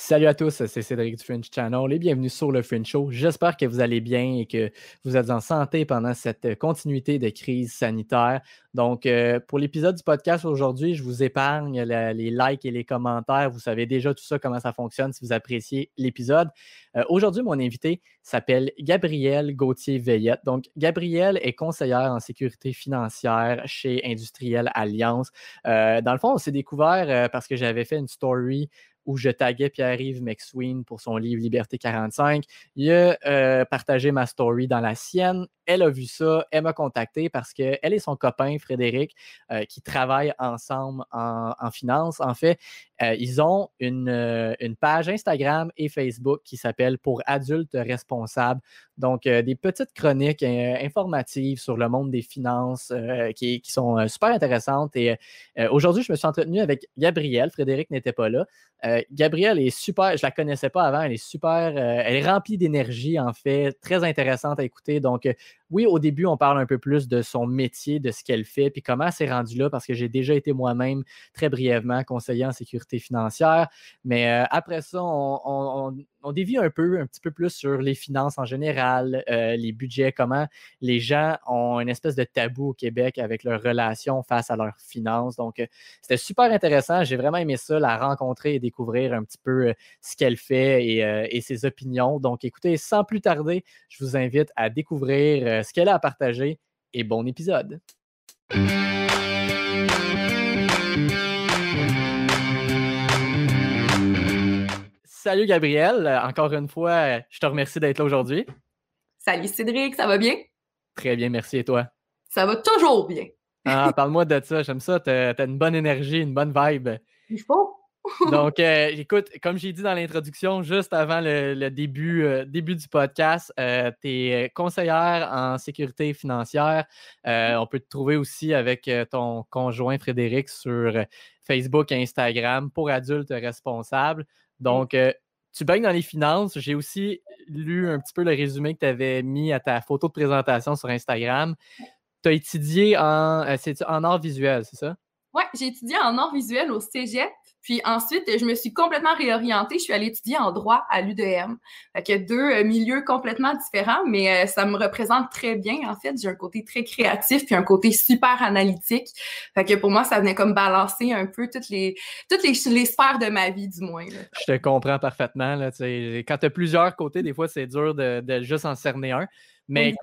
Salut à tous, c'est Cédric du French Channel et bienvenue sur le French Show. J'espère que vous allez bien et que vous êtes en santé pendant cette continuité de crise sanitaire. Donc, euh, pour l'épisode du podcast aujourd'hui, je vous épargne les likes et les commentaires. Vous savez déjà tout ça, comment ça fonctionne si vous appréciez l'épisode. Euh, aujourd'hui, mon invité s'appelle Gabrielle Gauthier-Veillette. Donc, Gabrielle est conseillère en sécurité financière chez Industriel Alliance. Euh, dans le fond, on s'est découvert parce que j'avais fait une story où je taguais Pierre-Yves McSween pour son livre Liberté 45. Il a euh, partagé ma story dans la sienne. Elle a vu ça, elle m'a contacté parce qu'elle et son copain Frédéric, euh, qui travaillent ensemble en, finance, en fait, euh, ils ont une, une, page Instagram et Facebook qui s'appelle Pour adultes responsables. Donc, des petites chroniques informatives sur le monde des finances qui, qui, sont super intéressantes. Et aujourd'hui, je me suis entretenu avec Gabriel. Frédéric n'était pas là. Euh, Gabrielle est super, je la connaissais pas avant, elle est super, euh, elle est remplie d'énergie en fait, très intéressante à écouter. Donc, euh, oui, au début, on parle un peu plus de son métier, de ce qu'elle fait, puis comment elle s'est rendue là, parce que j'ai déjà été moi-même très brièvement conseiller en sécurité financière. Mais euh, après ça, on, dévie un peu, un petit peu plus sur les finances en général, euh, les budgets, comment les gens ont une espèce de tabou au Québec avec leurs relations face à leurs finances. Donc, euh, c'était super intéressant. J'ai vraiment aimé ça, la rencontrer et découvrir un petit peu ce qu'elle fait et ses opinions. Donc, écoutez, sans plus tarder, je vous invite à découvrir ce qu'elle a à partager et bon épisode. Salut Gabriel, encore une fois, je te remercie d'être là aujourd'hui. Salut Cédric, ça va bien? Très bien, merci et toi? Ça va toujours bien. ah, parle-moi de ça, j'aime ça, tu as, une bonne énergie, une bonne vibe. Il faut. Donc, euh, écoute, comme j'ai dit dans l'introduction, juste avant le, début, euh, début du podcast, euh, tu es conseillère en sécurité financière. on peut te trouver aussi avec ton conjoint Frédéric sur Facebook et Instagram pour adultes responsables. Donc, tu baignes dans les finances. J'ai aussi lu un petit peu le résumé que tu avais mis à ta photo de présentation sur Instagram. Tu as étudié en, en art visuel, c'est ça? Oui, j'ai étudié en art visuel au Cégep. Puis ensuite, je me suis complètement réorientée. Je suis allée étudier en droit à l'UDM. Fait que deux euh, milieux complètement différents, mais euh, ça me représente très bien. En fait, j'ai un côté très créatif puis un côté super analytique. Fait que pour moi, ça venait comme balancer un peu toutes les toutes les, sphères de ma vie, du moins. Je te comprends parfaitement. Quand tu as plusieurs côtés, des fois, c'est dur de, de juste en cerner un. Mais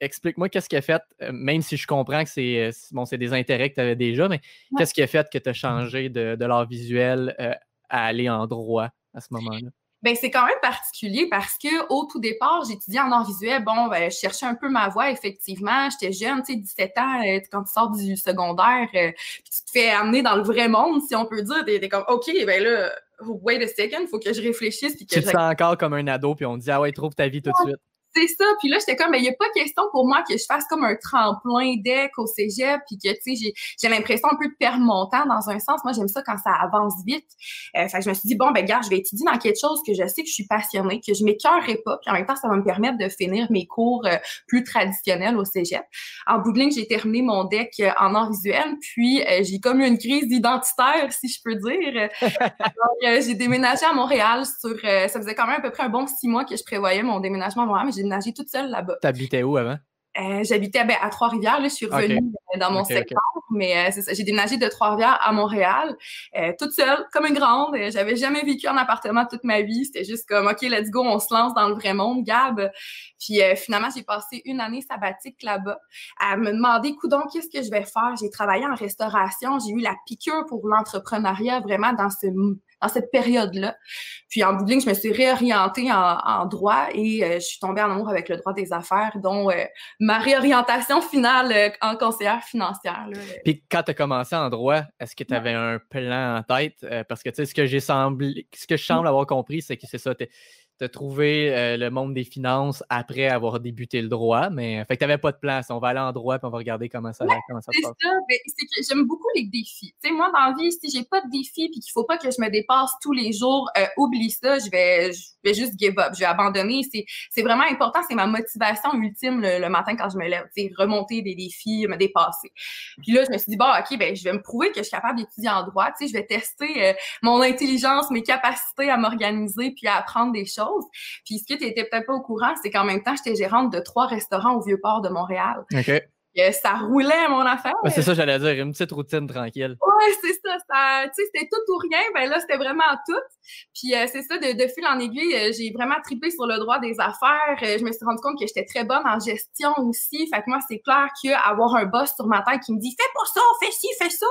explique-moi qu'est-ce qui a fait, euh, même si je comprends que c'est euh, bon, c'est des intérêts que tu avais déjà, mais qu'est-ce qui a fait que tu as changé de, l'art visuel euh, à aller en droit à ce moment-là? Ben, c'est quand même particulier parce que au tout départ, j'étudiais en art visuel. Bon, ben, je cherchais un peu ma voie, effectivement. J'étais jeune, tu sais, 17 ans, quand tu sors du secondaire, puis tu te fais amener dans le vrai monde, si on peut dire. T'es, comme, OK, ben là, wait a second, faut que je réfléchisse. Puis que tu te sens encore comme un ado, puis on te dit, ah ouais, trouve ta vie tout de suite. C'est ça. Puis là, j'étais comme, mais il n'y a pas question pour moi que je fasse comme un tremplin deck au cégep, puis que, tu sais, j'ai l'impression un peu de perdre mon temps dans un sens. Moi, j'aime ça quand ça avance vite. Euh, fait que je me suis dit, bon, ben, gars, je vais étudier dans quelque chose que je sais que je suis passionnée, que je m'écœurerai pas, puis en même temps, ça va me permettre de finir mes cours euh, plus traditionnels au cégep. En bout de ligne, j'ai terminé mon deck euh, en art visuel, puis euh, j'ai comme eu une crise identitaire, si je peux dire. Alors, j'ai déménagé à Montréal sur, ça faisait quand même à peu près un bon six mois que je prévoyais mon déménagement à Montréal, mais déménagé toute seule là-bas. T'habitais où avant? Euh, j'habitais ben, à Trois-Rivières. Là, je suis revenue euh, dans mon secteur, mais euh, c'est ça. J'ai déménagé de Trois-Rivières à Montréal, toute seule, comme une grande. J'avais jamais vécu en appartement toute ma vie. C'était juste comme, OK, let's go, on se lance dans le vrai monde, Gab. Puis finalement, j'ai passé une année sabbatique là-bas à me demander, coudon, qu'est-ce que je vais faire? J'ai travaillé en restauration. J'ai eu la piqûre pour l'entrepreneuriat vraiment dans ce dans cette période-là. Puis en bout je me suis réorientée en, droit et euh, je suis tombée en amour avec le droit des affaires, dont euh, ma réorientation finale euh, en conseillère financière. Puis quand tu as commencé en droit, est-ce que tu avais un plan en tête? parce que tu sais, ce que j'ai semblé, ce que je semble avoir compris, c'est que c'est ça, tu as trouvé euh, le monde des finances après avoir débuté le droit, mais fait que tu n'avais pas de place. On va aller en droit et on va regarder comment ça, comment ça se passe. C'est ça, ben, c'est que j'aime beaucoup les défis. Tu sais, moi, dans la vie, si j'ai pas de défis et qu'il faut pas que je me dépasse tous les jours, euh, oublie ça, je vais, je vais juste give up, je vais abandonner. C'est vraiment important, c'est ma motivation ultime le, matin quand je me lève, remonter des défis, me dépasser. Puis là, je me suis dit, bon, OK, ben, je vais me prouver que je suis capable d'étudier en droit, tu sais, je vais tester euh, mon intelligence, mes capacités à m'organiser puis à apprendre des choses. Puis ce que tu n'étais peut-être pas au courant, c'est qu'en même temps, j'étais gérante de trois restaurants au Vieux-Port de Montréal. OK. ça roulait mon affaire. c'est ça, j'allais dire, une petite routine tranquille. Ouais, c'est ça. ça tu sais, c'était tout ou rien. Ben là, c'était vraiment tout. Puis euh, c'est ça, de, de, fil en aiguille, euh, j'ai vraiment trippé sur le droit des affaires. Euh, je me suis rendu compte que j'étais très bonne en gestion aussi. Fait que moi, c'est clair qu'avoir un boss sur ma tête qui me dit fais pas ça, fais ci, fais ça.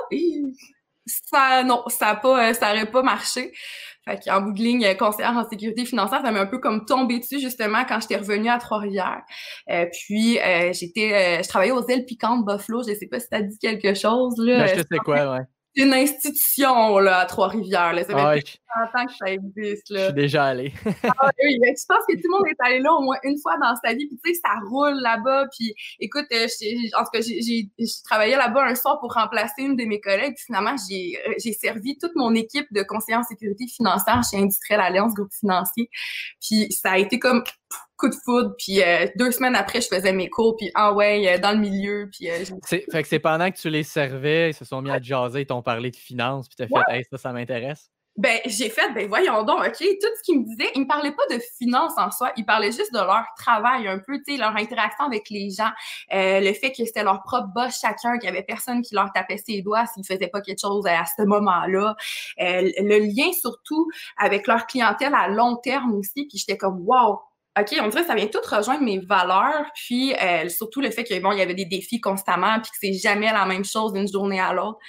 ça, non, ça a pas, ça aurait pas marché. Fait qu'en bout de ligne, conseillère en sécurité financière, ça m'a un peu comme tombé dessus justement quand j'étais revenue à Trois-Rivières. Euh, puis euh, j'étais, euh, je travaillais aux ailes piquantes Buffalo. Je sais pas si ça dit quelque chose là. Ben, je sais quoi, ouais une institution là, à Trois-Rivières. Ça fait ah, longtemps que ça existe. Là. Je suis déjà allée. ah, oui, je pense que tout le monde est allé là au moins une fois dans sa vie. Puis tu sais, ça roule là-bas. Puis écoute, euh, en tout cas, j'ai travaillé là-bas un soir pour remplacer une de mes collègues. Puis finalement, j'ai servi toute mon équipe de conseillers en sécurité financière chez Industriel Alliance Groupe Financier. Puis ça a été comme coup de foudre. Puis euh, deux semaines après, je faisais mes cours, puis ah ouais, euh, dans le milieu. Puis, euh, fait que c'est pendant que tu les servais, ils se sont mis à jaser, ils t'ont parlé de finances, puis t'as fait, hey, ça, ça m'intéresse. Ben, j'ai fait, ben voyons donc, OK, tout ce qu'ils me disaient, ils me parlaient pas de finances en soi, ils parlaient juste de leur travail un peu, tu sais, leur interaction avec les gens, le fait que c'était leur propre boss chacun, qu'il y avait personne qui leur tapait ses doigts s'ils faisaient pas quelque chose à, ce moment-là. le lien surtout avec leur clientèle à long terme aussi, puis j'étais comme, wow, OK, on dirait que ça vient tout rejoindre mes valeurs, puis euh, surtout le fait que bon, il y avait des défis constamment, puis que c'est jamais la même chose d'une journée à l'autre.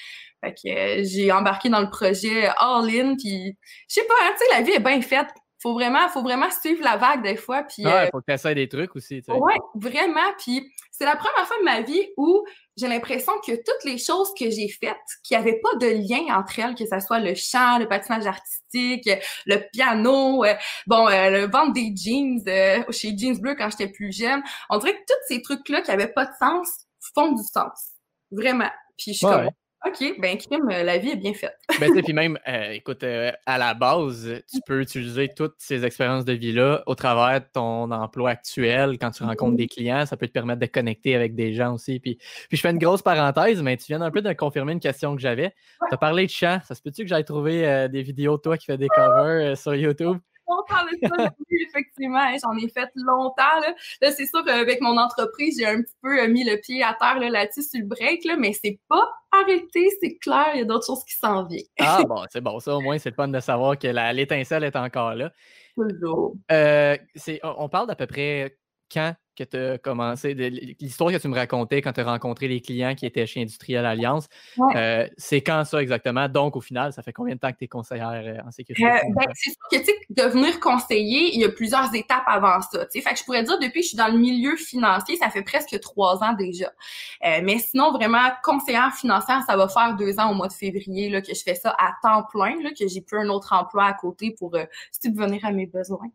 Fait que euh, j'ai embarqué dans le projet all in, puis je sais pas, hein, tu sais, la vie est bien faite. Faut vraiment, faut vraiment suivre la vague des fois. Puis, ouais, euh, faut que tu essaies des trucs aussi. Tu sais. Ouais, vraiment. Puis c'est la première fois de ma vie où j'ai l'impression que toutes les choses que j'ai faites, qui n'avaient pas de lien entre elles, que ce soit le chant, le patinage artistique, le piano, euh, bon, euh, le vendre des jeans euh, chez Jeans Bleu quand j'étais plus jeune, on dirait que tous ces trucs-là qui n'avaient pas de sens font du sens. Vraiment. Puis je suis comme, OK, ben crime, euh, la vie est bien faite. ben, puis même, euh, écoute, euh, à la base, tu peux utiliser toutes ces expériences de vie-là au travers de ton emploi actuel quand tu rencontres des clients. Ça peut te permettre de connecter avec des gens aussi. Puis, puis je fais une grosse parenthèse, mais tu viens un peu de confirmer une question que j'avais. Tu as parlé de chant. Ça se peut-tu que j'aille trouver des vidéos de toi qui fais des covers sur YouTube? Longtemps de ça, effectivement. J'en ai fait longtemps. Là, là c'est sûr qu'avec mon entreprise, j'ai un petit peu euh, mis le pied à terre là-dessus sur le break, là, mais c'est pas arrêté, c'est clair, il y a d'autres choses qui s'en viennent. ah bon, c'est bon, ça au moins, c'est le fun de savoir que l'étincelle est encore là. Toujours. Euh, on parle d'à peu près quand que tu as commencé, l'histoire que tu me racontais quand tu as rencontré les clients qui étaient chez Industriel Alliance, euh, c'est quand ça exactement? Donc, au final, ça fait combien de temps que tu es conseillère euh, en sécurité? Euh, ben, c'est sûr que, tu sais, devenir conseiller, il y a plusieurs étapes avant ça, tu sais. Fait que je pourrais dire, depuis que je suis dans le milieu financier, ça fait presque trois ans déjà. mais sinon, vraiment, conseillère financière, ça va faire deux ans au mois de février, là, que je fais ça à temps plein, là, que j'ai plus un autre emploi à côté pour subvenir à mes besoins.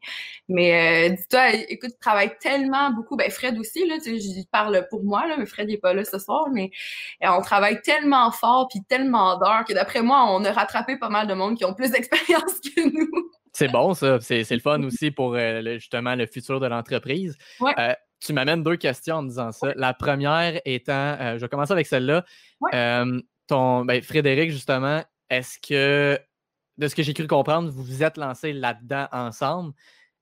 Mais dis-toi, écoute, je travaille tellement beaucoup ben Fred aussi, là, tu sais, parle pour moi, là, mais Fred n'est pas là ce soir, mais euh, on travaille tellement fort puis tellement d'heures que d'après moi, on a rattrapé pas mal de monde qui ont plus d'expérience que nous. C'est bon, ça. C'est le fun aussi pour euh, justement le futur de l'entreprise. Euh, tu m'amènes deux questions en disant ça. La première étant, je vais commencer avec celle-là. ton ben, Frédéric, justement, est-ce que, de ce que j'ai cru comprendre, vous vous êtes lancé là-dedans ensemble?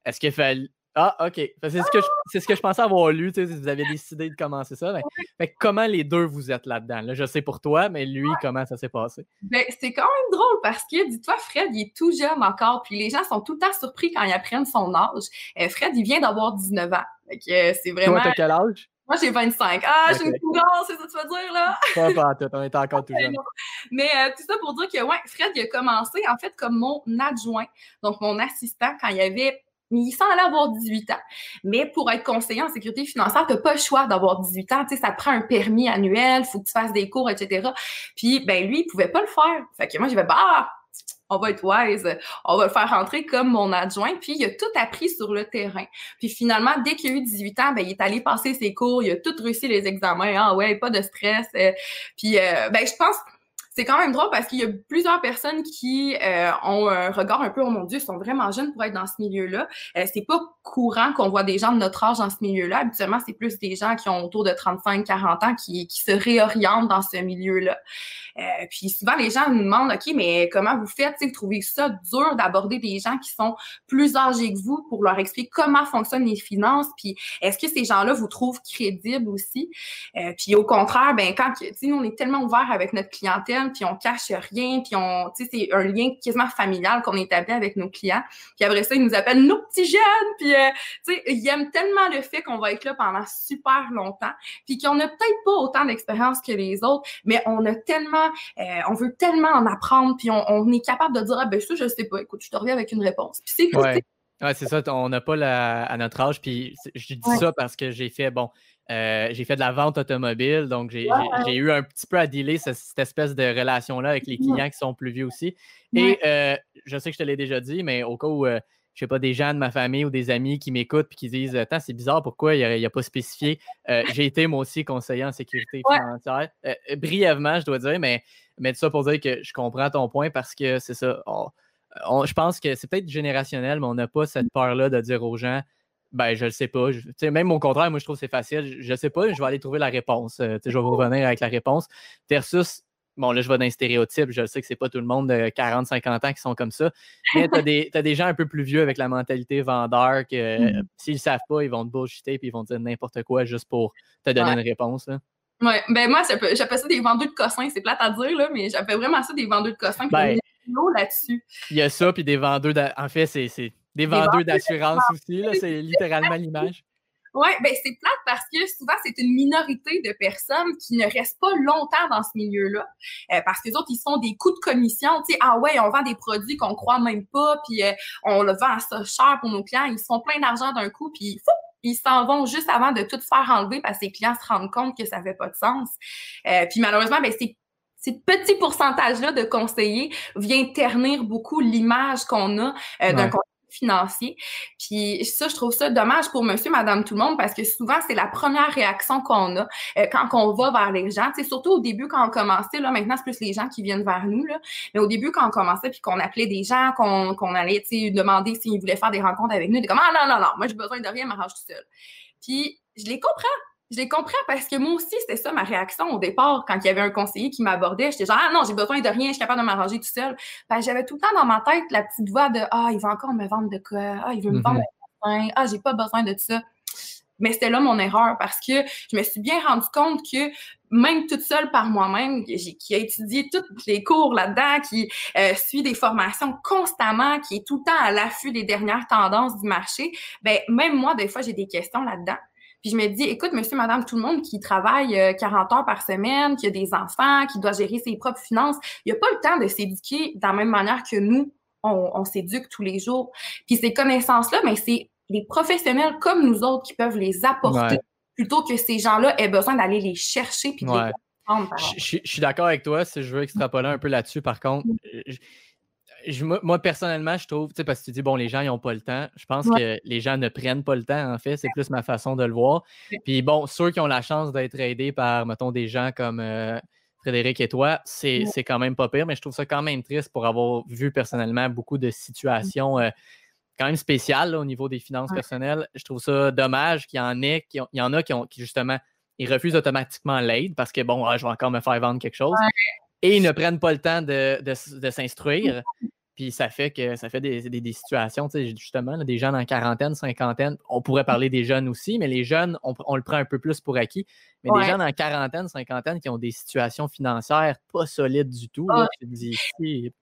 Est-ce qu'il fallait ah, OK. C'est ce, que je, ce que je pensais avoir lu, si vous avez décidé de commencer ça. Mais, comment les deux vous êtes là-dedans? Là, je sais pour toi, mais lui, comment ça s'est passé? Ben, c'est quand même drôle parce que, dis-toi, Fred, il est tout jeune encore, puis les gens sont tout le temps surpris quand ils apprennent son âge. Euh, Fred, il vient d'avoir 19 ans. Euh, c'est vraiment... Toi, t'as quel âge? Moi, j'ai 25. Ah, j'ai une couleur, c'est ça que tu veux dire, là? Pas pas tout, on est encore tout jeune. Mais euh, tout ça pour dire que, ouais, Fred, il a commencé, en fait, comme mon adjoint, donc mon assistant, quand il y avait il semble avoir 18 ans. Mais pour être conseiller en sécurité financière, tu n'as pas le choix d'avoir 18 ans. Tu sais, ça prend un permis annuel, il faut que tu fasses des cours, etc. Puis, ben lui, il pouvait pas le faire. Fait que moi, j'ai fait, bah, on va être wise, on va le faire rentrer comme mon adjoint. Puis il a tout appris sur le terrain. Puis finalement, dès qu'il a eu 18 ans, ben, il est allé passer ses cours, il a tout réussi les examens. Ah ouais, pas de stress. Euh. puis euh, ben, je pense c'est quand même drôle parce qu'il y a plusieurs personnes qui euh, ont un regard un peu, oh mon Dieu, sont vraiment jeunes pour être dans ce milieu-là. Euh, c'est pas courant qu'on voit des gens de notre âge dans ce milieu-là. Habituellement, c'est plus des gens qui ont autour de 35-40 ans qui, se réorientent dans ce milieu-là. Euh, puis souvent, les gens nous demandent, OK, mais comment vous faites? Vous trouvez ça dur d'aborder des gens qui sont plus âgés que vous pour leur expliquer comment fonctionnent les finances? Puis est-ce que ces gens-là vous trouvent crédibles aussi? Euh, puis au contraire, ben quand nous, on est tellement ouvert avec notre clientèle, puis on cache rien, puis on, tu sais, c'est un lien quasiment familial qu'on établit avec nos clients. Puis après ça, ils nous appellent nos petits jeunes, puis euh, tu sais, ils aiment tellement le fait qu'on va être là pendant super longtemps, puis qu'on n'a peut-être pas autant d'expérience que les autres, mais on a tellement euh, on veut tellement en apprendre, puis on, est capable de dire, ah ben ça, je sais pas, écoute, je te reviens avec une réponse. Puis c'est ouais. C'est ça, on n'a pas la, à notre âge, puis je dis ça parce que j'ai fait, bon, euh, j'ai fait de la vente automobile, donc j'ai eu un petit peu à dealer cette, espèce de relation-là avec les clients qui sont plus vieux aussi. Et euh, je sais que je te l'ai déjà dit, mais au cas où je sais pas, des gens de ma famille ou des amis qui m'écoutent et qui disent Attends, c'est bizarre, pourquoi il a pas spécifié euh, J'ai été moi aussi conseiller en sécurité financière. Euh, euh, brièvement, je dois dire, mais, mais ça pour dire que je comprends ton point parce que c'est ça. Je pense que c'est peut-être générationnel, mais on n'a pas cette peur-là de dire aux gens ben, je le sais pas. même au contraire, moi, je trouve que c'est facile. Je ne sais pas, je vais aller trouver la réponse. je vais vous revenir avec la réponse. Versus bon, là, je vais dans les stéréotypes, je sais que c'est pas tout le monde de 40, 50 ans qui sont comme ça, mais tu as, des gens un peu plus vieux avec la mentalité vendeur que s'ils mm. s'ils savent pas, ils vont te bullshiter puis ils vont te dire n'importe quoi juste pour te donner une réponse. Là. Ouais, ben moi, j'appelle ça des vendeurs de cossins, c'est plate à dire, là, mais j'appelle vraiment ça des vendeurs de cossins, ben, là-dessus. Il y a ça, puis des vendeurs, en fait, c'est des vendeurs d'assurance aussi, c'est littéralement l'image. Oui, ben c'est plate parce que souvent, c'est une minorité de personnes qui ne restent pas longtemps dans ce milieu-là. Euh, parce que les autres, ils font des coûts de commission. Tu sais, ah ouais, on vend des produits qu'on croit même pas, puis euh, on le vend à ça cher pour nos clients. Ils se font plein d'argent d'un coup, puis fou, ils s'en vont juste avant de tout faire enlever parce que les clients se rendent compte que ça fait pas de sens. Euh, puis malheureusement, ben c'est ce petit pourcentage-là de conseillers vient ternir beaucoup l'image qu'on a d'un financier. Puis ça, je trouve ça dommage pour monsieur, madame, tout le monde parce que souvent, c'est la première réaction qu'on a euh, quand on va vers les gens. C'est surtout au début quand on commençait, là, maintenant, c'est plus les gens qui viennent vers nous, là. Mais au début, quand on commençait puis qu'on appelait des gens, qu'on qu'on allait, demander s'ils voulaient faire des rencontres avec nous, des comme, ah non, non, non, moi, j'ai besoin de rien, m'arrange tout seul. Puis, je les comprends je les comprends parce que moi aussi, c'était ça ma réaction au départ quand il y avait un conseiller qui m'abordait. J'étais genre, ah non, j'ai besoin de rien, je suis capable de m'arranger tout seul. Ben, j'avais tout le temps dans ma tête la petite voix de, ah, il va encore me vendre de quoi? Ah, il veut me vendre mm Ah, j'ai pas besoin de ça. Mais c'était là mon erreur parce que je me suis bien rendu compte que même toute seule par moi-même, qui a étudié tous les cours là-dedans, qui euh, suit des formations constamment, qui est tout le temps à l'affût des dernières tendances du marché, ben même moi, des fois, j'ai des questions là-dedans. Puis je me dis, écoute, monsieur, madame, tout le monde qui travaille 40 euh, heures par semaine, qui a des enfants, qui doit gérer ses propres finances, il n'y a pas le temps de s'éduquer de la même manière que nous, on, s'éduque tous les jours. Puis ces connaissances-là, mais c'est les professionnels comme nous autres qui peuvent les apporter plutôt que ces gens-là aient besoin d'aller les chercher puis de les comprendre. Je, je suis d'accord avec toi. Si je veux extrapoler un peu là-dessus, par contre, moi, personnellement, je trouve, parce que tu dis, bon, les gens, ils n'ont pas le temps. Je pense que les gens ne prennent pas le temps, en fait. C'est plus ma façon de le voir. Puis bon, ceux qui ont la chance d'être aidés par, mettons, des gens comme euh, Frédéric et toi, c'est quand même pas pire, mais je trouve ça quand même triste pour avoir vu personnellement beaucoup de situations euh, quand même spéciales au niveau des finances personnelles. Je trouve ça dommage qu'il y en ait, qu'il y en a qui, ont, qui justement, ils refusent automatiquement l'aide parce que, bon, ah, je vais encore me faire vendre quelque chose. Et ils ne prennent pas le temps de, de s'instruire. Puis ça fait que ça fait des, des, des situations, justement, des jeunes en quarantaine, cinquantaine. On pourrait parler des jeunes aussi, mais les jeunes, on, le prend un peu plus pour acquis. Mais des jeunes en quarantaine, cinquantaine qui ont des situations financières pas solides du tout, là, tu te dis,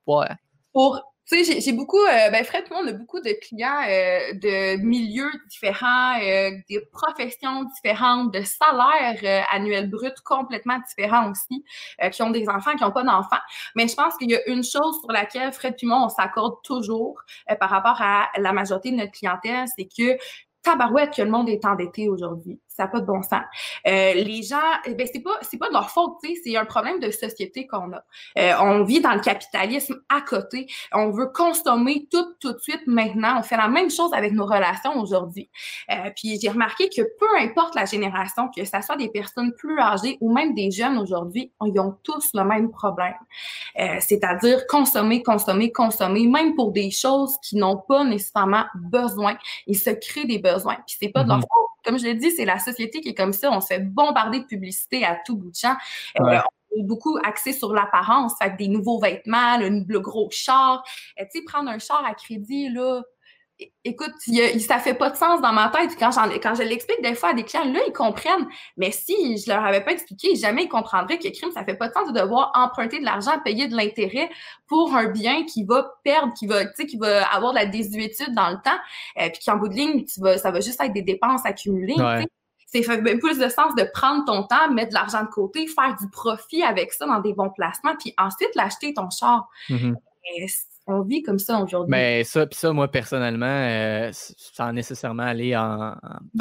ouais. Pour tu sais, j'ai beaucoup, euh, ben Fred, on a beaucoup de clients euh, de milieux différents, euh, des professions différentes, de salaires annuels bruts complètement différents aussi, qui ont des enfants, qui n'ont pas d'enfants. Mais je pense qu'il y a une chose sur laquelle Fred et on s'accorde toujours par rapport à la majorité de notre clientèle, c'est que tabarouette que le monde est endetté aujourd'hui. Ça n'a pas de bon sens. Euh, les gens, eh ben c'est pas c'est pas de leur faute, c'est un problème de société qu'on a. Euh, on vit dans le capitalisme à côté. On veut consommer tout tout de suite maintenant. On fait la même chose avec nos relations aujourd'hui. Euh, puis j'ai remarqué que peu importe la génération, que ce soit des personnes plus âgées ou même des jeunes aujourd'hui, ils ont tous le même problème. C'est-à-dire consommer, consommer, consommer, même pour des choses qui n'ont pas nécessairement besoin. Ils se créent des besoins. Puis c'est pas de leur mm-hmm. faute. Comme je l'ai dit, c'est la société qui est comme ça. On se fait bombarder de publicité à tout bout de champ. Euh, on est beaucoup axé sur l'apparence, fait des nouveaux vêtements, le, gros char. Euh, tu sais, prendre un char à crédit, là, écoute, il, ça fait pas de sens dans ma tête. Quand, quand je l'explique des fois à des clients, là, ils comprennent. Mais si je leur avais pas expliqué, jamais ils comprendraient que crime, ça fait pas de sens de devoir emprunter de l'argent, payer de l'intérêt pour un bien qui va perdre, qui va, qui va avoir de la désuétude dans le temps, euh, puis qu'en bout de ligne, tu vas, ça va juste être des dépenses accumulées. C'est fait plus de sens de prendre ton temps, mettre de l'argent de côté, faire du profit avec ça dans des bons placements, puis ensuite l'acheter ton char. Mm-hmm on vit comme ça aujourd'hui. Mais ça, puis ça, moi, personnellement, euh, sans nécessairement aller en,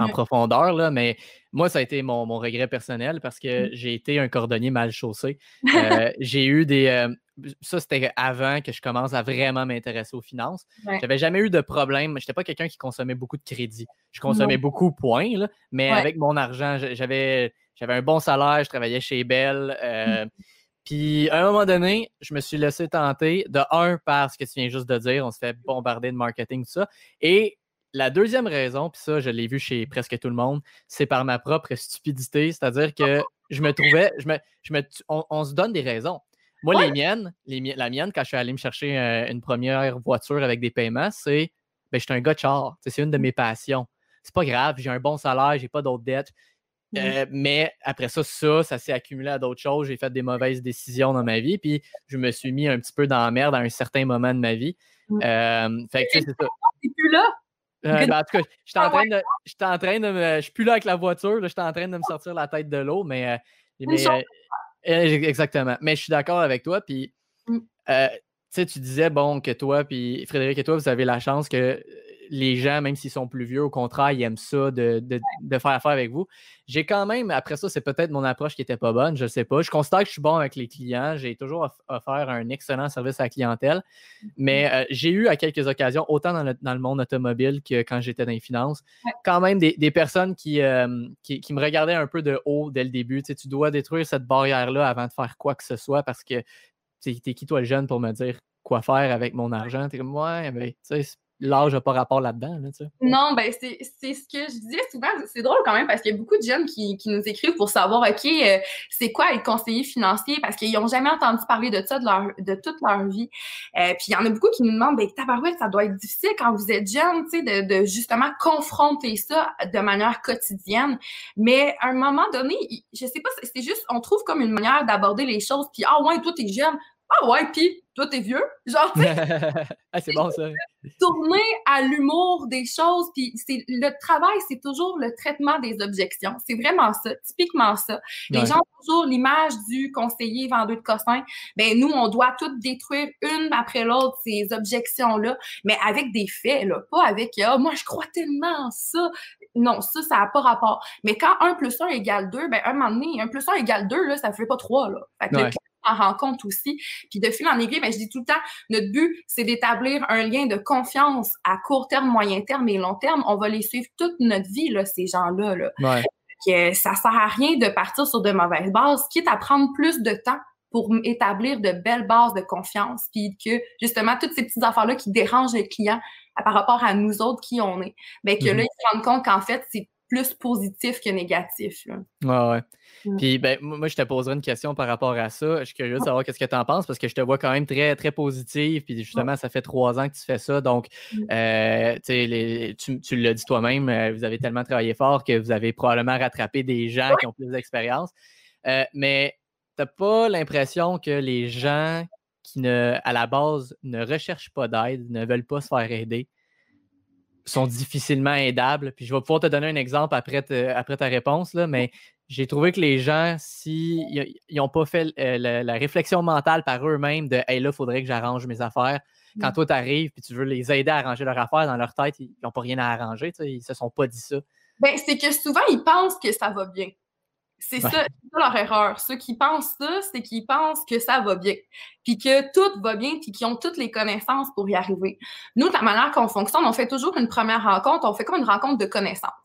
profondeur, là, mais moi, ça a été mon, regret personnel parce que mmh. j'ai été un cordonnier mal chaussé. Euh, j'ai eu des. Euh, ça, c'était avant que je commence à vraiment m'intéresser aux finances. J'avais jamais eu de problème. Je n'étais pas quelqu'un qui consommait beaucoup de crédit. Je consommais beaucoup, point, là, mais avec mon argent, j'avais un bon salaire, je travaillais chez Bell. Mmh. Puis à un moment donné, je me suis laissé tenter de un par ce que tu viens juste de dire, on se fait bombarder de marketing, tout ça. Et la deuxième raison, puis ça, je l'ai vu chez presque tout le monde, c'est par ma propre stupidité. C'est-à-dire que je me trouvais, je me, je me, on, se donne des raisons. Moi, les miennes, la mienne, quand je suis allé me chercher euh, une première voiture avec des paiements, c'est ben, je suis un gars de char. C'est une de mes passions. C'est pas grave, j'ai un bon salaire, j'ai pas d'autres dettes. Euh, mais après ça, ça, ça s'est accumulé à d'autres choses. J'ai fait des mauvaises décisions dans ma vie, puis je me suis mis un petit peu dans la merde à un certain moment de ma vie. Euh, fait que c'est ça. plus là? Euh, ben, en tout cas, je suis en, train de, en train de me. Je suis plus là avec la voiture, je suis en train de me sortir la tête de l'eau, mais. exactement. Mais je suis d'accord avec toi. Puis, mmh. tu disais, bon, que toi, puis Frédéric et toi, vous avez la chance que les gens, même s'ils sont plus vieux, au contraire, ils aiment ça de, faire affaire avec vous. J'ai quand même, après ça, c'est peut-être mon approche qui n'était pas bonne, je ne sais pas. Je constate que je suis bon avec les clients. J'ai toujours offert un excellent service à la clientèle. Mais mm-hmm. euh, j'ai eu à quelques occasions, autant dans le, monde automobile que quand j'étais dans les finances, quand même des, personnes euh, qui, qui, me regardaient un peu de haut dès le début. Tu, sais, tu dois détruire cette barrière-là avant de faire quoi que ce soit parce que tu es qui toi le jeune pour me dire quoi faire avec mon argent? Tu es comme, ouais, mais tu sais, l'âge n'a pas rapport là-dedans. Là, non, ben c'est ce que je disais souvent. C'est drôle quand même parce qu'il y a beaucoup de jeunes qui, qui nous écrivent pour savoir, OK, euh, c'est quoi être conseiller financier? Parce qu'ils n'ont jamais entendu parler de ça de, leur, de toute leur vie. Euh, puis il y en a beaucoup qui nous demandent, ben tabarouette, ça doit être difficile quand vous êtes jeune, tu sais, de, de, justement confronter ça de manière quotidienne. Mais à un moment donné, je sais pas, c'est juste, on trouve comme une manière d'aborder les choses. Puis, ah ouais, toi, t'es jeune. Ah ouais, puis toi, t'es vieux. Genre, ah, c'est bon, ça. Tourner à l'humour des choses. Puis c'est, le travail, c'est toujours le traitement des objections. C'est vraiment ça, typiquement ça. Les gens ont toujours l'image du conseiller vendeur de cossins. Ben, nous, on doit tout détruire une après l'autre, ces objections-là, mais avec des faits, là. Pas avec, ah, moi, je crois tellement ça. Non, ça, ça n'a pas rapport. Mais quand 1 plus 1 égale 2, ben, un moment donné, 1 plus 1 égale 2, là, ça fait pas 3, là. Fait que en rencontre aussi. Puis de fil en aiguille, mais je dis tout le temps, notre but, c'est d'établir un lien de confiance à court terme, moyen terme et long terme. On va les suivre toute notre vie, là, ces gens-là. Là. Ouais. ça sert à rien de partir sur de mauvaises bases, quitte à prendre plus de temps pour établir de belles bases de confiance, puis que justement toutes ces petites affaires-là qui dérangent le client par rapport à nous autres qui on est, ben que là mm-hmm. ils se rendent compte qu'en fait c'est plus positif que négatif. Là. Ouais, ouais. Mm. Puis, ben, moi, je te poserai une question par rapport à ça. Je suis curieux de savoir qu'est-ce que tu en penses parce que je te vois quand même très, très positive. Puis, justement, ça fait trois ans que tu fais ça. Donc, mm. euh, les, tu, tu l'as dit toi-même, euh, vous avez tellement travaillé fort que vous avez probablement rattrapé des gens qui ont plus d'expérience. Euh, mais tu n'as pas l'impression que les gens qui, ne, à la base, ne recherchent pas d'aide, ne veulent pas se faire aider, sont difficilement aidables. Puis je vais pouvoir te donner un exemple après, après ta réponse, là, mais j'ai trouvé que les gens, s'ils n'ont pas fait euh, la, réflexion mentale par eux-mêmes de Hey là, il faudrait que j'arrange mes affaires. Quand mmh. toi, tu arrives et tu veux les aider à arranger leurs affaires, dans leur tête, ils n'ont pas rien à arranger. Ils ne se sont pas dit ça. Ben, c'est que souvent, ils pensent que ça va bien. C'est ça, leur erreur. Ceux qui pensent ça, c'est qu'ils pensent que ça va bien, puis que tout va bien, puis qu'ils ont toutes les connaissances pour y arriver. Nous, de la manière qu'on fonctionne, on fait toujours une première rencontre, on fait comme une rencontre de connaissances.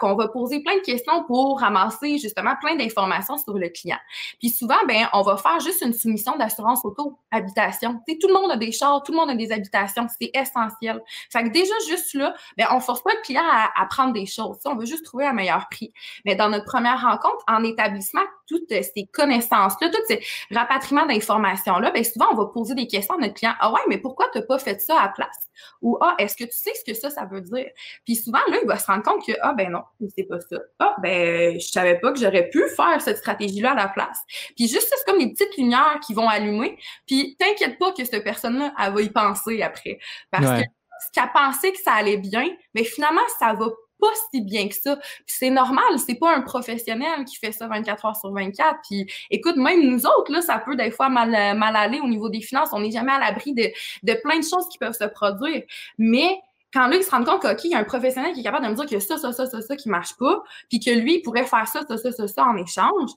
Qu'on va poser plein de questions pour ramasser justement plein d'informations sur le client. Puis souvent, ben, on va faire juste une soumission d'assurance auto, habitation. tout le monde a des chars, tout le monde a des habitations, c'est essentiel. Fait que déjà, juste là, ben, on force pas le client à, prendre des choses. on veut juste trouver un meilleur prix. Mais dans notre première rencontre, en établissement, toutes ces connaissances-là, tous ces rapatriements d'informations-là, ben, souvent, on va poser des questions à notre client. Ah ouais, mais pourquoi tu n'as pas fait ça à place? Ou Ah, est-ce que tu sais ce que ça, ça veut dire? Puis souvent, là, il va se rendre compte que Ah, ben non, c'est pas ça. Ah, ben, je savais pas que j'aurais pu faire cette stratégie-là à la place. Puis juste, c'est comme des petites lumières qui vont allumer. Puis t'inquiète pas que cette personne-là, elle va y penser après. Parce que ce qu'elle pensait que ça allait bien, mais finalement, ça va pas si bien que ça. c'est normal, c'est pas un professionnel qui fait ça 24 heures sur 24. Puis écoute, même nous autres, là, ça peut des fois mal, mal aller au niveau des finances. On n'est jamais à l'abri de, de plein de choses qui peuvent se produire. Mais quand là, il se rend compte qu'il y a un professionnel qui est capable de me dire que ça, ça, ça, ça, ça qui marche pas, puis que lui, il pourrait faire ça, ça, ça, ça, ça en échange,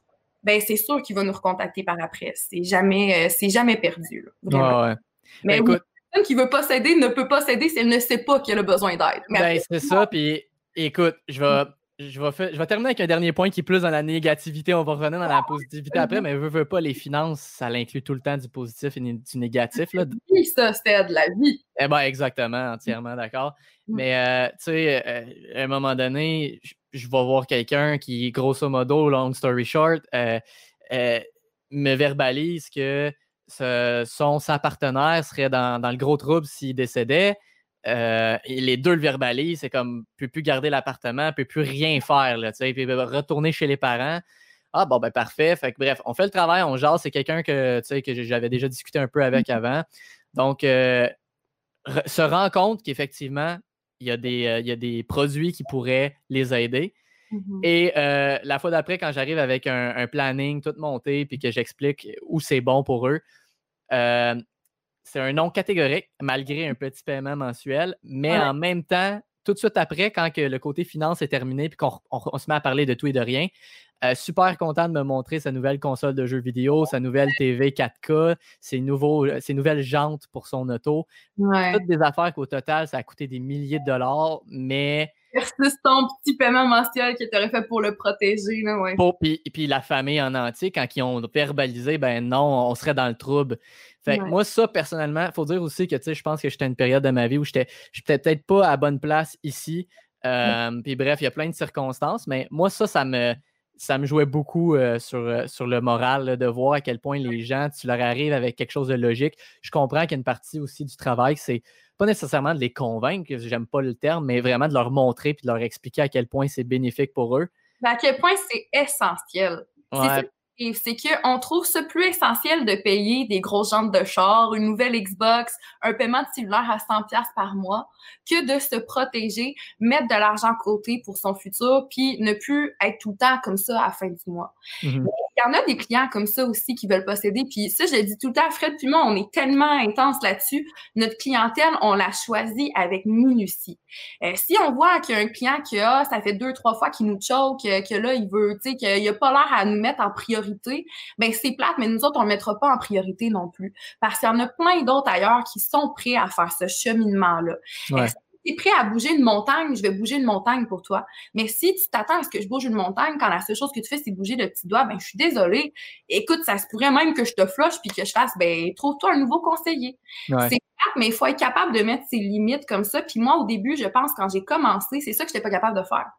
ben c'est sûr qu'il va nous recontacter par après. C'est jamais, euh, c'est jamais perdu. Là, ouais, Mais écoute, une personne qui veut pas s'aider ne peut pas s'aider si elle ne sait pas qu'elle a besoin d'aide. Ben, c'est ça, puis écoute, je vais, je vais, je vais terminer avec un dernier point qui est plus dans la négativité. On va revenir dans la positivité après, mais veux, veux pas, les finances, ça l'inclue tout le temps du positif et du négatif. Là. Oui, ça, c'était de la vie. Eh ben, exactement, entièrement d'accord. Mm. Mais, euh, tu sais, euh, à un moment donné, je, vais voir quelqu'un qui, grosso modo, long story short, euh, me verbalise que son, sa partenaire serait dans, dans le gros trouble s'il décédait. Euh, les deux le verbalisent, c'est comme, peut plus garder l'appartement, peut plus rien faire, là, puis retourner chez les parents. Ah, bon, ben parfait. Fait que, bref, on fait le travail, on jase. C'est quelqu'un que, que j'avais déjà discuté un peu avec mmh avant. Donc, euh, se rend compte qu'effectivement, il y, a des, euh, il y a des produits qui pourraient les aider. Mmh Et la fois d'après, quand j'arrive avec un, planning tout monté, puis que j'explique où c'est bon pour eux, c'est un non catégorique, malgré un petit paiement mensuel, mais en même temps, tout de suite après, quand que le côté finance est terminé puis qu'on se met à parler de tout et de rien, euh, super content de me montrer sa nouvelle console de jeux vidéo, sa nouvelle TV 4K, ses, nouveaux, euh, ses nouvelles jantes pour son auto. Toutes des affaires qu'au total, ça a coûté des milliers de dollars, mais versus ton petit paiement mensuel que tu aurais fait pour le protéger. Là, ouais. puis, puis la famille en entier, quand ils ont verbalisé, ben non, on serait dans le trouble. Fait moi, ça, personnellement, il faut dire aussi que, je pense que j'étais à une période de ma vie où j'étais peut-être pas à bonne place ici. Euh, puis bref, il y a plein de circonstances, mais moi, ça, ça me, ça me jouait beaucoup euh, sur, euh, sur le moral de voir à quel point les gens, tu leur arrives avec quelque chose de logique. Je comprends qu'il y a une partie aussi du travail, c'est pas nécessairement de les convaincre, j'aime pas le terme, mais vraiment de leur montrer puis de leur expliquer à quel point c'est bénéfique pour eux. À quel point c'est essentiel. C'est c'est qu'on trouve ça plus essentiel de payer des grosses jantes de char, une nouvelle Xbox, un paiement de cellulaire à 100$ par mois, que de se protéger, mettre de l'argent côté pour son futur, puis ne plus être tout le temps comme ça à la fin du mois. Mm-hmm. Il y en a des clients comme ça aussi qui veulent posséder, puis ça, je le dis tout le temps, Fred puis moi, on est tellement intense là-dessus. Notre clientèle, on l'a choisie avec minutie. Euh, si on voit qu'il y a un client qui a, ça fait deux, trois fois qu'il nous choke, que, là, il veut, tu sais, qu'il a pas l'air à nous mettre en priorité, ben c'est plate, mais nous autres, on le mettra pas en priorité non plus. Parce qu'il y en a plein d'autres ailleurs qui sont prêts à faire ce cheminement-là tu es prêt à bouger une montagne, je vais bouger une montagne pour toi. Mais si tu t'attends à ce que je bouge une montagne quand la seule chose que tu fais, c'est bouger le petit doigt, ben, je suis désolée. Écoute, ça se pourrait même que je te flush puis que je fasse, ben, trouve-toi un nouveau conseiller. C'est mais il faut être capable de mettre ses limites comme ça. Puis moi, au début, je pense, quand j'ai commencé, c'est ça que je n'étais pas capable de faire.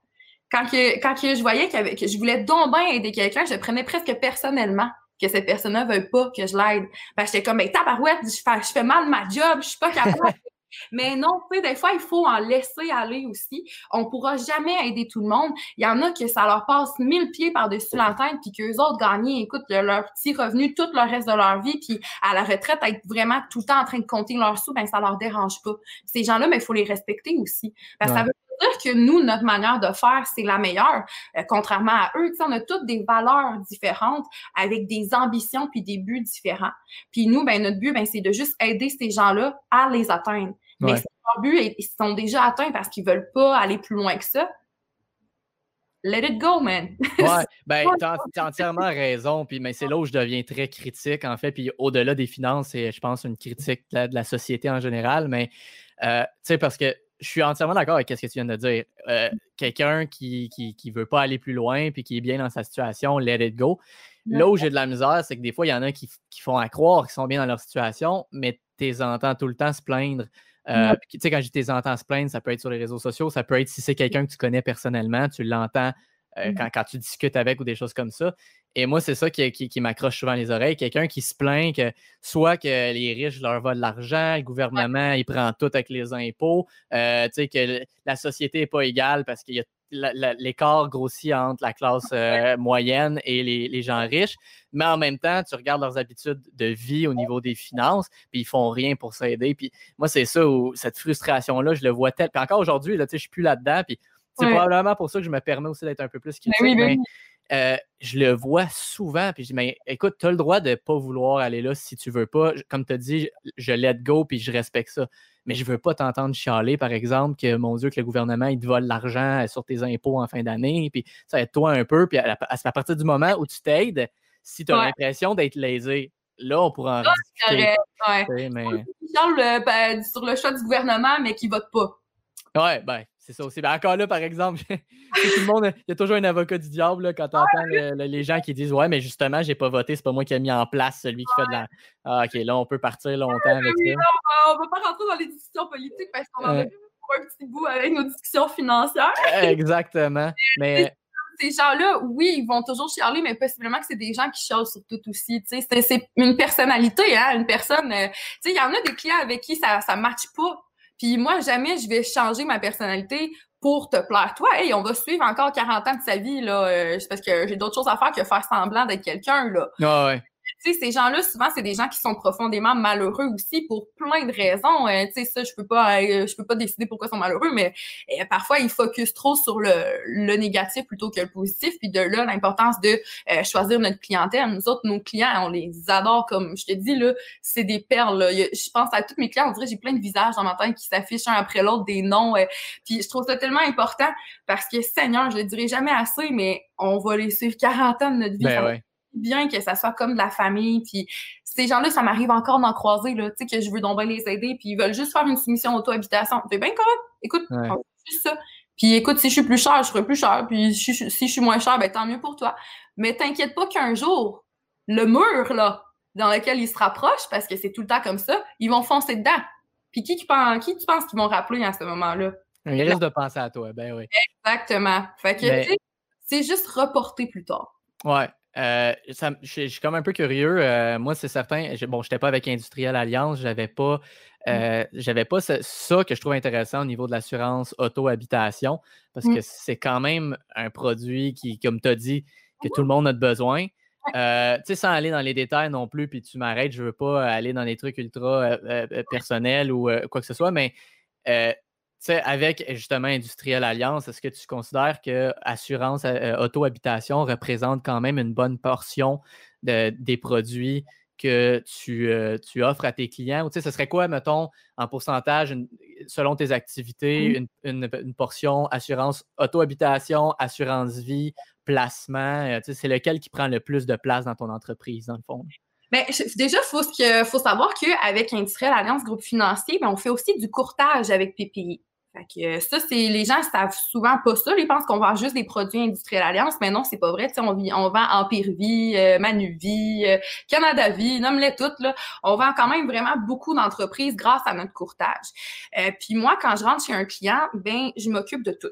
Quand, que, quand que je voyais que je voulais donc bien aider quelqu'un, je prenais presque personnellement que cette personne-là ne veuille pas que je l'aide. Ben, j'étais comme, ben, tabarouette, je fais, je fais mal ma job, je suis pas capable. Mais non, tu sais, des fois, il faut en laisser aller aussi. On ne pourra jamais aider tout le monde. Il y en a que ça leur passe mille pieds par-dessus la tête, puis qu'eux autres gagnent, écoute, leur petit revenu tout le reste de leur vie, puis à la retraite, être vraiment tout le temps en train de compter leurs sous, ben ça leur dérange pas. Ces gens-là, mais il faut les respecter aussi. Parce ça veut dire que nous, notre manière de faire, c'est la meilleure. Euh, contrairement à eux, on a toutes des valeurs différentes avec des ambitions puis des buts différents. Puis nous, ben, notre but, ben, c'est de juste aider ces gens-là à les atteindre. Mais si leur but, ils sont déjà atteints parce qu'ils veulent pas aller plus loin que ça, let it go, man. ouais, ben, t'as as entièrement raison. Puis, mais c'est là où je deviens très critique, en fait. Puis, au-delà des finances, c'est, je pense, une critique de la, société en général. Mais, euh, tu sais, parce que je suis entièrement d'accord avec ce que tu viens de dire. Euh, quelqu'un qui ne qui, veut pas aller plus loin puis qui est bien dans sa situation, let it go. Là où j'ai de la misère, c'est que des fois, il y en a qui, qui font à croire qu'ils sont bien dans leur situation, mais tu les entends tout le temps se plaindre euh, tu sais, quand je tes entends se plaindre, ça peut être sur les réseaux sociaux, ça peut être si c'est quelqu'un que tu connais personnellement, tu l'entends euh, mmh. quand, tu discutes avec ou des choses comme ça. Et moi, c'est ça qui, qui, m'accroche souvent les oreilles. Quelqu'un qui se plaint que soit que les riches leur volent de l'argent, le gouvernement, il prend tout avec les impôts, euh, tu sais, que la société n'est pas égale parce qu'il y a l'écart grossit entre la classe euh, moyenne et les, gens riches, mais en même temps, tu regardes leurs habitudes de vie au niveau des finances, puis ils font rien pour s'aider. Puis moi, c'est ça où cette frustration-là, je le vois tel. Puis encore aujourd'hui, là, je suis plus là-dedans, puis c'est probablement pour ça que je me permets aussi d'être un peu plus ben critique. Ben euh, je le vois souvent, puis je dis, mais écoute, tu as le droit de ne pas vouloir aller là si tu veux pas. Comme tu as dit, je let go, puis je respecte ça mais je ne veux pas t'entendre chialer, par exemple, que mon Dieu, que le gouvernement, il te vole l'argent sur tes impôts en fin d'année, puis ça être toi un peu, puis à, partir du moment où tu t'aides, si tu as l'impression d'être lésé, là, on pourra en discuter. Ouais. Mais... Euh, ben, sur le choix du gouvernement, mais qui vote pas. Ouais, ben, c'est ça aussi. Ben, encore là, par exemple, tout le monde, il y a toujours un avocat du diable quand tu entends les gens qui disent Ouais, mais justement, j'ai pas voté, c'est pas moi qui ai mis en place celui qui fait de la. Ah, ok, là, on peut partir longtemps avec ça. Non, on va pas rentrer dans les discussions politiques parce qu'on en a vu pour un petit bout avec nos discussions financières. Exactement. mais ces gens-là, oui, ils vont toujours chialer, mais possiblement que c'est des gens qui chialent sur tout aussi. C'est une personnalité, hein, une personne. Euh, il y en a des clients avec qui ça ne matche pas. Puis moi, jamais je vais changer ma personnalité pour te plaire. Toi, hey, on va suivre encore 40 ans de sa vie, là. Euh, parce que j'ai d'autres choses à faire que faire semblant d'être quelqu'un, là. Ouais tu sais, ces gens-là, souvent, c'est des gens qui sont profondément malheureux aussi pour plein de raisons. Euh, tu sais, ça, je peux pas, euh, je peux pas décider pourquoi ils sont malheureux, mais euh, parfois, ils focusent trop sur le, le, négatif plutôt que le positif. Puis de là, l'importance de choisir notre clientèle. Nous autres, nos clients, on les adore comme, je te dis, là, c'est des perles. Là. Je pense à tous mes clients, on dirait j'ai plein de visages dans ma tête qui s'affichent un après l'autre, des noms. puis je trouve ça tellement important parce que, Seigneur, je le dirai jamais assez, mais on va les suivre 40 ans de notre vie. Ben bien que ça soit comme de la famille. Puis ces gens-là, ça m'arrive encore d'en croiser, là, tu sais, que je veux donc les aider, puis ils veulent juste faire une soumission auto-habitation. C'est bien correct. Écoute, ouais. juste ça. Puis écoute, si je suis plus cher, je serai plus cher. Puis si je, suis moins cher, ben tant mieux pour toi. Mais t'inquiète pas qu'un jour, le mur, là, dans lequel ils se rapprochent, parce que c'est tout le temps comme ça, ils vont foncer dedans. Puis qui, qui, qui tu penses qu'ils vont rappeler à ce moment-là? Il reste de penser à toi, ben oui. Exactement. Fait que, c'est juste reporter plus tard. Ouais. Euh, je, suis comme un peu curieux. Euh, moi, c'est certain. bon, je n'étais pas avec Industriel Alliance. Je n'avais pas, mmh. euh, j'avais pas ça, que je trouve intéressant au niveau de l'assurance auto-habitation parce mmh. que c'est quand même un produit qui, comme tu as dit, que tout le monde a besoin. tu sais, sans aller dans les détails non plus, puis tu m'arrêtes, je ne veux pas aller dans des trucs ultra personnels ou quoi que ce soit, mais avec justement Industriel Alliance, est-ce que tu considères que assurance euh, euh, auto-habitation représente quand même une bonne portion des produits que tu, euh, tu, offres à tes clients? Ou ce serait quoi, mettons, en pourcentage, selon tes activités, une, portion assurance auto-habitation, assurance vie, placement? c'est lequel qui prend le plus de place dans ton entreprise, dans le fond? Bien, déjà, il faut, faut, savoir qu'avec Industriel Alliance Groupe Financier, ben, on fait aussi du courtage avec PPI. Fait ça, c'est les gens savent souvent pas ça. Ils pensent qu'on vend juste des produits industriels Alliance, mais non, c'est pas vrai. on, on vend Empire Vie, euh, Manuvie, euh, Canada Vie, nomme-les toutes. Là. On vend quand même vraiment beaucoup d'entreprises grâce à notre courtage. Euh, puis moi, quand je rentre chez un client, ben je m'occupe de tout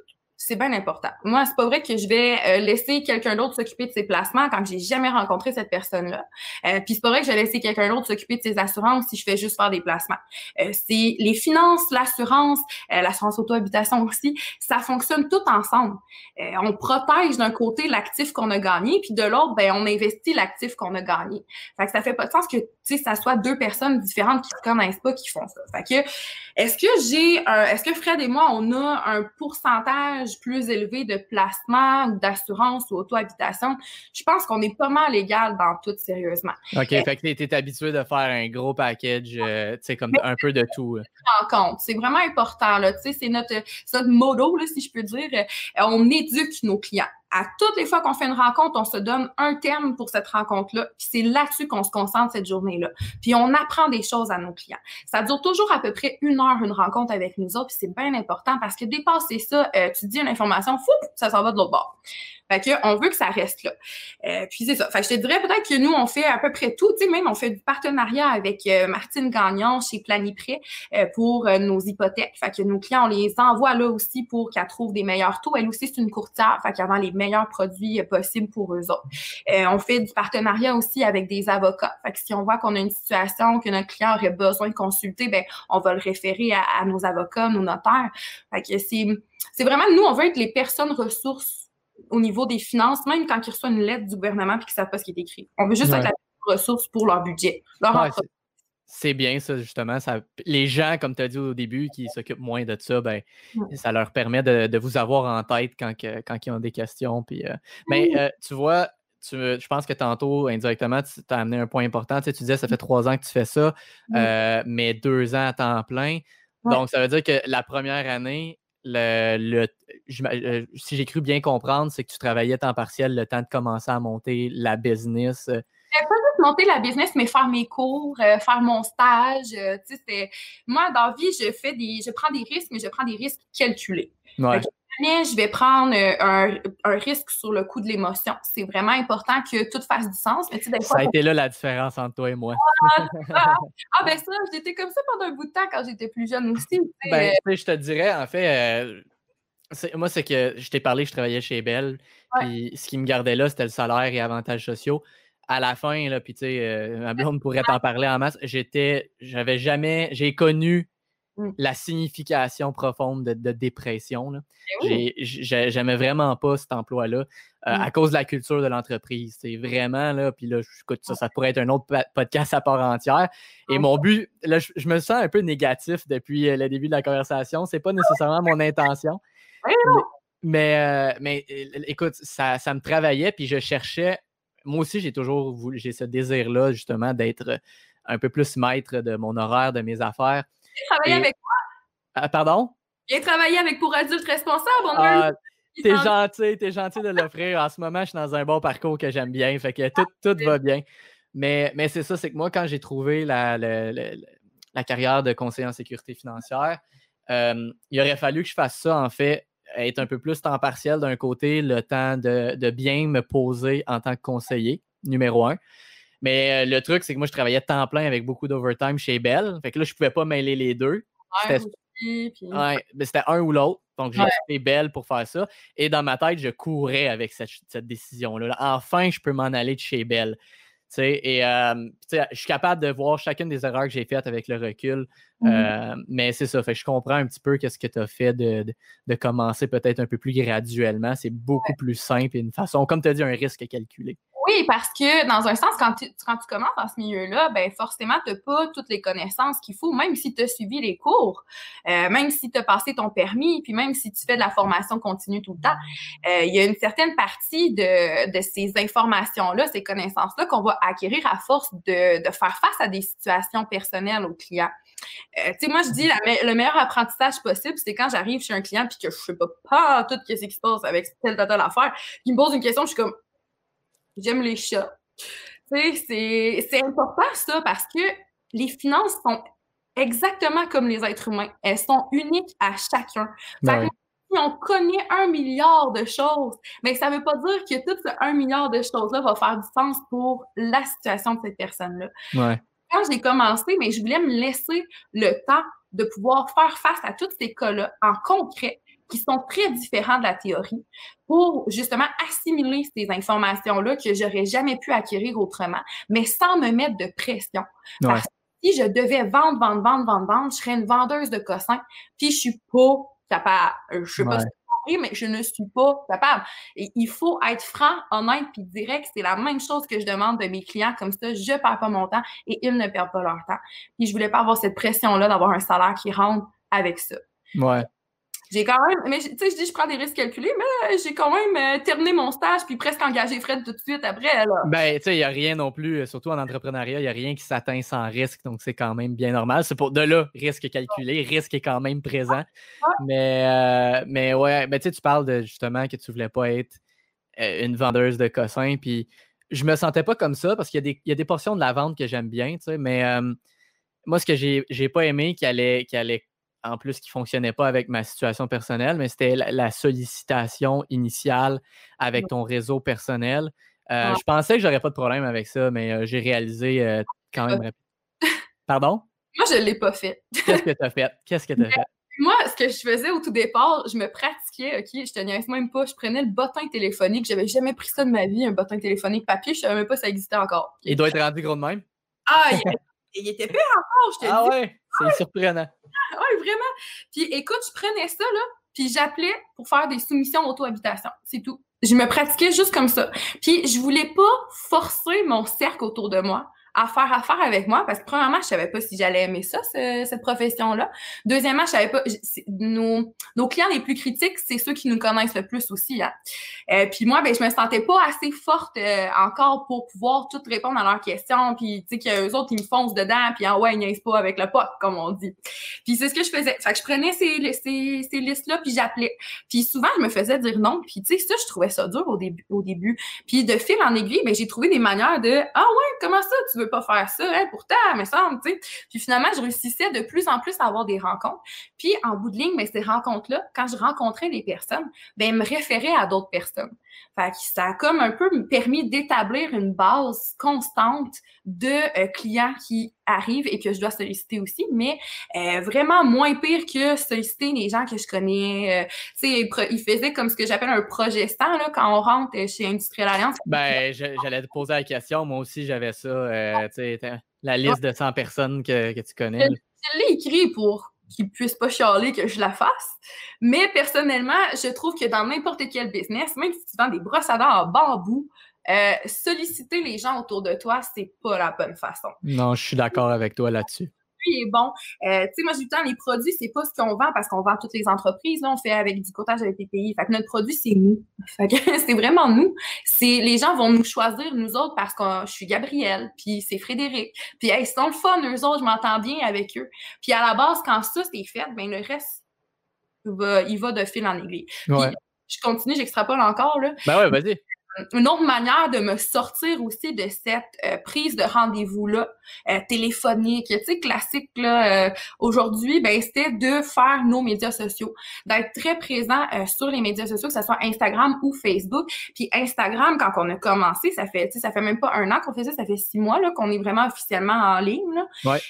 c'est bien important. Moi, c'est pas vrai que je vais euh, laisser quelqu'un d'autre s'occuper de ses placements quand j'ai jamais rencontré cette personne-là. Euh, puis c'est pas vrai que je vais laisser quelqu'un d'autre s'occuper de ses assurances si je fais juste faire des placements. Euh, c'est les finances, l'assurance, l'assurance auto-habitation aussi, ça fonctionne tout ensemble. on protège d'un côté l'actif qu'on a gagné, puis de l'autre, ben on investit l'actif qu'on a gagné. Fait que ça fait pas de sens que tu ça soit deux personnes différentes qui se connaissent pas qui font ça. Fait que est-ce que j'ai est-ce que Fred et moi on a un pourcentage plus élevé de placement ou d'assurance ou auto-habitation, je pense qu'on est pas mal égal dans tout, sérieusement. OK, euh, fait que tu es habitué de faire un gros package, euh, tu sais, comme un peu de tout. En compte, c'est vraiment important, là, tu sais, c'est notre, notre modo, là, si je peux dire. Euh, on éduque nos clients À toutes les fois qu'on fait une rencontre, on se donne un thème pour cette rencontre-là, puis c'est là-dessus qu'on se concentre cette journée-là. Puis on apprend des choses à nos clients. Ça dure toujours à peu près une heure, une rencontre avec nous autres, puis c'est bien important parce que dépasser ça, euh, tu dis une information, fou, ça s'en va de l'autre bord. Fait que on veut que ça reste là. Euh, puis c'est ça. Fait que je te dirais peut-être que nous, on fait à peu près tout. Tu sais, même on fait du partenariat avec euh, Martine Gagnon chez Planiprêt euh, pour nos hypothèques. Fait que nos clients, on les envoie là aussi pour qu'elles trouvent des meilleurs taux. Elle aussi, c'est une courtière. Fait qu'elle vend les meilleurs produits possibles pour eux autres. on fait du partenariat aussi avec des avocats. Fait que si on voit qu'on a une situation que notre client aurait besoin de consulter, ben on va le référer à, nos avocats, nos notaires. Fait que c'est, c'est vraiment, nous, on veut être les personnes ressources au niveau des finances, même quand ils reçoivent une lettre du gouvernement et qu'ils ne savent pas ce qui est écrit. On veut juste être la ressource pour leur budget, c'est bien ça, justement. Ça, les gens, comme tu as dit au début, qui s'occupent moins de ça, ben, ça leur permet de, vous avoir en tête quand, quand ils ont des questions. Puis, euh, mais euh, tu vois, je pense que tantôt, indirectement, tu as amené un point important. Tu, sais, tu disais, ça fait trois ans que tu fais ça, euh, mais deux ans à temps plein. Donc, ça veut dire que la première année, le, euh, si j'ai cru bien comprendre, c'est que tu travaillais temps partiel le temps de commencer à monter la business. Euh. Pas juste monter la business, mais faire mes cours, euh, faire mon stage. moi, dans la vie, je fais des, je prends des risques, mais je prends des risques calculés je vais prendre euh, un, risque sur le coup de l'émotion. C'est vraiment important que tout fasse du sens. ça a été là la différence entre toi et moi. ah, ah ben ça, j'étais comme ça pendant un bout de temps quand j'étais plus jeune aussi. Ben, je te dirais, en fait, euh, moi, c'est que je t'ai parlé, je travaillais chez Bell. Puis ce qui me gardait là, c'était le salaire et avantages sociaux. À la fin, là, puis tu sais, euh, ma blonde pourrait t'en parler en masse. J'étais, j'avais jamais, j'ai connu Mmh. la signification profonde de, dépression. Ben j'aimais vraiment pas cet emploi-là euh, mmh. à cause de la culture de l'entreprise. C'est vraiment là, puis là, écoute, ça, ça pourrait être un autre podcast à part entière. Et mon but, là, je, me sens un peu négatif depuis euh, le début de la conversation. C'est pas nécessairement mon intention. Mais, mais, euh, écoute, ça, ça me travaillait, puis je cherchais. Moi aussi, j'ai toujours voulu, j'ai ce désir-là, justement, d'être un peu plus maître de mon horaire, de mes affaires travaillé avec moi. Ah, pardon? J'ai travaillé avec pour adultes responsables. Ah, t'es gentil, t'es gentil de l'offrir. En ce moment, je suis dans un bon parcours que j'aime bien. Fait que tout, tout va bien. Mais, mais c'est ça, c'est que moi, quand j'ai trouvé la, la, carrière de conseiller en sécurité financière, euh, il aurait fallu que je fasse ça, en fait, être un peu plus temps partiel d'un côté, le temps de, de, bien me poser en tant que conseiller, numéro un. Mais euh, le truc, c'est que moi, je travaillais temps plein avec beaucoup d'overtime chez Bell. Fait que là, je ne pouvais pas mêler les deux. C'était un ou l'autre. Donc, j'ai fait Bell pour faire ça. Et dans ma tête, je courais avec cette, décision-là. Enfin, je peux m'en aller de chez Bell. et euh, je suis capable de voir chacune des erreurs que j'ai faites avec le recul. Mmh euh, mais c'est ça. Fait je comprends un petit peu qu'est-ce que tu as fait de, commencer peut-être un peu plus graduellement. C'est beaucoup plus simple et une façon, comme tu as dit, un risque calculé. Oui, parce que dans un sens, quand tu, quand tu commences dans ce milieu-là, ben forcément, tu n'as pas toutes les connaissances qu'il faut, même si tu as suivi les cours, euh, même si tu as passé ton permis, puis même si tu fais de la formation continue tout le temps. Euh, il y a une certaine partie de, de ces informations-là, ces connaissances-là qu'on va acquérir à force de, de, faire face à des situations personnelles aux clients. Euh, tu sais, moi, je dis le meilleur apprentissage possible, c'est quand j'arrive chez un client puis que je ne sais pas, tout ce qui se passe avec telle, telle, telle affaire, qui me pose une question, je suis comme j'aime les chats. Tu sais, c'est important ça parce que les finances sont exactement comme les êtres humains. Elles sont uniques à chacun. si on connaît un milliard de choses, mais ça ne veut pas dire que tout ce un milliard de choses-là va faire du sens pour la situation de cette personne-là. Quand j'ai commencé, mais je voulais me laisser le temps de pouvoir faire face à tous ces cas-là en concret qui sont très différents de la théorie pour justement assimiler ces informations-là que j'aurais jamais pu acquérir autrement, mais sans me mettre de pression. Parce que si je devais vendre, vendre, vendre, vendre, vendre, je serais une vendeuse de cossins, puis je suis pas capable. Euh, je sais pas si mais je ne suis pas capable. Et il faut être franc, honnête, puis direct. C'est la même chose que je demande de mes clients. Comme ça, je perds pas mon temps et ils ne perdent pas leur temps. Puis je voulais pas avoir cette pression-là d'avoir un salaire qui rentre avec ça. Ouais. J'ai quand même, mais tu sais, je dis je prends des risques calculés, mais j'ai quand même euh, terminé mon stage puis presque engagé Fred tout de suite après. Ben, tu sais, il n'y a rien non plus, euh, surtout en entrepreneuriat, il n'y a rien qui s'atteint sans risque, donc c'est quand même bien normal. C'est pour de là, risque calculé, risque est quand même présent. Mais, euh, mais ouais, ben, tu sais, tu parles de justement que tu ne voulais pas être une vendeuse de cossins. Puis je me sentais pas comme ça parce qu'il y, a des portions de la vente que j'aime bien, mais moi, ce que j'ai pas aimé qui allait, qui allait, en plus, qui fonctionnait pas avec ma situation personnelle, mais c'était la, sollicitation initiale avec ton réseau personnel. Je pensais que j'aurais pas de problème avec ça, mais j'ai réalisé quand même. Pardon? Moi, je l'ai pas fait. Qu'est-ce que tu as fait? Qu'est-ce que tu as fait? Moi, ce que je faisais au tout départ, je me pratiquais, OK, je tenais même pas, je prenais le bottin téléphonique, j'avais jamais pris ça de ma vie, un bottin téléphonique papier, je savais même pas si ça existait encore. Il doit être rendu gros de même? Ah, il, était pire encore, je te ah dis. Ah ouais, c'est surprenant. Ah ouais, vraiment. Puis écoute, je prenais ça, là, puis j'appelais pour faire des soumissions d'auto-habitation, c'est tout. Je me pratiquais juste comme ça. Puis je voulais pas forcer mon cercle autour de moi à faire affaire avec moi parce que premièrement, je savais pas si j'allais aimer ça, cette profession-là. Deuxièmement, je savais pas. Nos, nos clients les plus critiques, c'est ceux qui nous connaissent le plus aussi. Hein. Euh, puis moi, ben, je me sentais pas assez forte euh, encore pour pouvoir tout répondre à leurs questions. Puis tu sais qu'eux autres, ils me foncent dedans, puis en ouais, ils niaisent pas avec le pot, comme on dit. Puis c'est ce que je faisais. Fait que je prenais ces, ces, ces listes-là, puis j'appelais. Puis souvent, je me faisais dire non. Puis tu sais, ça, je trouvais ça dur au début. Au début. Puis de fil en aiguille, ben, j'ai trouvé des manières de ah ouais, comment ça, tu veux pas faire ça, hein, pourtant, me semble, tu sais. Puis finalement, je réussissais de plus en plus à avoir des rencontres. Puis en bout de ligne, mais ben, ces rencontres-là, quand je rencontrais les personnes, ben, me référaient à d'autres personnes. Fait ça a comme un peu permis d'établir une base constante de euh, clients qui arrivent et que je dois solliciter aussi, mais euh, vraiment moins pire que solliciter les gens que je connais. Euh, tu sais, ils faisaient comme ce que j'appelle un progestant là, quand on rentre chez Industriel Alliance. Ben, j'allais te poser la question. Moi aussi, j'avais ça. tu sais, la liste de 100 personnes que, que tu connais. Je l'ai écrit pour qu'ils puissent pas chialer que je la fasse. Mais personnellement, je trouve que dans n'importe quel business, même si tu vends des brosses à dents en bambou, euh, solliciter les gens autour de toi, c'est pas la bonne façon. Non, je suis d'accord avec toi là-dessus est bon. Euh, tu sais, moi, j'ai du temps, les produits, c'est pas ce qu'on vend parce qu'on vend toutes les entreprises. Là, on fait avec du courtage avec les pays. Fait que notre produit, c'est nous. Fait que c'est vraiment nous. C'est les gens vont nous choisir, nous autres, parce que je suis Gabrielle, puis c'est Frédéric. Puis ils sont le fun, eux autres, je m'entends bien avec eux. Puis à la base, quand ça, c'est fait, ben le reste, va, il va de fil en aiguille. je continue, j'extrapole encore, là. Ben ouais, vas-y une autre manière de me sortir aussi de cette euh, prise de rendez-vous-là, euh, téléphonique, tu sais, classique, là, euh, aujourd'hui, ben, c'était de faire nos médias sociaux, d'être très présent sur les médias sociaux, que ce soit Instagram ou Facebook. Puis Instagram, quand on a commencé, ça fait, tu sais, ça fait même pas un an qu'on fait ça, ça fait six mois, là, qu'on est vraiment officiellement en ligne, là. Ouais.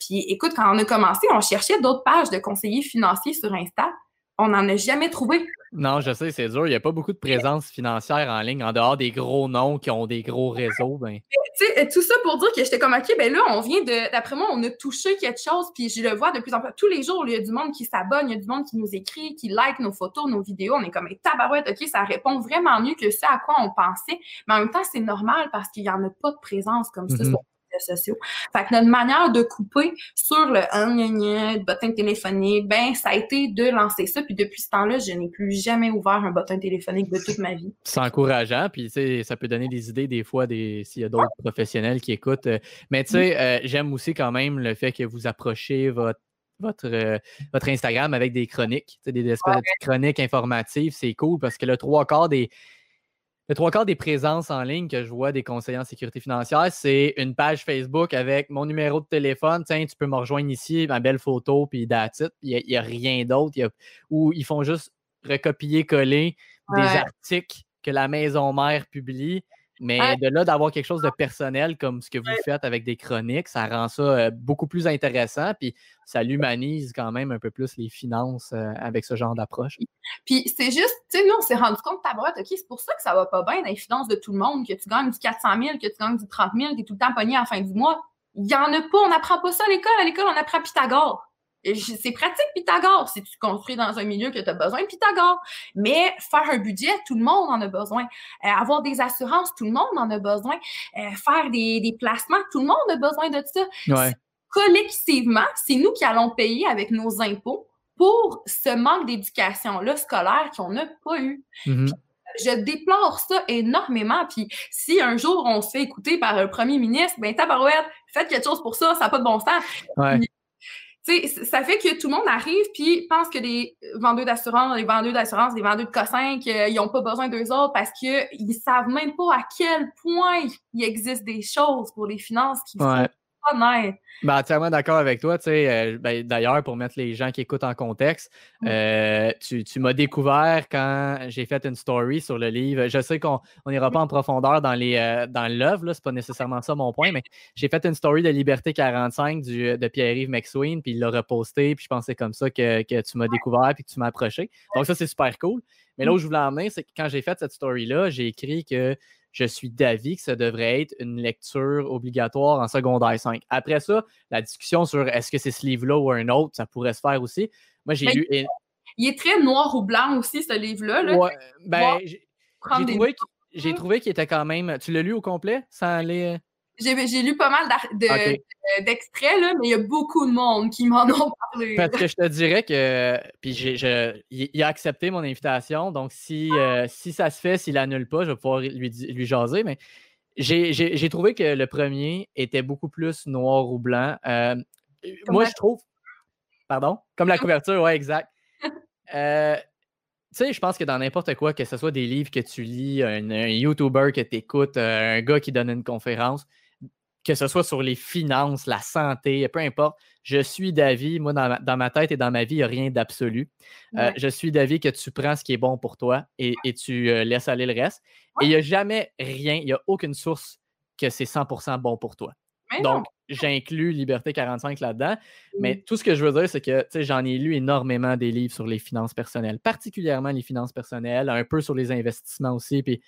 puis écoute, quand on a commencé, on cherchait d'autres pages de conseillers financiers sur Insta on n'en a jamais trouvé. Non, je sais, c'est dur. Il n'y a pas beaucoup de présence financière en ligne, en dehors des gros noms qui ont des gros réseaux. Ben. Tout ça pour dire que j'étais comme, OK, ben là, on vient de. D'après moi, on a touché quelque chose, puis je le vois de plus en plus. Tous les jours, il y a du monde qui s'abonne, il y a du monde qui nous écrit, qui like nos photos, nos vidéos. On est comme, tabarouette, OK, ça répond vraiment mieux que ça à quoi on pensait. Mais en même temps, c'est normal parce qu'il n'y en a pas de présence comme ça sociaux. Fait que notre manière de couper sur le un bottin téléphonique, ben ça a été de lancer ça. Puis depuis ce temps-là, je n'ai plus jamais ouvert un bottin téléphonique de toute ma vie. C'est encourageant, puis tu sais, ça peut donner des idées des fois des, s'il y a d'autres professionnels qui écoutent. Euh, mais tu sais, euh, j'aime aussi quand même le fait que vous approchez votre votre, euh, votre Instagram avec des chroniques, des espèces de chroniques informatives, c'est cool parce que le trois quarts des, le trois quarts des présences en ligne que je vois des conseillers en sécurité financière, c'est une page Facebook avec mon numéro de téléphone. Tiens, tu peux me rejoindre ici, ma belle photo, puis that's Il n'y a, rien d'autre. Ou ils font juste recopier-coller des articles que la maison mère publie mais de là, d'avoir quelque chose de personnel comme ce que vous faites avec des chroniques, ça rend ça euh, beaucoup plus intéressant, puis ça l'humanise quand même un peu plus les finances euh, avec ce genre d'approche. Puis c'est juste, tu sais, nous, on s'est rendu compte, ta boîte, OK, c'est pour ça que ça va pas bien dans les finances de tout le monde, que tu gagnes du 400 000, que tu gagnes du 30 000, tu es tout le temps pogné à la fin du mois. Il n'y en a pas, on n'apprend pas ça à l'école. À l'école, on apprend Pythagore. C'est pratique Pythagore si tu construis dans un milieu que tu as besoin de Pythagore. Mais faire un budget, tout le monde en a besoin. Euh, avoir des assurances, tout le monde en a besoin. Euh, faire des, des, placements, tout le monde a besoin de ça. Collectivement, c'est nous qui allons payer avec nos impôts pour ce manque d'éducation-là scolaire qu'on n'a pas eu. Mm-hmm. je déplore ça énormément. Puis si un jour on se fait écouter par un premier ministre, ben tabarouette, faites quelque chose pour ça, ça n'a pas de bon sens ça fait que tout le monde arrive puis pense que les vendeurs d'assurance, les vendeurs d'assurance, les vendeurs de cossin, qu'ils n'ont pas besoin d'eux autres parce qu'ils ne savent même pas à quel point il existe des choses pour les finances qui sont ben, entièrement d'accord avec toi. Euh, ben, D'ailleurs, pour mettre les gens qui écoutent en contexte, euh, tu, m'as découvert quand j'ai fait une story sur le livre. Je sais qu'on n'ira pas en profondeur dans les euh, dans l'œuvre, c'est pas nécessairement ça mon point, mais j'ai fait une story de Liberté 45 du, de Pierre-Yves McSween, puis il l'a reposté, puis je pensais comme ça que, que tu m'as découvert, puis que tu m'as approché. Donc ça, c'est super cool. Mais là où je voulais emmener, c'est que quand j'ai fait cette story-là, j'ai écrit que je suis d'avis que ça devrait être une lecture obligatoire en secondaire 5. Après ça, la discussion sur est-ce que c'est ce livre-là ou un autre, ça pourrait se faire aussi. Moi, j'ai lu. Il est très noir ou blanc aussi, ce livre-là. Ouais, ben, j'ai trouvé qu'il était quand même. Tu l'as lu au complet sans aller. J'ai lu pas mal d'extraits, là, mais il y a beaucoup de monde qui m'en ont parlé. Parce que je te dirais que. Puis il a accepté mon invitation. Donc, si, euh, si ça se fait, s'il n'annule pas, je vais pouvoir lui, lui jaser. Mais j'ai trouvé que le premier était beaucoup plus noir ou blanc. Euh, moi, je trouve. Pardon? Comme la couverture, ouais, exact. Euh, tu sais, je pense que dans n'importe quoi, que ce soit des livres que tu lis, un, un YouTuber que tu écoutes, un gars qui donne une conférence, que ce soit sur les finances, la santé, peu importe. Je suis d'avis, moi, dans ma, tête et dans ma vie, il n'y a rien d'absolu. Euh, je suis d'avis que tu prends ce qui est bon pour toi et, tu euh, laisses aller le reste. Et il n'y a jamais rien, il n'y a aucune source que c'est 100% bon pour toi. Donc, j'inclus Liberté 45 là-dedans. Mais tout ce que je veux dire, c'est que j'en ai lu énormément des livres sur les finances personnelles, particulièrement les finances personnelles, un peu sur les investissements aussi. Puis.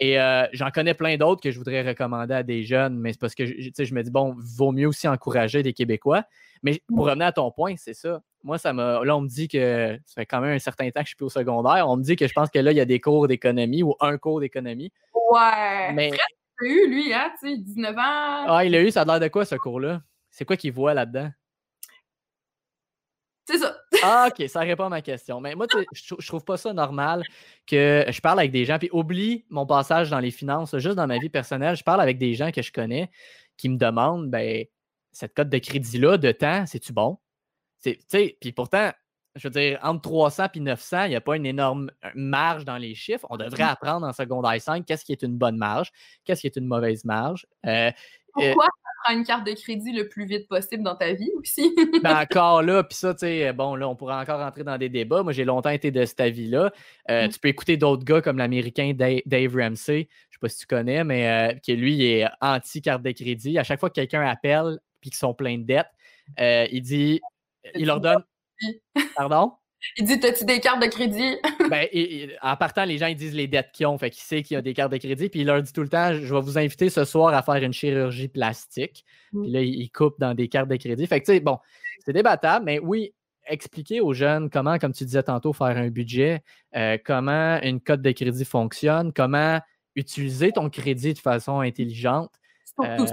Et euh, j'en connais plein d'autres que je voudrais recommander à des jeunes, mais c'est parce que je me dis, bon, vaut mieux aussi encourager des Québécois. Mais pour mmh. revenir à ton point, c'est ça. Moi, ça m'a. Là, on me dit que ça fait quand même un certain temps que je suis plus au secondaire. On me dit que je pense que là, il y a des cours d'économie ou un cours d'économie. Ouais. Mais. Il a eu, lui, hein, tu sais, 19 ans. Ah, il a eu, ça a l'air de quoi, ce cours-là? C'est quoi qu'il voit là-dedans? C'est ça. Ah, OK, ça répond à ma question. Mais moi, je, je trouve pas ça normal que je parle avec des gens, puis oublie mon passage dans les finances, juste dans ma vie personnelle, je parle avec des gens que je connais qui me demandent, ben, cette cote de crédit-là, de temps, c'est-tu bon? Puis pourtant, je veux dire, entre 300 et 900, il n'y a pas une énorme marge dans les chiffres. On devrait mmh. apprendre en secondaire 5 qu'est-ce qui est une bonne marge, qu'est-ce qui est une mauvaise marge. Euh, Pourquoi? Une carte de crédit le plus vite possible dans ta vie aussi. ben encore là, puis ça, tu sais, bon, là, on pourrait encore rentrer dans des débats. Moi, j'ai longtemps été de cet avis-là. Euh, mm. Tu peux écouter d'autres gars comme l'Américain Dave, Ramsey, je sais pas si tu connais, mais euh, qui lui est anti-carte de crédit. À chaque fois que quelqu'un appelle puis qu'ils sont pleins de dettes, euh, il dit, il leur donne. Pardon? Il dit T'as-tu des cartes de crédit? Ben, En partant, les gens ils disent les dettes qu'ils ont. Fait qu'il sait qu'il y a des cartes de crédit. Puis il leur dit tout le temps Je vais vous inviter ce soir à faire une chirurgie plastique. Mmh. Puis là, il coupe dans des cartes de crédit. Fait que, tu sais, bon, c'est débattable, mais oui, expliquer aux jeunes comment, comme tu disais tantôt, faire un budget, euh, comment une cote de crédit fonctionne, comment utiliser ton crédit de façon intelligente. Euh, tu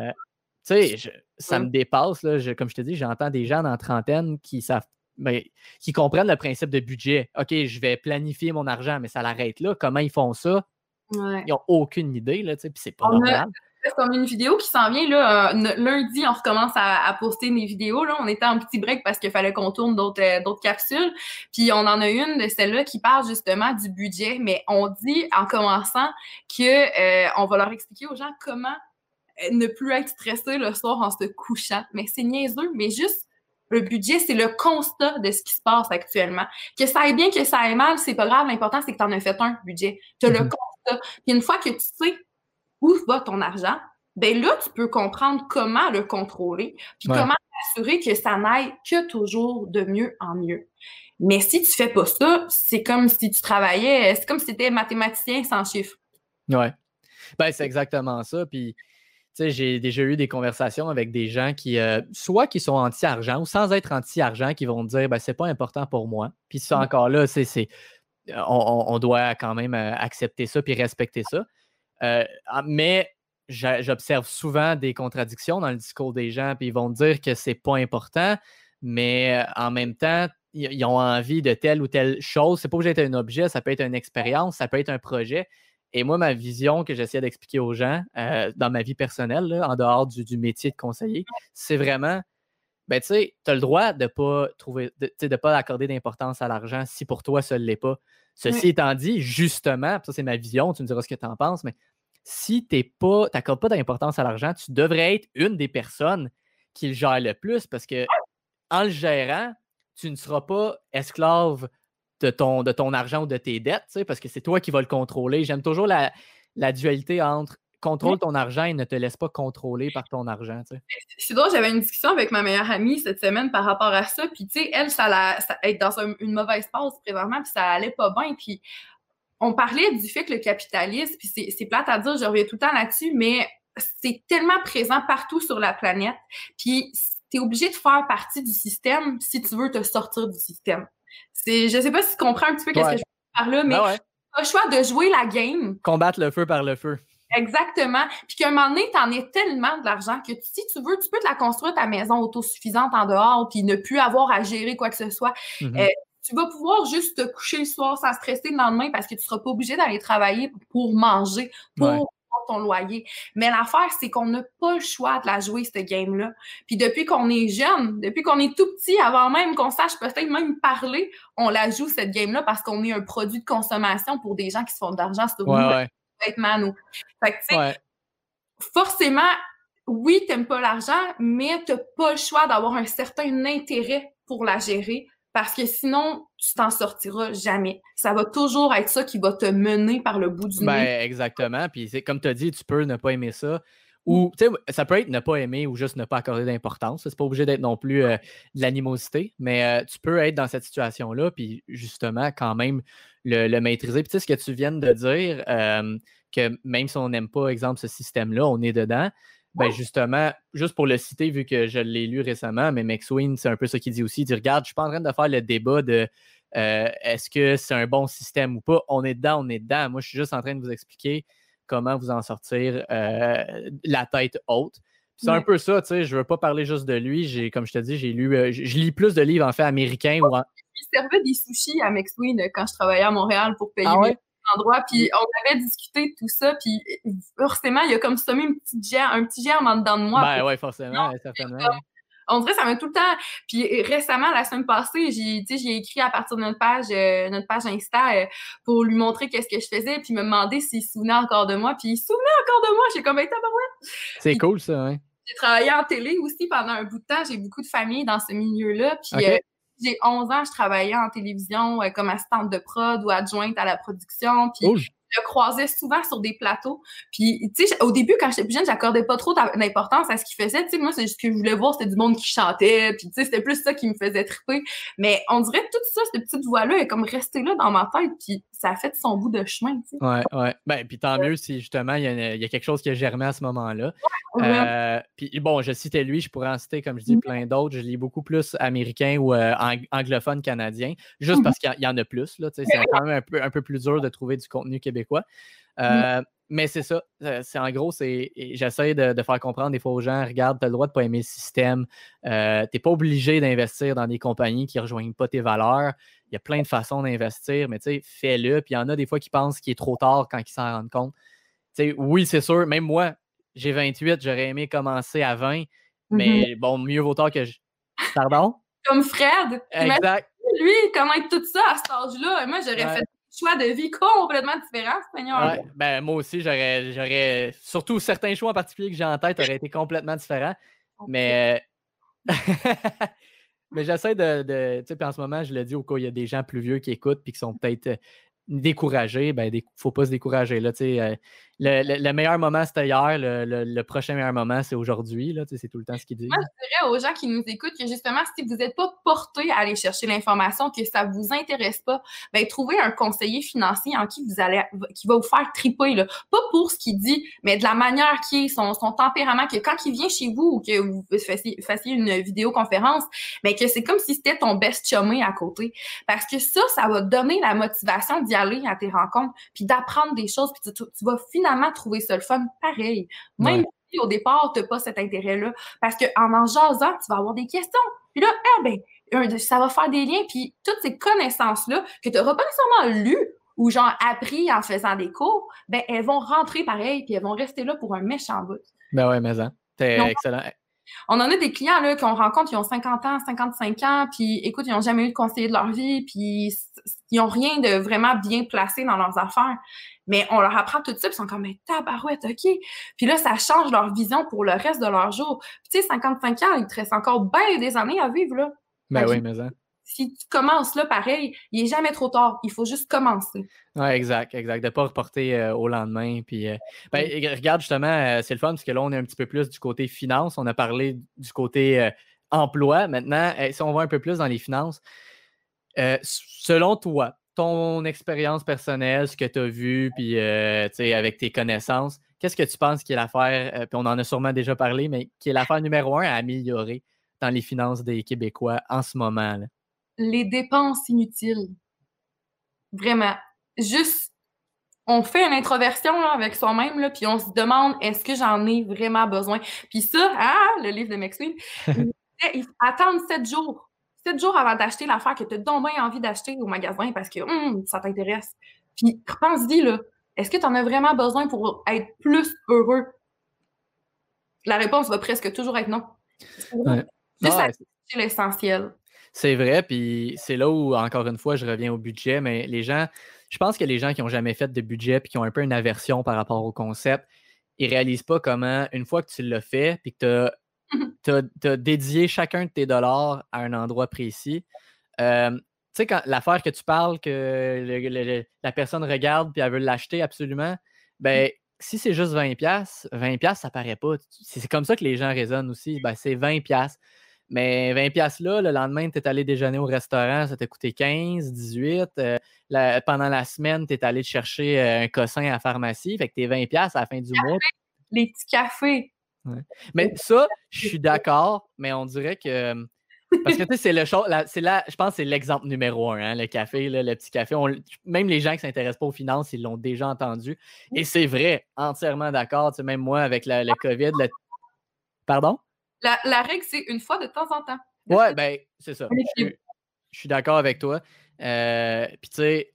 sais, ça me dépasse. Là, comme je te dis, j'entends des gens dans trentaine qui savent ben, qui comprennent le principe de budget. OK, je vais planifier mon argent, mais ça l'arrête là. Comment ils font ça? Ils n'ont aucune idée, là, puis c'est pas normal. C'est comme une vidéo qui s'en vient. Là, euh, lundi, on recommence à, poster mes vidéos. Là. On était en petit break parce qu'il fallait qu'on tourne d'autres euh, capsules. Puis on en a une de celle-là qui parle justement du budget. Mais on dit en commençant que euh, on va leur expliquer aux gens comment ne plus être stressé le soir en se couchant. Mais c'est niaiseux, mais juste le budget, c'est le constat de ce qui se passe actuellement. Que ça aille bien, que ça aille mal, c'est pas grave. L'important, c'est que tu en as fait un budget. Tu as le mhm. constat. Puis une fois que tu sais où va ton argent, ben là, tu peux comprendre comment le contrôler, puis comment assurer que ça n'aille que toujours de mieux en mieux. Mais si tu fais pas ça, c'est comme si tu travaillais, c'est comme si tu étais mathématicien sans chiffres. Ouais. Ben, c'est exactement ça. Puis j'ai déjà eu des conversations avec des gens qui, euh, soit qui sont anti-argent ou sans être anti-argent, qui vont dire ben, c'est pas important pour moi. Puis ça, mmh. encore là, c'est, euh, on, doit quand même euh, accepter ça puis respecter ça. Ah, mais j'observe souvent des contradictions dans le discours des gens, puis ils vont dire que c'est pas important, mais en même temps, ils ont envie de telle ou telle chose. C'est pas obligé d'être un objet, ça peut être une expérience, ça peut être un projet. Et moi, ma vision que j'essaie d'expliquer aux gens euh, dans ma vie personnelle, en dehors du, métier de conseiller, c'est vraiment ben tu sais, tu as le droit de pas trouver, de, pas accorder d'importance à l'argent si pour toi ça ne l'est pas. Ceci étant dit, justement, ça c'est ma vision, tu me diras ce que tu en penses, mais si tu n'accordes pas d'importance à l'argent, tu devrais être une des personnes qui le gère le plus parce que en le gérant, tu ne seras pas esclave de ton, de ton argent ou de tes dettes, parce que c'est toi qui vas le contrôler. J'aime toujours la, la dualité entre contrôle ton argent et ne te laisse pas contrôler par ton argent. C'est drôle, j'avais une discussion avec ma meilleure amie cette semaine par rapport à ça. Puis, tu sais, elle, ça, la, est dans une mauvaise passe présentement, puis ça allait pas bien. Puis, on parlait du fait que le capitalisme, puis c'est plate à dire, je reviens tout le temps là-dessus, mais c'est tellement présent partout sur la planète. Puis, tu es obligé de faire partie du système si tu veux te sortir du système. Je sais pas si tu comprends un petit peu ce que je veux dire par là, mais ben tu as le choix de jouer la game. Combattre le feu par le feu. Exactement. Puis qu'à un moment donné, tu en es tellement de l'argent que si tu veux, tu peux te la construire ta maison autosuffisante en dehors, puis ne plus avoir à gérer quoi que ce soit. Mm-hmm. Euh, tu vas pouvoir juste te coucher le soir sans stresser le lendemain parce que tu ne seras pas obligé d'aller travailler pour manger, pour ton loyer. Mais l'affaire, c'est qu'on n'a pas le choix de la jouer, cette game-là. Puis depuis qu'on est jeune, depuis qu'on est tout petit, avant même qu'on sache peut-être même parler, on la joue, cette game-là, parce qu'on est un produit de consommation pour des gens qui se font de l'argent sur ouais, nous. Fait que, tu sais, forcément, oui, t'aimes pas l'argent, mais t'as pas le choix d'avoir un certain intérêt pour la gérer parce que sinon, tu t'en sortiras jamais. Ça va toujours être ça qui va te mener par le bout du ben, nez. Exactement. Puis c'est comme tu as dit, tu peux ne pas aimer ça. Ou mm. ça peut être ne pas aimer ou juste ne pas accorder d'importance. C'est pas obligé d'être non plus euh, de l'animosité, mais euh, tu peux être dans cette situation-là, puis justement, quand même, le, maîtriser. Puis tu sais, ce que tu viens de dire, euh, que même si on n'aime pas, exemple, ce système-là, on est dedans. Ben justement, juste pour le citer, vu que je l'ai lu récemment, mais McSween, c'est un peu ce qu'il dit aussi. Il dit Regarde, je suis pas en train de faire le débat de euh, est-ce que c'est un bon système ou pas? On est dedans, on est dedans. Moi, je suis juste en train de vous expliquer comment vous en sortir euh, la tête haute. C'est un peu ça, tu sais, je veux pas parler juste de lui. J'ai, comme je te dis, j'ai lu, euh, je, lis plus de livres en fait américains ou en... Il servait des sushis à McSween quand je travaillais à Montréal pour payer ah endroit, puis on avait discuté de tout ça, puis forcément, il y a comme semé une petite germe, un petit germe en dedans de moi. Ben oui, forcément, certainement. On dirait ça met tout le temps. Puis récemment, la semaine passée, j'ai, j'ai écrit à partir de notre page, euh, notre page Insta euh, pour lui montrer qu'est-ce que je faisais, puis me demander s'il se souvenait encore de moi. Puis il se souvenait encore de moi. J'ai comme, été ouais. C'est cool, ça, hein? J'ai travaillé en télé aussi pendant un bout de temps. J'ai beaucoup de familles dans ce milieu-là. Puis euh, j'ai 11 ans, je travaillais en télévision euh, comme assistante de prod ou adjointe à la production. Le croisais souvent sur des plateaux. Puis, tu sais, au début, quand j'étais plus jeune, j'accordais pas trop d'importance à ce qu'il faisait. Tu sais, moi, c'est juste que je voulais voir, c'était du monde qui chantait. Puis, tu sais, c'était plus ça qui me faisait triper. Mais on dirait que tout ça, cette petite voix-là, est comme restée là dans ma tête. Puis, ça a fait son bout de chemin, tu sais. Ouais, ouais. Ben, puis tant mieux si justement, il y, a, quelque chose qui a germé à ce moment-là. Euh, puis, bon, je citais lui, je pourrais en citer, comme je dis, mm-hmm. plein d'autres. Je lis beaucoup plus américain ou euh, anglophone canadien, juste mm-hmm. parce qu'il y, en a plus, là. Tu sais, c'est quand même un peu, un peu plus dur de trouver du contenu québécois. Mmh. Euh, mais c'est ça. Euh, c'est en gros, c'est j'essaie de, faire comprendre des fois aux gens, regarde, tu as le droit de ne pas aimer le système. Euh, tu n'es pas obligé d'investir dans des compagnies qui ne rejoignent pas tes valeurs. Il y a plein de façons d'investir, mais tu sais, fais-le. Puis il y en a des fois qui pensent qu'il est trop tard quand ils s'en rendent compte. sais, oui, c'est sûr. Même moi, j'ai 28, j'aurais aimé commencer à 20, mmh mais bon, mieux vaut tard que je. Pardon? Comme Fred. Exact. Lui, comment être tout ça à cet âge-là? Moi, j'aurais fait choix de vie complètement différents, Seigneur. ben, moi aussi, j'aurais, j'aurais. Surtout certains choix en particulier que j'ai en tête auraient été complètement différents. Mais. mais j'essaie de. de tu sais, en ce moment, je le dis au cas où il y a des gens plus vieux qui écoutent puis qui sont peut-être découragés. Ben, il ne faut pas se décourager. Là, tu sais, euh, le, meilleur moment, c'était hier. Le, prochain meilleur moment, c'est aujourd'hui. C'est tout le temps ce qu'il dit. Moi, je dirais aux gens qui nous écoutent que justement, si vous n'êtes pas porté à aller chercher l'information, que ça ne vous intéresse pas, ben, trouvez un conseiller financier en qui vous allez, qui va vous faire triper. Là. Pas pour ce qu'il dit, mais de la manière qui est, son, son tempérament, que quand il vient chez vous ou que vous fassiez, fassiez une vidéoconférence, ben, que c'est comme si c'était ton best chumé à côté. Parce que ça, ça va donner la motivation d'y aller à tes rencontres, puis d'apprendre des choses, puis tu, tu vas finalement trouver ça le fun pareil. Même si au départ, tu n'as pas cet intérêt-là. Parce qu'en en jasant, tu vas avoir des questions. Puis là, ah, ben, ça va faire des liens. Puis toutes ces connaissances-là que tu n'auras pas nécessairement lues ou genre appris en faisant des cours, ben, elles vont rentrer pareil, puis elles vont rester là pour un méchant bout. Ben ouais, mais hein, excellent. On en a des clients là qu'on rencontre, qui ont 50 ans, 55 ans, puis écoute, ils n'ont jamais eu de conseiller de leur vie, puis ils n'ont rien de vraiment bien placé dans leurs affaires. Mais on leur apprend tout ça, puis ils sont comme, mais tabarouette, OK. Puis là, ça change leur vision pour le reste de leur jour. Puis tu sais, 55 ans, il te reste encore bien des années à vivre, là. Ben oui, mais ça si tu commences là, pareil, il n'est jamais trop tard. Il faut juste commencer. Oui, exact, exact. De ne pas reporter euh, au lendemain. Puis, euh, ben, regarde, justement, euh, c'est le fun parce que là, on est un petit peu plus du côté finance. On a parlé du côté emploi. Maintenant, si on va un peu plus dans les finances, selon toi, ton expérience personnelle, ce que tu as vu, puis avec tes connaissances, qu'est-ce que tu penses qui est l'affaire, puis on en a sûrement déjà parlé, mais qui est l'affaire numéro un à améliorer dans les finances des Québécois en ce moment? Les dépenses inutiles. Vraiment. Juste, on fait une introversion avec soi-même, puis on se demande est-ce que j'en ai vraiment besoin? Puis ça, ah, le livre de McSween, il faut attendre sept jours. Sept jours avant d'acheter l'affaire que tu as donc bien envie d'acheter au magasin parce que hum, ça t'intéresse. Puis pense-y, là, est-ce que tu en as vraiment besoin pour être plus heureux? La réponse va presque toujours être non. Juste ah, l'essentiel. C'est vrai, puis c'est là où, encore une fois, je reviens au budget, mais les gens, je pense que les gens qui n'ont jamais fait de budget puis qui ont un peu une aversion par rapport au concept, ils ne réalisent pas comment, une fois que tu l'as fait puis que tu as, dédié chacun de tes dollars à un endroit précis, euh, tu sais, quand l'affaire que tu parles, que la personne regarde puis elle veut l'acheter absolument, ben, si c'est juste 20$, 20$, ça paraît pas. C'est comme ça que les gens raisonnent aussi. Ben, c'est 20$. Mais 20$ là, le lendemain, tu es allé déjeuner au restaurant, ça t'a coûté 15, 18. Euh, pendant la semaine, tu es allé chercher euh, un cossin à la pharmacie, fait que t'es 20$ à la fin du mois. Les petits cafés. Mais ça, je suis d'accord, mais on dirait que. Parce que tu sais, c'est le c'est là, je pense que c'est l'exemple numéro un, hein, le café, le petit café. même les gens qui ne s'intéressent pas aux finances, ils l'ont déjà entendu. Et c'est vrai, entièrement d'accord. même moi, avec la, le COVID, Pardon? La, règle, c'est une fois de temps en temps. Ouais, ben, c'est ça. Je, suis d'accord avec toi. Euh, puis, tu sais,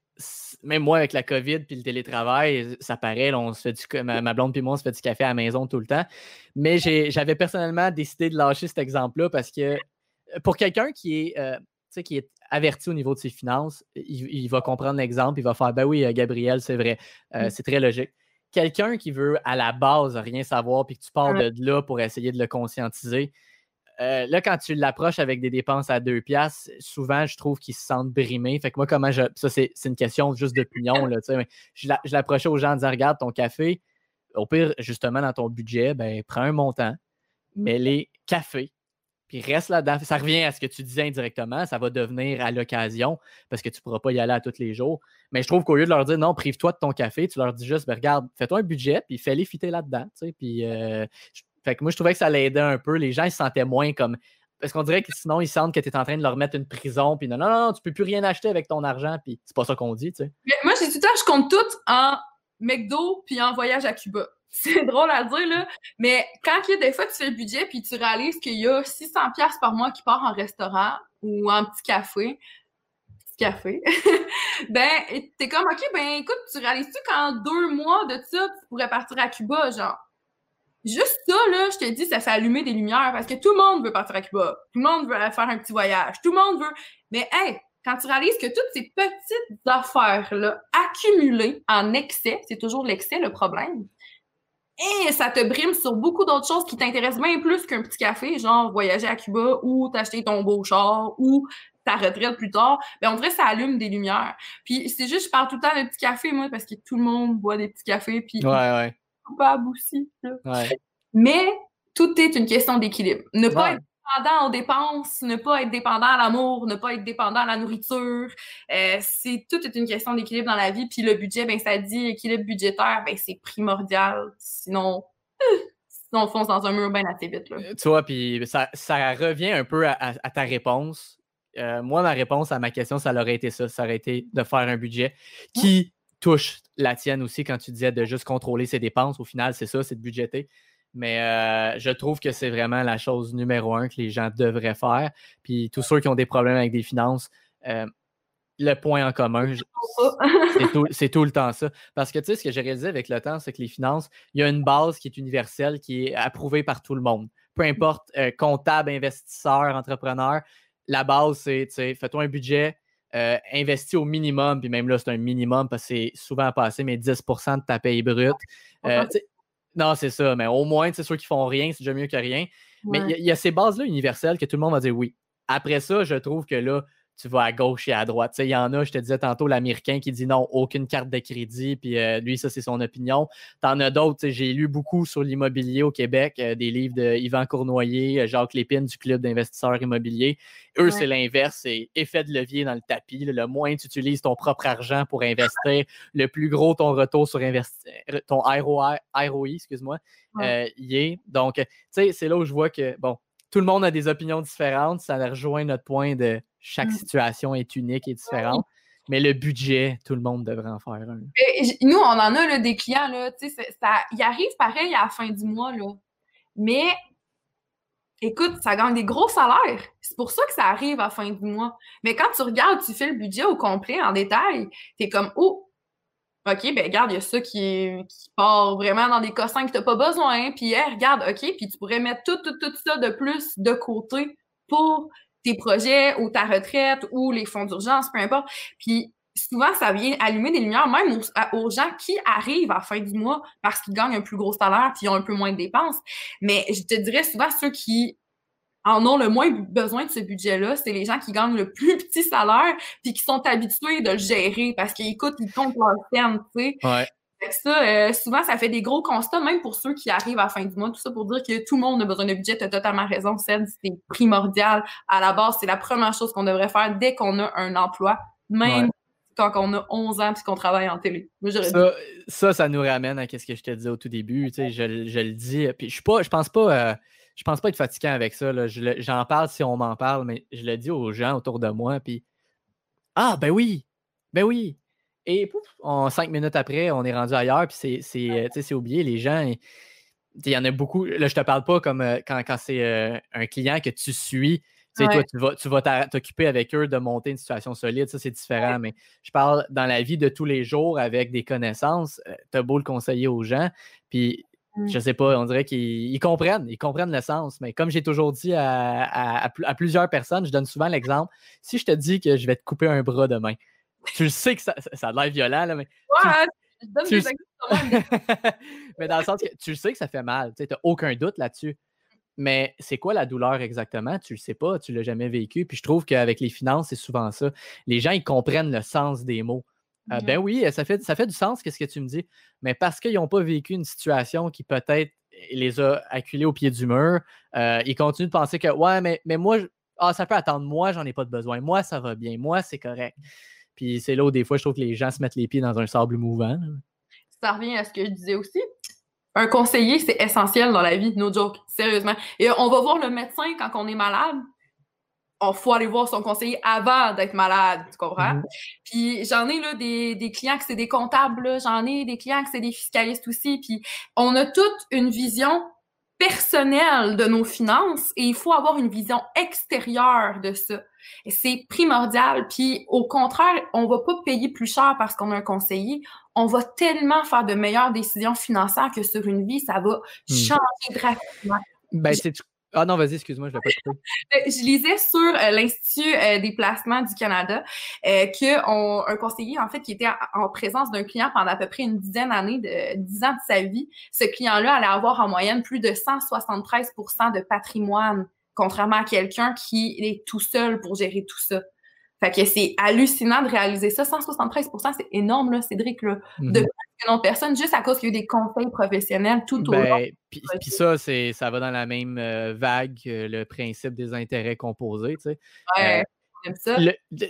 même moi, avec la COVID puis le télétravail, ça paraît, on se fait du, ma, blonde puis moi, on se fait du café à la maison tout le temps. Mais j'avais personnellement décidé de lâcher cet exemple-là parce que pour quelqu'un qui est, euh, qui est averti au niveau de ses finances, il, va comprendre l'exemple, il va faire Ben oui, euh, Gabriel, c'est vrai, mm. c'est très logique quelqu'un qui veut à la base rien savoir puis que tu pars de là pour essayer de le conscientiser, euh, là, quand tu l'approches avec des dépenses à deux piastres, souvent, je trouve qu'ils se sentent brimés. Fait que moi, comment je. Ça, c'est une question juste d'opinion. Je l'approchais aux gens en disant Regarde ton café, au pire, justement, dans ton budget, ben, prends un montant, mets les cafés puis reste là-dedans. Ça revient à ce que tu disais indirectement, ça va devenir à l'occasion parce que tu ne pourras pas y aller à tous les jours. Mais je trouve qu'au lieu de leur dire non, prive-toi de ton café, tu leur dis juste, ben, regarde, fais-toi un budget, puis fais-les fitter là-dedans. Puis, euh, fait que moi, je trouvais que ça l'aidait un peu. Les gens, ils se sentaient moins comme. Parce qu'on dirait que sinon, ils sentent que tu es en train de leur mettre une prison, puis non, non, non, tu peux plus rien acheter avec ton argent, puis c'est pas ça qu'on dit, tu sais. Moi, j'ai tout le je compte tout en McDo, puis en voyage à Cuba. C'est drôle à dire, là. Mais quand il y a des fois, tu fais le budget puis tu réalises qu'il y a 600 pièces par mois qui part en restaurant ou en petit café, petit café, ben, t'es comme, OK, ben, écoute, tu réalises-tu qu'en deux mois de ça, tu pourrais partir à Cuba, genre? Juste ça, là, je te dis, ça fait allumer des lumières parce que tout le monde veut partir à Cuba. Tout le monde veut aller faire un petit voyage. Tout le monde veut. Mais, hey, quand tu réalises que toutes ces petites affaires-là, accumulées en excès, c'est toujours l'excès le problème, et ça te brime sur beaucoup d'autres choses qui t'intéressent bien plus qu'un petit café, genre voyager à Cuba ou t'acheter ton beau char ou ta retraite plus tard. Ben, on dirait ça allume des lumières. Puis c'est juste, je parle tout le temps de petits cafés, moi, parce que tout le monde boit des petits cafés. Puis ouais, ouais. Pas aussi. Ouais. Mais tout est une question d'équilibre. Ne pas être dépendant aux dépenses, ne pas être dépendant à l'amour, ne pas être dépendant à la nourriture. Euh, c'est tout est une question d'équilibre dans la vie. Puis le budget, ben ça dit équilibre budgétaire, ben c'est primordial. Sinon, sinon on fonce dans un mur bien assez vite. Là. Euh, tu vois, puis ça, ça, revient un peu à, ta réponse. Euh, moi, ma réponse à ma question, ça aurait été ça. Ça aurait été de faire un budget qui touche la tienne aussi quand tu disais de juste contrôler ses dépenses. Au final, c'est ça, c'est de budgéter. Mais euh, je trouve que c'est vraiment la chose numéro un que les gens devraient faire. Puis tous ceux qui ont des problèmes avec des finances, euh, le point en commun, c'est tout, le temps ça. Parce que tu sais, ce que j'ai réalisé avec le temps, c'est que les finances, il y a une base qui est universelle, qui est approuvée par tout le monde. peu importe, comptable, investisseur, entrepreneur, la base, c'est, fais-toi un budget, investis au minimum, puis même là, c'est un minimum parce que c'est souvent passé, mais 10 de ta paye brute. non, c'est ça, mais au moins, c'est ceux qui font rien, c'est déjà mieux que rien. Mais il y, a ces bases-là universelles que tout le monde va dire oui. Après ça, je trouve que là, tu vas à gauche et à droite. Il y en a, je te disais tantôt, l'Américain qui dit non, aucune carte de crédit, puis euh, lui, ça, c'est son opinion. Tu en as d'autres, j'ai lu beaucoup sur l'immobilier au Québec, euh, des livres de Yvan Cournoyer, euh, Jacques Lépine du Club d'investisseurs immobiliers. Eux, c'est l'inverse, c'est effet de levier dans le tapis. Le moins tu utilises ton propre argent pour investir, le plus gros ton retour sur investissement, ton ROI, excuse-moi, y est. Donc, tu sais, c'est là où je vois que, bon, tout le monde a des opinions différentes. Ça rejoint notre point de chaque mmh. situation est unique et différente. Mais le budget, tout le monde devrait en faire un. nous, on en a des clients, là, ça, ils arrivent pareil à la fin du mois, là. Mais écoute, ça gagne des gros salaires. C'est pour ça que ça arrive à la fin du mois. Mais quand tu regardes, tu fais le budget au complet, en détail, tu es comme, oh, OK, ben regarde, il y a ça qui, part vraiment dans des cossins que tu n'as pas besoin. Puis, regarde, OK, puis tu pourrais mettre tout, tout, tout ça de plus de côté pour tes projets ou ta retraite ou les fonds d'urgence, peu importe. Puis souvent, ça vient allumer des lumières même aux, gens qui arrivent à la fin du mois parce qu'ils gagnent un plus gros salaire puis ils ont un peu moins de dépenses. Mais je te dirais souvent ceux qui en ont le moins besoin de ce budget-là, c'est les gens qui gagnent le plus petit salaire puis qui sont habitués de le gérer parce qu'ils écoutent, ils comptent leur terme, tu sais. Ouais ça, euh, souvent, ça fait des gros constats, même pour ceux qui arrivent à la fin du mois. Tout ça pour dire que tout le monde a besoin de budget. Tu as totalement raison, c'est primordial. À la base, c'est la première chose qu'on devrait faire dès qu'on a un emploi, même quand on a 11 ans et qu'on travaille en télé. ça, ça, nous ramène à ce que je te disais au tout début. Je, je, le dis. Puis je suis pas, je pense pas. Euh, je pense pas être fatiguant avec ça. J'en parle si on m'en parle, mais je le dis aux gens autour de moi. Puis Ah, ben oui, ben oui. Et pouf, en cinq minutes après, on est rendu ailleurs, puis c'est euh, oublié. Les gens, il y en a beaucoup. Là, je te parle pas comme euh, quand, c'est euh, un client que tu suis. Toi, tu vas, t'occuper avec eux de monter une situation solide, ça c'est différent, mais je parle dans la vie de tous les jours avec des connaissances. Tu as beau le conseiller aux gens, puis. Je sais pas, on dirait qu'ils comprennent, ils comprennent le sens, mais comme j'ai toujours dit à, à, plusieurs personnes, je donne souvent l'exemple, si je te dis que je vais te couper un bras demain, tu le sais que ça, ça a l'air violent, là, mais. Ouais, je donne des Mais dans le sens que tu le sais que ça fait mal. Tu n'as aucun doute là-dessus. Mais c'est quoi la douleur exactement? Tu le sais pas, tu l'as jamais vécu. Puis je trouve qu'avec les finances, c'est souvent ça. Les gens, ils comprennent le sens des mots. Euh, ben oui, ça fait, ça fait du sens, qu'est-ce que tu me dis. Mais parce qu'ils n'ont pas vécu une situation qui peut-être les a acculés au pied du mur, euh, ils continuent de penser que ouais, mais, mais moi, ah, ça peut attendre. Moi, j'en ai pas de besoin. Moi, ça va bien. Moi, c'est correct. Puis c'est là où des fois, je trouve que les gens se mettent les pieds dans un sable mouvant. Ça revient à ce que je disais aussi. Un conseiller, c'est essentiel dans la vie, no joke, sérieusement. Et on va voir le médecin quand on est malade. Il faut aller voir son conseiller avant d'être malade, tu comprends? Mhm. Puis j'en ai là des, des clients que c'est des comptables, j'en ai des clients que c'est des fiscalistes aussi. Puis on a toute une vision personnelle de nos finances et il faut avoir une vision extérieure de ça. Et c'est primordial. Puis au contraire, on va pas payer plus cher parce qu'on a un conseiller. On va tellement faire de meilleures décisions financières que sur une vie, ça va hmm. changer drastiquement. Ben, c'est ah non, vas-y, excuse-moi, je vais pas. Euh, je lisais sur euh, l'Institut euh, des placements du Canada qu'un conseiller, en fait, qui était en, présence d'un client pendant à peu près une dizaine d'années, de dix ans de sa vie, ce client-là allait avoir en moyenne plus de 173% de patrimoine, contrairement à quelqu'un qui est tout seul pour gérer tout ça. Fait que c'est hallucinant de réaliser ça. 173% c'est énorme, là, Cédric, là, de mhm. une autre personne, juste à cause qu'il y a eu des conseils professionnels tout au ben, long. Puis, ça, c'est, ça va dans la même euh, vague que le principe des intérêts composés, tu sais. Ouais, euh, ça.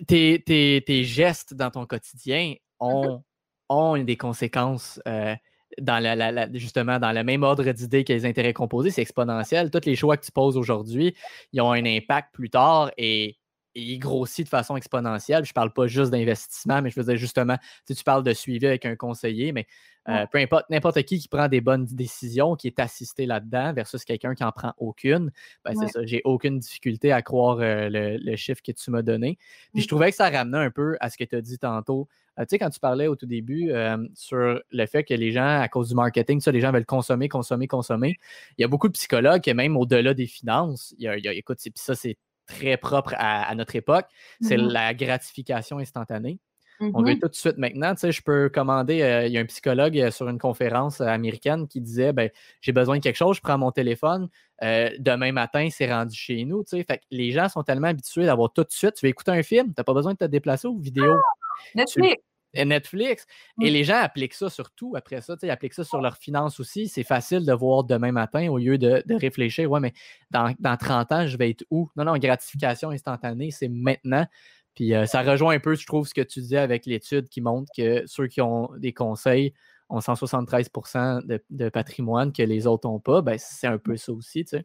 tes, tes, tes, gestes dans ton quotidien ont, mhm. ont des conséquences euh, dans la, justement dans le même ordre d'idée que les intérêts composés, c'est exponentiel. Tous les choix que tu poses aujourd'hui, ils ont un impact plus tard et il grossit de façon exponentielle. Je ne parle pas juste d'investissement, mais je veux dire justement, tu parles de suivi avec un conseiller, mais euh, peu importe, n'importe qui qui prend des bonnes décisions, qui est assisté là-dedans, versus quelqu'un qui n'en prend aucune, ben c'est ça, j'ai aucune difficulté à croire euh, le, chiffre que tu m'as donné. Puis je trouvais que ça ramenait un peu à ce que tu as dit tantôt. Tu sais, quand tu parlais au tout début sur le fait que les gens, à cause du marketing, ça, les gens veulent consommer, consommer, consommer, il y a beaucoup de psychologues qui, même au-delà des finances, il y a, écoute, ça, c'est très propre à, notre époque, c'est mm-hmm. la gratification instantanée. On veut mm-hmm. tout de suite maintenant. Tu sais, je peux commander. Euh, il y a un psychologue euh, sur une conférence euh, américaine qui disait ben, J'ai besoin de quelque chose, je prends mon téléphone. demain matin, c'est rendu chez nous. Tu sais. Fait les gens sont tellement habitués d'avoir tout de suite. Tu veux écouter un film, tu n'as pas besoin de te déplacer aux vidéos. Ah, Netflix. Netflix. Et les gens appliquent ça surtout après ça. Ils appliquent ça sur leurs finances aussi. C'est facile de voir demain matin au lieu de, réfléchir Ouais, mais dans, dans 30 ans, je vais être où? Non, non, gratification instantanée, c'est maintenant. Puis euh, ça rejoint un peu, je trouve, ce que tu disais avec l'étude qui montre que ceux qui ont des conseils ont 173% de, patrimoine que les autres n'ont pas. Ben, c'est un peu ça aussi, tu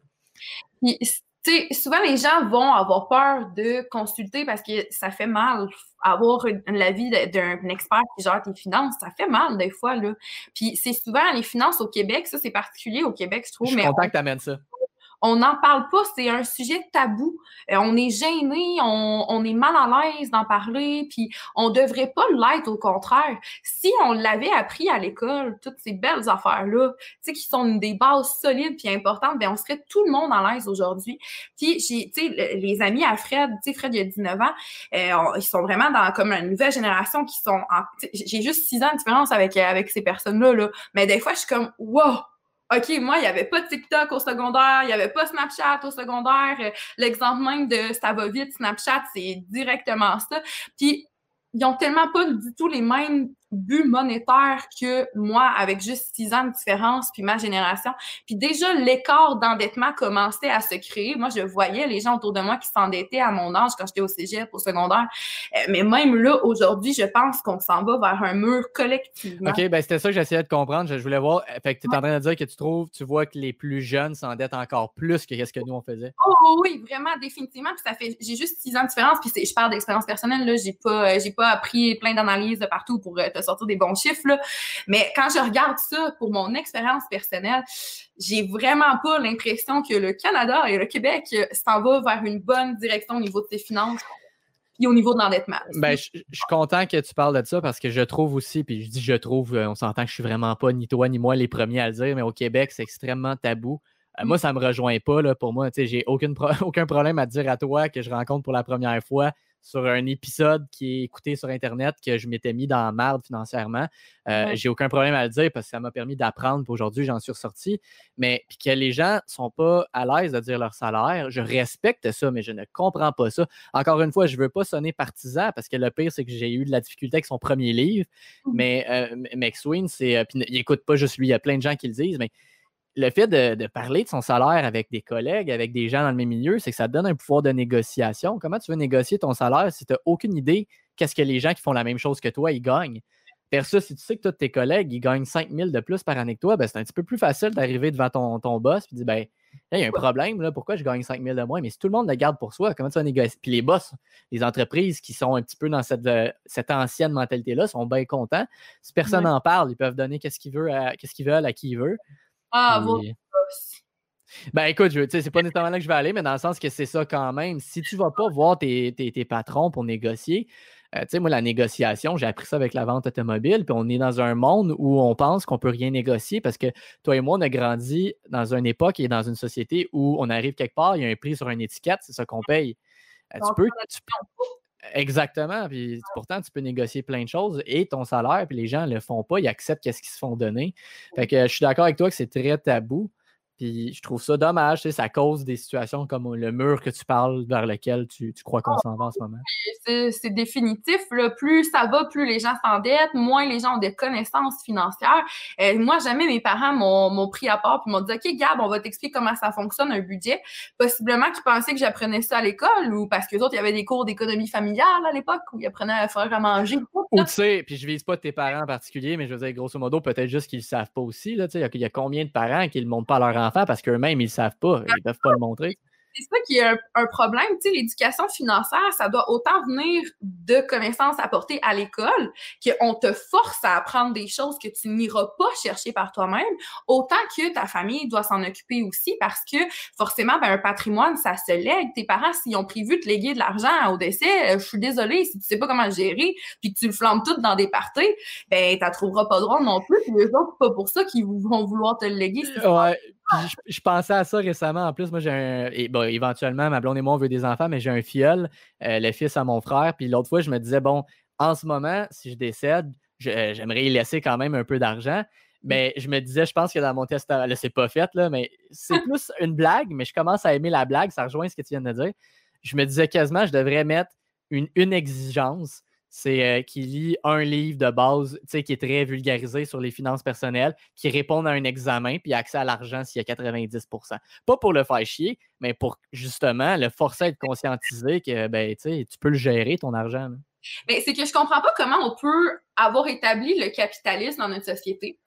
sais. souvent, les gens vont avoir peur de consulter parce que ça fait mal. Avoir l'avis d'un expert qui gère tes finances, ça fait mal des fois. Là. Puis c'est souvent les finances au Québec, ça c'est particulier au Québec, je trouve. Je suis content que tu amènes ça on n'en parle pas, c'est un sujet tabou. Euh, on est gêné, on, est mal à l'aise d'en parler, puis on devrait pas l'être, au contraire. Si on l'avait appris à l'école, toutes ces belles affaires-là, tu sais, qui sont des bases solides puis importantes, ben on serait tout le monde à l'aise aujourd'hui. Puis, tu sais, les amis à Fred, tu sais, Fred, il y a 19 ans, euh, ils sont vraiment dans comme une nouvelle génération qui sont j'ai juste 6 ans de différence avec, avec ces personnes-là, là. mais des fois, je suis comme, wow! OK, moi, il n'y avait pas TikTok au secondaire, il n'y avait pas Snapchat au secondaire. Euh, l'exemple même de ça va vite, Snapchat, c'est directement ça. Puis, ils n'ont tellement pas du tout les mêmes but monétaire que moi, avec juste six ans de différence, puis ma génération. Puis déjà, l'écart d'endettement commençait à se créer. Moi, je voyais les gens autour de moi qui s'endettaient à mon âge quand j'étais au cégep, au secondaire. Euh, mais même là, aujourd'hui, je pense qu'on s'en va vers un mur collectivement. OK, ben c'était ça que j'essayais de comprendre. Je voulais voir. Fait que tu es en train de dire que tu trouves, tu vois que les plus jeunes s'endettent encore plus que ce que nous, on faisait. Oh oui, vraiment, définitivement. Puis ça fait, j'ai juste six ans de différence. Puis je parle d'expérience personnelle, là. J'ai pas, j'ai pas appris plein d'analyses de partout pour euh, te sortir des bons chiffres, là. Mais quand je regarde ça pour mon expérience personnelle, j'ai vraiment pas l'impression que le Canada et le Québec s'en va vers une bonne direction au niveau de ses finances et au niveau de l'endettement. Ben, je, suis content que tu parles de ça parce que je trouve aussi, puis je dis je trouve, euh, on s'entend que je suis vraiment pas ni toi ni moi les premiers à le dire, mais au Québec, c'est extrêmement tabou. Euh, moi, ça ne me rejoint pas. Là, pour moi, j'ai aucun, aucun problème à dire à toi que je rencontre pour la première fois sur un épisode qui est écouté sur Internet que je m'étais mis dans la merde financièrement. Euh, j'ai aucun problème à le dire parce que ça m'a permis d'apprendre. Aujourd'hui, j'en suis ressorti. Mais que les gens ne sont pas à l'aise de dire leur salaire, je respecte ça, mais je ne comprends pas ça. Encore une fois, je ne veux pas sonner partisan parce que le pire, c'est que j'ai eu de la difficulté avec son premier livre. Mmh. Mais euh, McSween, c'est. Euh, il n'écoute pas juste lui, il y a plein de gens qui le disent, mais le fait de, parler de son salaire avec des collègues, avec des gens dans le même milieu, c'est que ça te donne un pouvoir de négociation. Comment tu veux négocier ton salaire si tu n'as aucune idée qu'est-ce que les gens qui font la même chose que toi, ils gagnent? Versus, si tu sais que tous tes collègues, ils gagnent 5 000 de plus par année que toi, ben, c'est un petit peu plus facile d'arriver devant ton, ton boss et de dire ben, il y a un problème, là, pourquoi je gagne 5 000 de moins? Mais si tout le monde le garde pour soi, comment tu vas négocier? Puis les boss, les entreprises qui sont un petit peu dans cette, euh, cette ancienne mentalité-là sont bien contents. Si personne n'en parle, ils peuvent donner qu'est-ce qu'ils veulent à, qu'est-ce qu'ils veulent à qui ils veulent. Ah, bon. Ben écoute, c'est pas nécessairement là que je vais aller, mais dans le sens que c'est ça quand même. Si tu vas pas voir tes, patrons pour négocier, euh, tu sais, moi, la négociation, j'ai appris ça avec la vente automobile, puis on est dans un monde où on pense qu'on peut rien négocier parce que toi et moi, on a grandi dans une époque et dans une société où on arrive quelque part, il y a un prix sur une étiquette, c'est ça qu'on paye. Euh, tu peux, Exactement. Puis pourtant, tu peux négocier plein de choses et ton salaire, puis les gens ne le font pas, ils acceptent qu'est-ce qu'ils se font donner. Fait que je suis d'accord avec toi que c'est très tabou. Puis je trouve ça dommage, tu sais, ça cause des situations comme le mur que tu parles vers lequel tu, crois qu'on s'en va en ce moment. C'est définitif. Plus ça va, plus les gens s'endettent, moins les gens ont des connaissances financières. Euh, moi, jamais mes parents m'ont pris à part et m'ont dit OK, Gab, on va t'expliquer comment ça fonctionne un budget. Possiblement qu'ils pensaient que j'apprenais ça à l'école ou parce que autres, il y avait des cours d'économie familiale à l'époque où ils apprenaient à faire à manger. Ou tu sais, puis je vise pas tes parents en particulier, mais je veux dire, grosso modo, peut-être juste qu'ils ne savent pas aussi. Il y, a combien de parents qui ne le montrent pas à leur enfant parce qu'eux-mêmes, ils ne savent pas. Ils ne peuvent pas le montrer. c'est ça qui est un, problème. Tu sais, l'éducation financière, ça doit autant venir de connaissances apportées à l'école, qu'on te force à apprendre des choses que tu n'iras pas chercher par toi-même, autant que ta famille doit s'en occuper aussi parce que forcément, ben, un patrimoine, ça se lègue. Tes parents, s'ils ont prévu de te léguer de l'argent au décès, euh, je suis désolée, si tu sais pas comment gérer, puis que tu le flammes tout dans des parties, ben, tu trouveras pas drôle non plus. Puis les autres, pas pour ça qu'ils vont vouloir te le léguer. Ouais. Je, pensais à ça récemment. En plus, moi, j'ai un. Et, bon, éventuellement, ma blonde et moi, on veut des enfants, mais j'ai un filleul, euh, le fils à mon frère. Puis l'autre fois, je me disais, bon, en ce moment, si je décède, euh, j'aimerais y laisser quand même un peu d'argent. Mais je me disais, je pense que dans mon testament, là, c'est pas fait, là, mais c'est plus une blague, mais je commence à aimer la blague. Ça rejoint ce que tu viens de dire. Je me disais quasiment, je devrais mettre une, une exigence c'est euh, qui lit un livre de base qui est très vulgarisé sur les finances personnelles, qui répond à un examen, puis accès à l'argent s'il y a 90% Pas pour le faire chier, mais pour justement le forcer à être conscientisé que ben, tu peux le gérer, ton argent. Mais c'est que je comprends pas comment on peut avoir établi le capitalisme dans notre société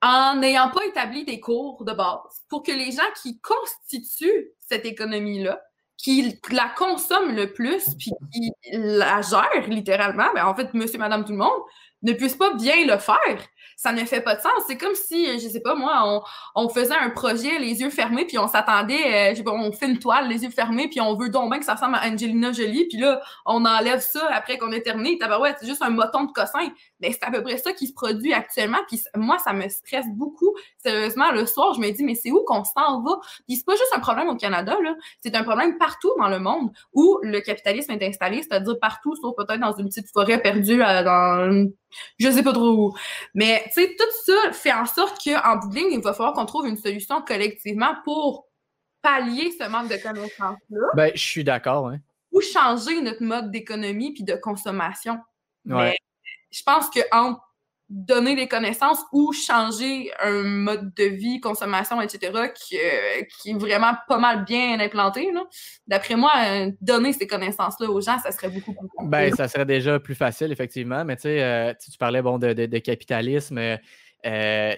en n'ayant pas établi des cours de base pour que les gens qui constituent cette économie-là qui la consomme le plus, puis qui la gère littéralement, ben en fait, monsieur, madame, tout le monde, ne puisse pas bien le faire ça ne fait pas de sens. C'est comme si, je sais pas moi, on, on faisait un projet les yeux fermés, puis on s'attendait, euh, je sais pas, on fait une toile les yeux fermés, puis on veut donc bien que ça ressemble à Angelina Jolie, puis là, on enlève ça après qu'on ait terminé. ouais, c'est juste un moton de cossin. Mais c'est à peu près ça qui se produit actuellement, puis moi, ça me stresse beaucoup. Sérieusement, le soir, je me dis, mais c'est où qu'on s'en va? Puis c'est pas juste un problème au Canada, là. C'est un problème partout dans le monde où le capitalisme est installé, c'est-à-dire partout, sauf peut-être dans une petite forêt perdue euh, dans je sais pas trop où. Mais, tu sais, tout ça fait en sorte qu'en bout de ligne, il va falloir qu'on trouve une solution collectivement pour pallier ce manque de connaissances-là. Ben, je suis d'accord, hein. Ou changer notre mode d'économie puis de consommation. Mais je pense qu'entre donner des connaissances ou changer un mode de vie, consommation, etc., qui, qui est vraiment pas mal bien implanté. D'après moi, euh, donner ces connaissances-là aux gens, ça serait beaucoup plus facile. Ben, ça serait déjà plus facile, effectivement. Mais tu sais, euh, tu parlais bon, de, de, capitalisme. Euh,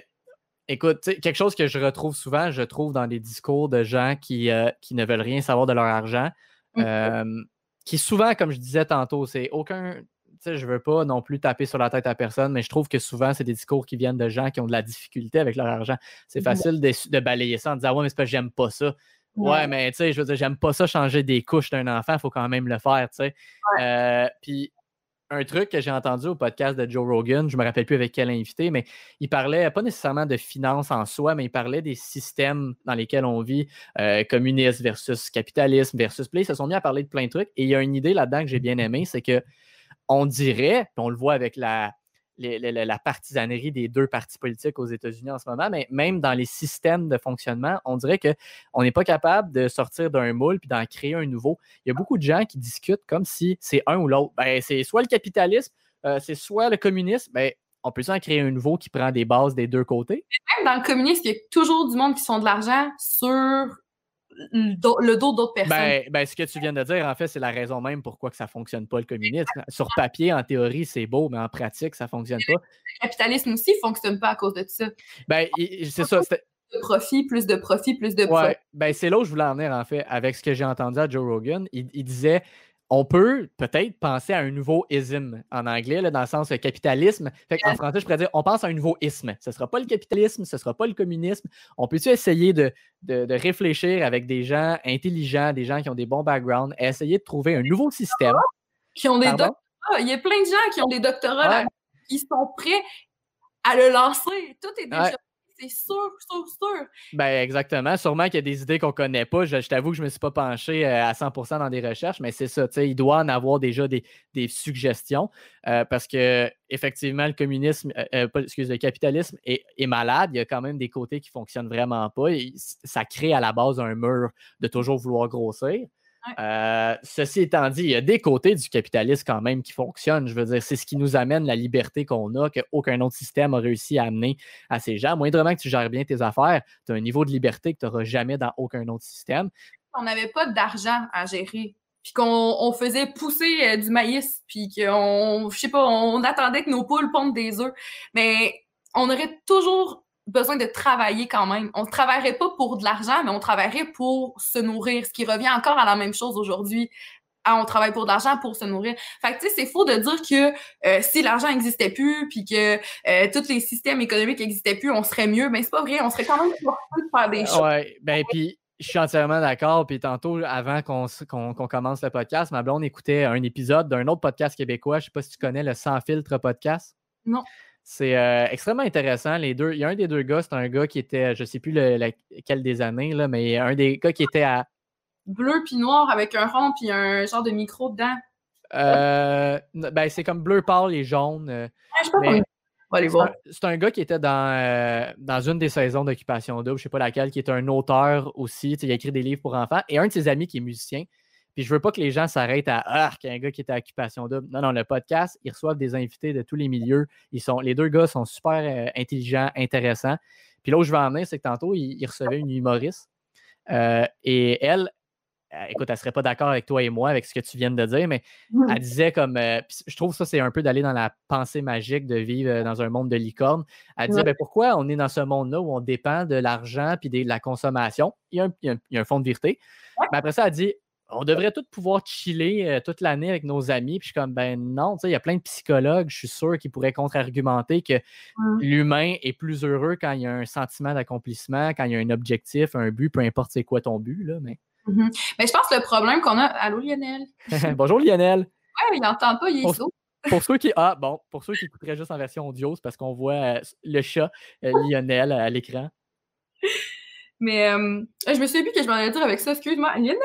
écoute, quelque chose que je retrouve souvent, je trouve dans des discours de gens qui, qui ne veulent rien savoir de leur argent. Mm-hmm. qui souvent, comme je disais tantôt, c'est aucun je veux pas non plus taper sur la tête à personne, mais je trouve que souvent, c'est des discours qui viennent de gens qui ont de la difficulté avec leur argent. C'est facile de, balayer ça en disant Ouais, mais c'est parce que j'aime pas ça. Ouais, mais tu sais, je veux dire, j'aime pas ça changer des couches d'un enfant, il faut quand même le faire, tu sais. Euh, puis un truc que j'ai entendu au podcast de Joe Rogan, je me rappelle plus avec quel invité, mais il parlait pas nécessairement de finances en soi, mais il parlait des systèmes dans lesquels on vit, euh, communisme versus capitalisme versus. Ils se sont mis à parler de plein de trucs. Et il y a une idée là-dedans que j'ai bien aimée, c'est que on dirait, puis on le voit avec la, partisanerie des deux partis politiques aux États-Unis en ce moment, mais même dans les systèmes de fonctionnement, on dirait qu'on n'est pas capable de sortir d'un moule puis d'en créer un nouveau. Il y a beaucoup de gens qui discutent comme si c'est un ou l'autre. Ben, c'est soit le capitalisme, euh, c'est soit le communisme. Ben, on peut en créer un nouveau qui prend des bases des deux côtés? Même dans le communisme, il y a toujours du monde qui sont de l'argent sur le dos d'autres personnes. Ben, ben, ce que tu viens de dire, en fait, c'est la raison même pourquoi que ça ne fonctionne pas, le communisme. Sur papier, en théorie, c'est beau, mais en pratique, ça ne fonctionne pas. Le capitalisme aussi ne fonctionne pas à cause de ça. Ben, c'est ça. Plus de profit, plus de profit, plus de profit. Ouais, ben, c'est là où je voulais en venir, en fait, avec ce que j'ai entendu à Joe Rogan. il disait on peut peut-être penser à un nouveau isme en anglais, là, dans le sens capitalisme. en français, je pourrais dire on pense à un nouveau isme. Ce ne sera pas le capitalisme, ce ne sera pas le communisme. On peut-tu essayer de, réfléchir avec des gens intelligents, des gens qui ont des bons backgrounds, et essayer de trouver un nouveau système? Qui ont des doctorats. Il y a plein de gens qui ont des doctorats qui sont prêts à le lancer. Tout est déjà c'est sûr, sûr, sûr. Ben exactement. Sûrement qu'il y a des idées qu'on ne connaît pas. Je, t'avoue que je ne me suis pas penché euh, à 100% dans des recherches, mais c'est ça. Il doit en avoir déjà des, suggestions euh, parce que effectivement, le communisme, euh, excusez, le capitalisme est, malade. Il y a quand même des côtés qui ne fonctionnent vraiment pas. ça crée à la base un mur de toujours vouloir grossir. Euh, ceci étant dit, il y a des côtés du capitalisme quand même qui fonctionnent. Je veux dire, c'est ce qui nous amène la liberté qu'on a, qu'aucun autre système a réussi à amener à ces gens. Moindrement que tu gères bien tes affaires, tu as un niveau de liberté que tu n'auras jamais dans aucun autre système. On n'avait pas d'argent à gérer puis qu'on faisait pousser euh, du maïs, puis qu'on, je sais pas, on attendait que nos poules pondent des œufs. Mais on aurait toujours besoin de travailler quand même. On ne travaillerait pas pour de l'argent, mais on travaillerait pour se nourrir, ce qui revient encore à la même chose aujourd'hui. Ah, on travaille pour de l'argent pour se nourrir. Fait que, tu sais, c'est faux de dire que euh, si l'argent n'existait plus, puis que euh, tous les systèmes économiques n'existaient plus, on serait mieux. Ben, c'est pas vrai. On serait quand même de faire des choses. Ouais, ben, puis je suis entièrement d'accord. Puis tantôt, avant qu'on commence le podcast, ma blonde écoutait un épisode d'un autre podcast québécois. Je sais pas si tu connais le Sans filtre podcast. Non. C'est euh, extrêmement intéressant. Les deux, il y a un des deux gars, c'est un gars qui était, je ne sais plus lequel des années, là, mais un des gars qui était à. Bleu puis noir avec un rond puis un genre de micro dedans. Euh, ben, c'est comme bleu pâle et jaune. Euh, ah, c'est un, gars qui était dans, dans une des saisons d'Occupation Double, je ne sais pas laquelle, qui est un auteur aussi. Il a écrit des livres pour enfants. Et un de ses amis qui est musicien, puis je veux pas que les gens s'arrêtent à Ah, qu'un gars qui était à Occupation Double. Non, non, le podcast, ils reçoivent des invités de tous les milieux. Ils sont, les deux gars sont super euh, intelligents, intéressants. Puis là où je vais en venir, c'est que tantôt, ils, recevaient une humoriste. Euh, et elle, euh, écoute, elle ne serait pas d'accord avec toi et moi, avec ce que tu viens de dire, mais mmh. elle disait comme. je trouve ça, c'est un peu d'aller dans la pensée magique de vivre dans un monde de licorne. Elle disait ben, pourquoi on est dans ce monde-là où on dépend de l'argent puis de la consommation? Il y, a un, il, un, fond de vérité. Mais après ça, elle dit on devrait tous pouvoir chiller euh, toute l'année avec nos amis. Puis je suis comme, ben non, il y a plein de psychologues, je suis sûr, qui pourraient contre-argumenter que l'humain est plus heureux quand il y a un sentiment d'accomplissement, quand il y a un objectif, un but, peu importe c'est quoi ton but. Là, mais... Mmh mais je pense que le problème qu'on a. Allô, Lionel? Bonjour, Lionel. Ouais, il n'entend pas, il est pour, Pour ceux qui. Ah, bon, pour ceux qui écouteraient juste en version audio, c'est parce qu'on voit euh, le chat euh, Lionel à l'écran. Mais je me suis dit que je m'en allais dire avec ça. Excuse-moi, Lionel,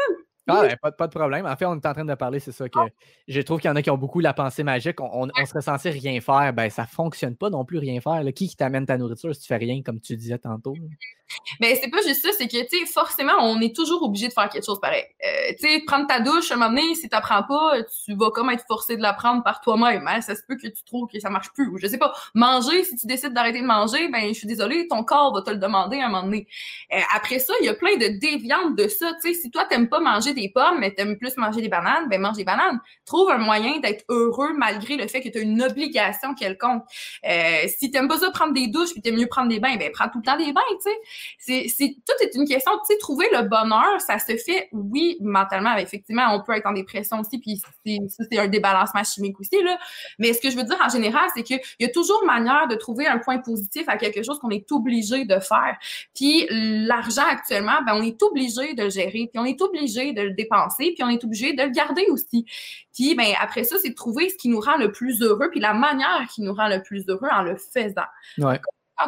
ah, ben, pas, de problème. En fait, on est en train de parler, c'est ça que je trouve qu'il y en a qui ont beaucoup la pensée magique. On, serait censé rien faire. Ben, ça fonctionne pas non plus rien faire. Qui qui t'amène ta nourriture si tu fais rien, comme tu disais tantôt? Mais c'est pas juste ça, c'est que, tu sais, forcément, on est toujours obligé de faire quelque chose pareil. Euh, tu sais, prendre ta douche, un moment donné, si t'apprends pas, tu vas comme être forcé de la prendre par toi-même. Hein? Ça se peut que tu trouves que ça marche plus. Ou je sais pas, manger, si tu décides d'arrêter de manger, ben, je suis désolée, ton corps va te le demander à un moment donné. Euh, après ça, il y a plein de déviantes de ça. Tu sais, si toi, t'aimes pas manger des pommes, mais t'aimes plus manger des bananes, ben, mange des bananes. Trouve un moyen d'être heureux malgré le fait que tu as une obligation quelconque. Euh, si t'aimes pas ça prendre des douches puis t'aimes mieux prendre des bains, ben, prends tout le temps des bains, tu sais c'est, tout est une question, tu sais, trouver le bonheur, ça se fait, oui, mentalement, effectivement, on peut être en dépression aussi, puis c'est un débalancement chimique aussi, là. Mais ce que je veux dire en général, c'est qu'il y a toujours manière de trouver un point positif à quelque chose qu'on est obligé de faire. Puis l'argent actuellement, ben, on est obligé de le gérer, puis on est obligé de le dépenser, puis on est obligé de le garder aussi. Puis ben, après ça, c'est de trouver ce qui nous rend le plus heureux, puis la manière qui nous rend le plus heureux en le faisant. Ouais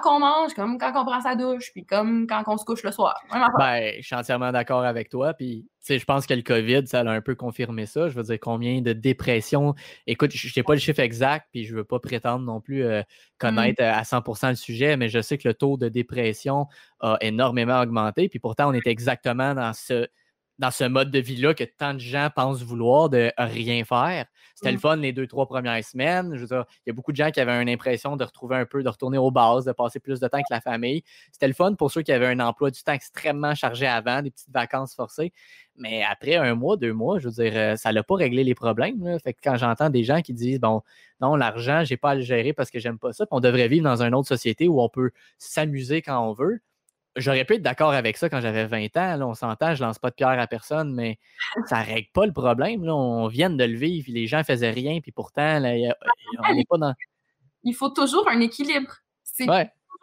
quand on mange, comme quand on prend sa douche, puis comme quand on se couche le soir. Ben, je suis entièrement d'accord avec toi. Puis, je pense que le COVID, ça a un peu confirmé ça. Je veux dire, combien de dépressions? Écoute, je n'ai pas le chiffre exact, puis je ne veux pas prétendre non plus euh, connaître mm. à 100% le sujet, mais je sais que le taux de dépression a énormément augmenté. Puis pourtant, on est exactement dans ce dans ce mode de vie-là que tant de gens pensent vouloir de rien faire. C'était le mmh. fun les deux, trois premières semaines. Je veux dire, il y a beaucoup de gens qui avaient une impression de retrouver un peu, de retourner aux bases, de passer plus de temps avec la famille. C'était le fun pour ceux qui avaient un emploi du temps extrêmement chargé avant, des petites vacances forcées. Mais après un mois, deux mois, je veux dire, euh, ça n'a pas réglé les problèmes. Fait que quand j'entends des gens qui disent bon, non, l'argent, j'ai pas à le gérer parce que j'aime pas ça, on devrait vivre dans une autre société où on peut s'amuser quand on veut j'aurais pu être d'accord avec ça quand j'avais 20 ans. Là, on s'entend, je lance pas de pierre à personne, mais ça règle pas le problème. Là. On vient de le vivre, les gens faisaient rien, puis pourtant, là, on n'est pas dans. Il faut toujours un équilibre. C'est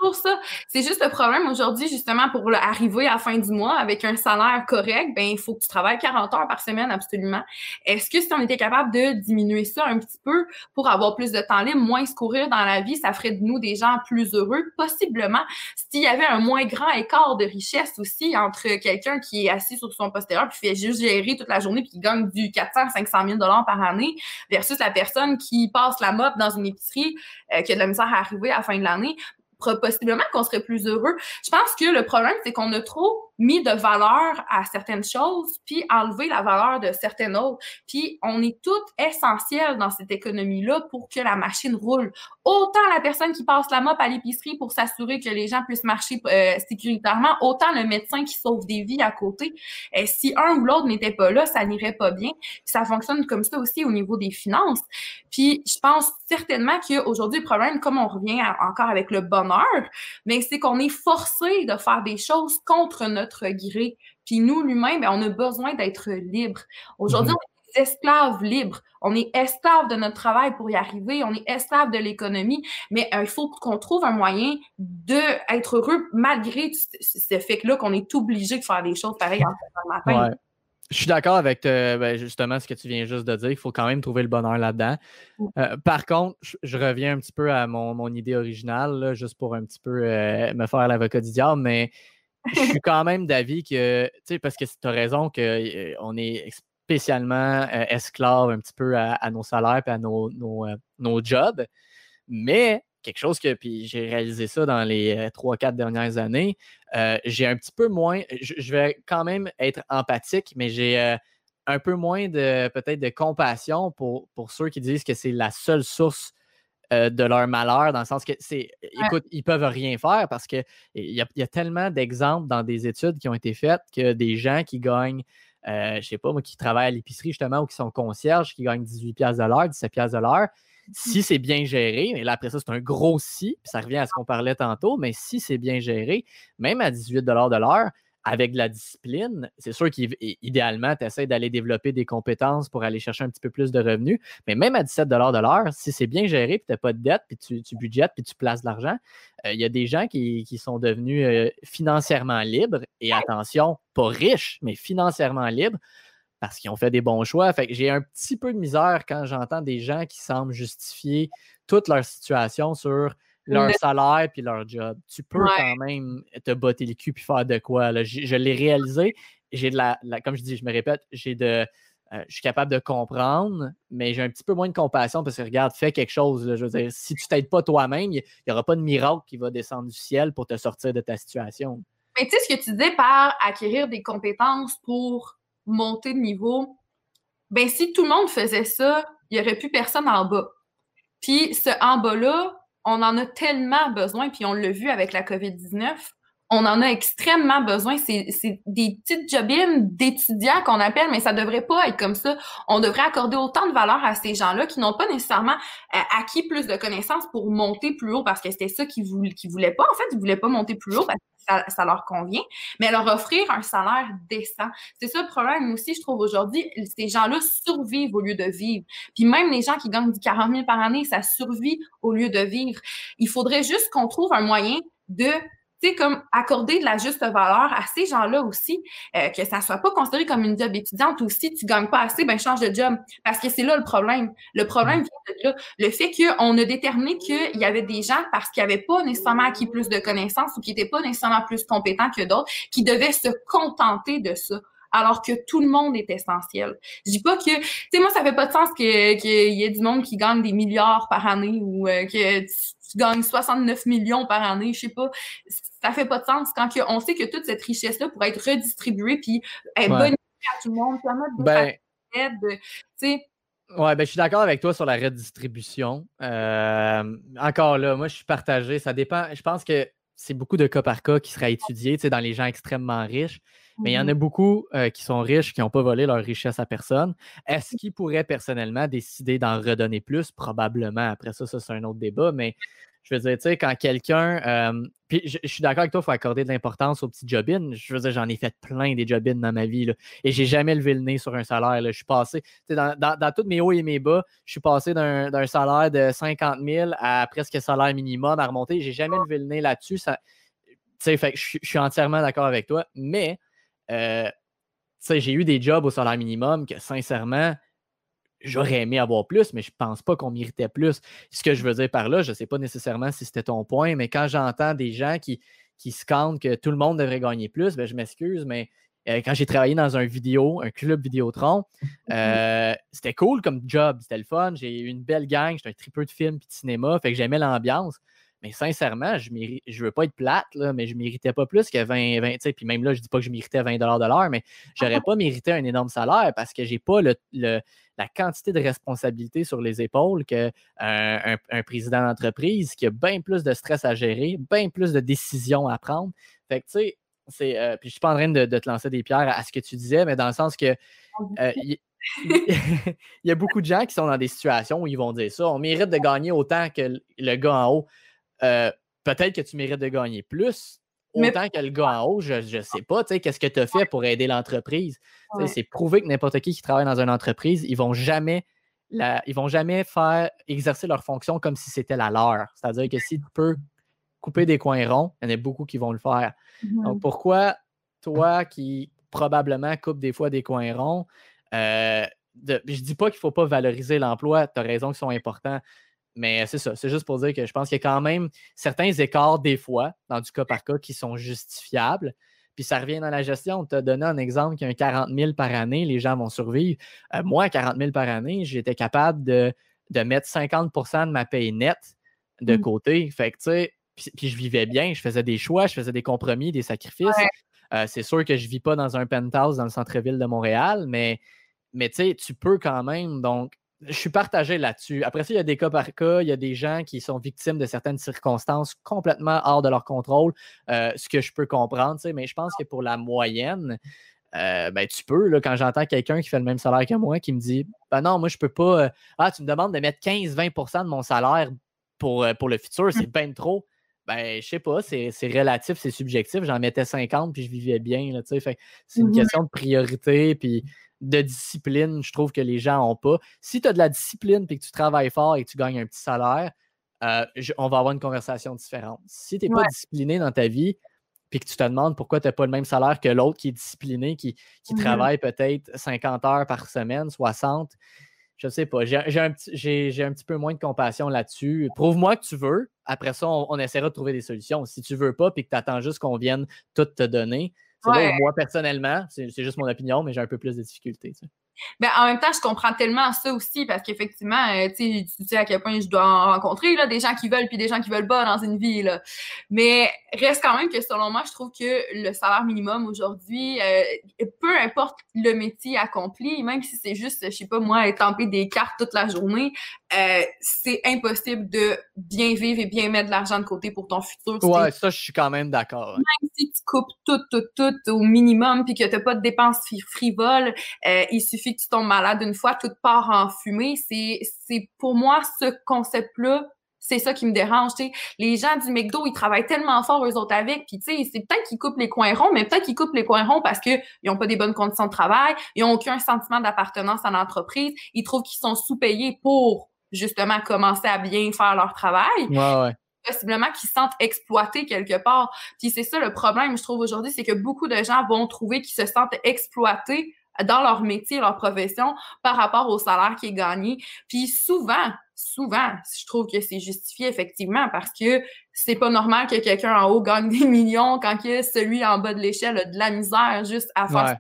pour ça. C'est juste le problème aujourd'hui, justement, pour arriver à la fin du mois avec un salaire correct, ben il faut que tu travailles 40 heures par semaine, absolument. Est-ce que si on était capable de diminuer ça un petit peu pour avoir plus de temps libre, moins se courir dans la vie, ça ferait de nous des gens plus heureux? Possiblement. S'il y avait un moins grand écart de richesse aussi entre quelqu'un qui est assis sur son postérieur puis fait juste gérer toute la journée puis qui gagne du 400, 500 000 dollars par année versus la personne qui passe la mop dans une épicerie euh, qui a de la misère à arriver à fin de l'année, possiblement qu'on serait plus heureux. Je pense que le problème, c'est qu'on a trop mis de valeur à certaines choses, puis enlevé la valeur de certaines autres. Puis on est toutes essentielles dans cette économie-là pour que la machine roule. Autant la personne qui passe la mop à l'épicerie pour s'assurer que les gens puissent marcher euh, sécuritairement, autant le médecin qui sauve des vies à côté. Et si un ou l'autre n'était pas là, ça n'irait pas bien. ça fonctionne comme ça aussi au niveau des finances. Puis je pense certainement qu'aujourd'hui, le problème, comme on revient encore avec le bonheur, mais c'est qu'on est forcé de faire des choses contre notre gré. Puis nous, l'humain, ben, on a besoin d'être libre. Aujourd'hui, mhm. on est esclaves libres. On est esclaves de notre travail pour y arriver. On est esclaves de l'économie. Mais euh, il faut qu'on trouve un moyen d'être heureux malgré ce fait-là qu'on est obligé de faire des choses pareilles en matin. Je suis d'accord avec euh, ben, justement ce que tu viens juste de dire. Il faut quand même trouver le bonheur là-dedans. Euh, par contre, je, reviens un petit peu à mon, idée originale, juste pour un petit peu me faire l'avocat du diable, mais je suis quand même d'avis que, tu sais, parce que tu as raison qu'on est spécialement esclave un petit peu à, nos salaires et à nos, nos jobs. Mais quelque chose que, puis j'ai réalisé ça dans les trois, quatre dernières années, euh, j'ai un petit peu moins, je, vais quand même être empathique, mais j'ai euh, un peu moins de peut-être de compassion pour, pour ceux qui disent que c'est la seule source euh, de leur malheur, dans le sens que c'est, écoute, ils peuvent rien faire parce qu'il y, a, y a tellement d'exemples dans des études qui ont été faites que des gens qui gagnent je ne sais pas, moi, qui travaillent à l'épicerie justement ou qui sont concierges, qui gagnent 18$ de l'heure, 17$ de l'heure, si c'est bien géré, mais là après ça, c'est un gros si, puis ça revient à ce qu'on parlait tantôt, mais si c'est bien géré, même à 18 de l'heure, avec de la discipline, c'est sûr qu'idéalement, tu essaies d'aller développer des compétences pour aller chercher un petit peu plus de revenus. Mais même à 17 de l'heure, si c'est bien géré, puis tu n'as pas de dette, puis tu, tu budgettes, puis tu places de l'argent, euh, il y a des gens qui, sont devenus euh, financièrement libres, et attention, pas riches, mais financièrement libres, parce qu'ils ont fait des bons choix. Fait que j'ai un petit peu de misère quand j'entends des gens qui semblent justifier toute leur situation sur leur salaire puis leur job. Tu peux quand même te botter le cul puis faire de quoi. Je, l'ai réalisé. J'ai de la, comme je dis, je me répète, j'ai de. Euh, je suis capable de comprendre, mais j'ai un petit peu moins de compassion parce que regarde, fais quelque chose. je veux dire, si tu t'aides pas toi-même, il n'y aura pas de miracle qui va descendre du ciel pour te sortir de ta situation. Mais tu sais ce que tu dis par acquérir des compétences pour monter de niveau, ben si tout le monde faisait ça, il n'y aurait plus personne en bas. Puis ce en bas-là, on en a tellement besoin, puis on l'a vu avec la COVID-19, on en a extrêmement besoin. C'est des petites jobines d'étudiants qu'on appelle, mais ça devrait pas être comme ça. On devrait accorder autant de valeur à ces gens-là qui n'ont pas nécessairement euh, acquis plus de connaissances pour monter plus haut parce que c'était ça qu'ils voulaient, voulaient pas. En fait, ils voulaient pas monter plus haut ça, leur convient, mais leur offrir un salaire décent. C'est ça le problème aussi, je trouve, aujourd'hui. Ces gens-là survivent au lieu de vivre. Puis même les gens qui gagnent 40 000 par année, ça survit au lieu de vivre. Il faudrait juste qu'on trouve un moyen de sais, comme accorder de la juste valeur à ces gens-là aussi, euh, que ça soit pas considéré comme une job étudiante ou si tu gagnes pas assez, ben change de job. Parce que c'est là le problème. Le problème mm. vient de là. Le fait qu'on a déterminé qu'il y avait des gens parce qu'ils n'avaient pas nécessairement acquis plus de connaissances ou qui n'étaient pas nécessairement plus compétents que d'autres, qui devaient se contenter de ça alors que tout le monde est essentiel. Je dis pas que, tu sais, moi, ça fait pas de sens qu'il y ait du monde qui gagne des milliards par année ou euh, que tu, gagnes 69 millions par année, je sais pas ça fait pas de sens quand on sait que toute cette richesse-là pourrait être redistribuée puis être bonne à tout le monde, ben, aide, Ouais, ben, je suis d'accord avec toi sur la redistribution. Euh, encore là, moi, je suis partagé. Ça dépend. Je pense que c'est beaucoup de cas par cas qui seraient étudiés dans les gens extrêmement riches. Mais il y en a mm-hmm. beaucoup euh, qui sont riches, qui n'ont pas volé leur richesse à personne. Est-ce qu'ils pourraient personnellement décider d'en redonner plus? Probablement. Après ça, ça, c'est un autre débat. Mais je veux dire, tu sais, quand quelqu'un. Euh, puis je, suis d'accord avec toi, il faut accorder de l'importance aux petits job Je veux dire, j'en ai fait plein des job dans ma vie. Là, et j'ai jamais levé le nez sur un salaire. Là. Je suis passé. Dans, dans, dans tous mes hauts et mes bas, je suis passé d'un salaire de 50 000 à presque salaire minimum à remonter. J'ai jamais levé le nez là-dessus. Ça, fait je, je suis entièrement d'accord avec toi. Mais euh, j'ai eu des jobs au salaire minimum que sincèrement, j'aurais aimé avoir plus, mais je pense pas qu'on méritait plus. Ce que je veux dire par là, je ne sais pas nécessairement si c'était ton point, mais quand j'entends des gens qui, qui scandent que tout le monde devrait gagner plus, ben, je m'excuse, mais euh, quand j'ai travaillé dans un vidéo, un club Vidéotron, euh, c'était cool comme job, c'était le fun. J'ai eu une belle gang, j'étais un tripeux de films et de cinéma, fait que j'aimais l'ambiance. Mais sincèrement, je ne veux pas être plate, là, mais je ne méritais pas plus que 20, 20 puis même là, je ne dis pas que je méritais 20 de l'heure, mais je n'aurais pas mérité un énorme salaire parce que je n'ai pas le, la quantité de responsabilité sur les épaules qu'un un, président d'entreprise qui a bien plus de stress à gérer, bien plus de décisions à prendre. Fait que, tu sais, c'est, euh, puis je suis pas en train de, te lancer des pierres à, ce que tu disais, mais dans le sens que euh, il y, a beaucoup de gens qui sont dans des situations où ils vont dire ça. On mérite de gagner autant que le gars en haut. Euh, peut-être que tu mérites de gagner plus, autant que le gars en haut, je ne sais pas. Qu'est-ce que tu as fait pour aider l'entreprise? C'est prouvé que n'importe qui qui travaille dans une entreprise, ils vont jamais ils vont jamais faire exercer leur fonction comme si c'était la leur. C'est-à-dire que si tu peux couper des coins ronds, il y en a beaucoup qui vont le faire. Donc, mmh pourquoi toi qui probablement coupes des fois des coins ronds, euh, de, je dis pas qu'il ne faut pas valoriser l'emploi, tu as raison qu'ils sont importants, mais c'est ça, c'est juste pour dire que je pense qu'il y a quand même certains écarts des fois, dans du cas par cas, qui sont justifiables. Puis ça revient dans la gestion. On t'a donné un exemple qui a un 40 000 par année, les gens vont survivre. Euh, moi, 40 000 par année, j'étais capable de, mettre 50% de ma paye nette de mmh. côté. Fait que, tu sais, puis, je vivais bien, je faisais des choix, je faisais des compromis, des sacrifices. Euh, c'est sûr que je ne vis pas dans un penthouse dans le centre-ville de Montréal, mais, mais tu sais, tu peux quand même. Donc, je suis partagé là-dessus. Après ça, il y a des cas par cas, il y a des gens qui sont victimes de certaines circonstances complètement hors de leur contrôle, euh, ce que je peux comprendre, mais je pense que pour la moyenne, euh, ben, tu peux, là, quand j'entends quelqu'un qui fait le même salaire que moi, qui me dit Ben non, moi, je peux pas. ah, tu me demandes de mettre 15-20% de mon salaire pour, pour le futur, c'est bien trop. Ben, je sais pas, c'est relatif, c'est subjectif. J'en mettais 50 puis je vivais bien. c'est une mmh question de priorité puis de discipline, je trouve que les gens n'ont pas. Si tu as de la discipline puis que tu travailles fort et que tu gagnes un petit salaire, euh, on va avoir une conversation différente. Si tu n'es pas discipliné dans ta vie puis que tu te demandes pourquoi tu n'as pas le même salaire que l'autre qui est discipliné, qui, qui mmh travaille peut-être 50 heures par semaine, 60, je sais pas. J'ai un, petit peu moins de compassion là-dessus. Prouve-moi que tu veux. Après ça, on, essaiera de trouver des solutions. Si tu veux pas et que tu attends juste qu'on vienne tout te donner, c'est moi, personnellement, c'est juste mon opinion, mais j'ai un peu plus de difficultés. Ben, en même temps, je comprends tellement ça aussi parce qu'effectivement, euh, tu sais à quel point je dois en rencontrer des gens qui veulent puis des gens qui veulent pas dans une vie. Mais reste quand même que selon moi, je trouve que le salaire minimum aujourd'hui, euh, peu importe le métier accompli, même si c'est juste, je sais pas moi, étamper des cartes toute la journée, euh, c'est impossible de bien vivre et bien mettre de l'argent de côté pour ton futur. Ouais, ça, je suis quand même d'accord. Même si tu coupes tout, tout, tout au minimum puis que tu n'as pas de dépenses frivoles, il suffit que tu tombes malade une fois, tout part en fumée. C'est pour moi ce concept-là c'est ça qui me dérange. Les gens du McDo, ils travaillent tellement fort eux autres avec, puis c'est peut-être qu'ils coupent les coins ronds, mais peut-être qu'ils coupent les coins ronds parce qu'ils n'ont pas des bonnes conditions de travail, ils n'ont aucun sentiment d'appartenance à l'entreprise, ils trouvent qu'ils sont sous-payés pour justement commencer à bien faire leur travail. Possiblement qu'ils se sentent exploités quelque part. Puis c'est ça le problème, je trouve, aujourd'hui, c'est que beaucoup de gens vont trouver qu'ils se sentent exploités dans leur métier, leur profession, par rapport au salaire qui est gagné. Puis souvent, souvent, je trouve que c'est justifié effectivement parce que c'est pas normal que quelqu'un en haut gagne des millions quand que celui en bas de l'échelle a de la misère juste à faire.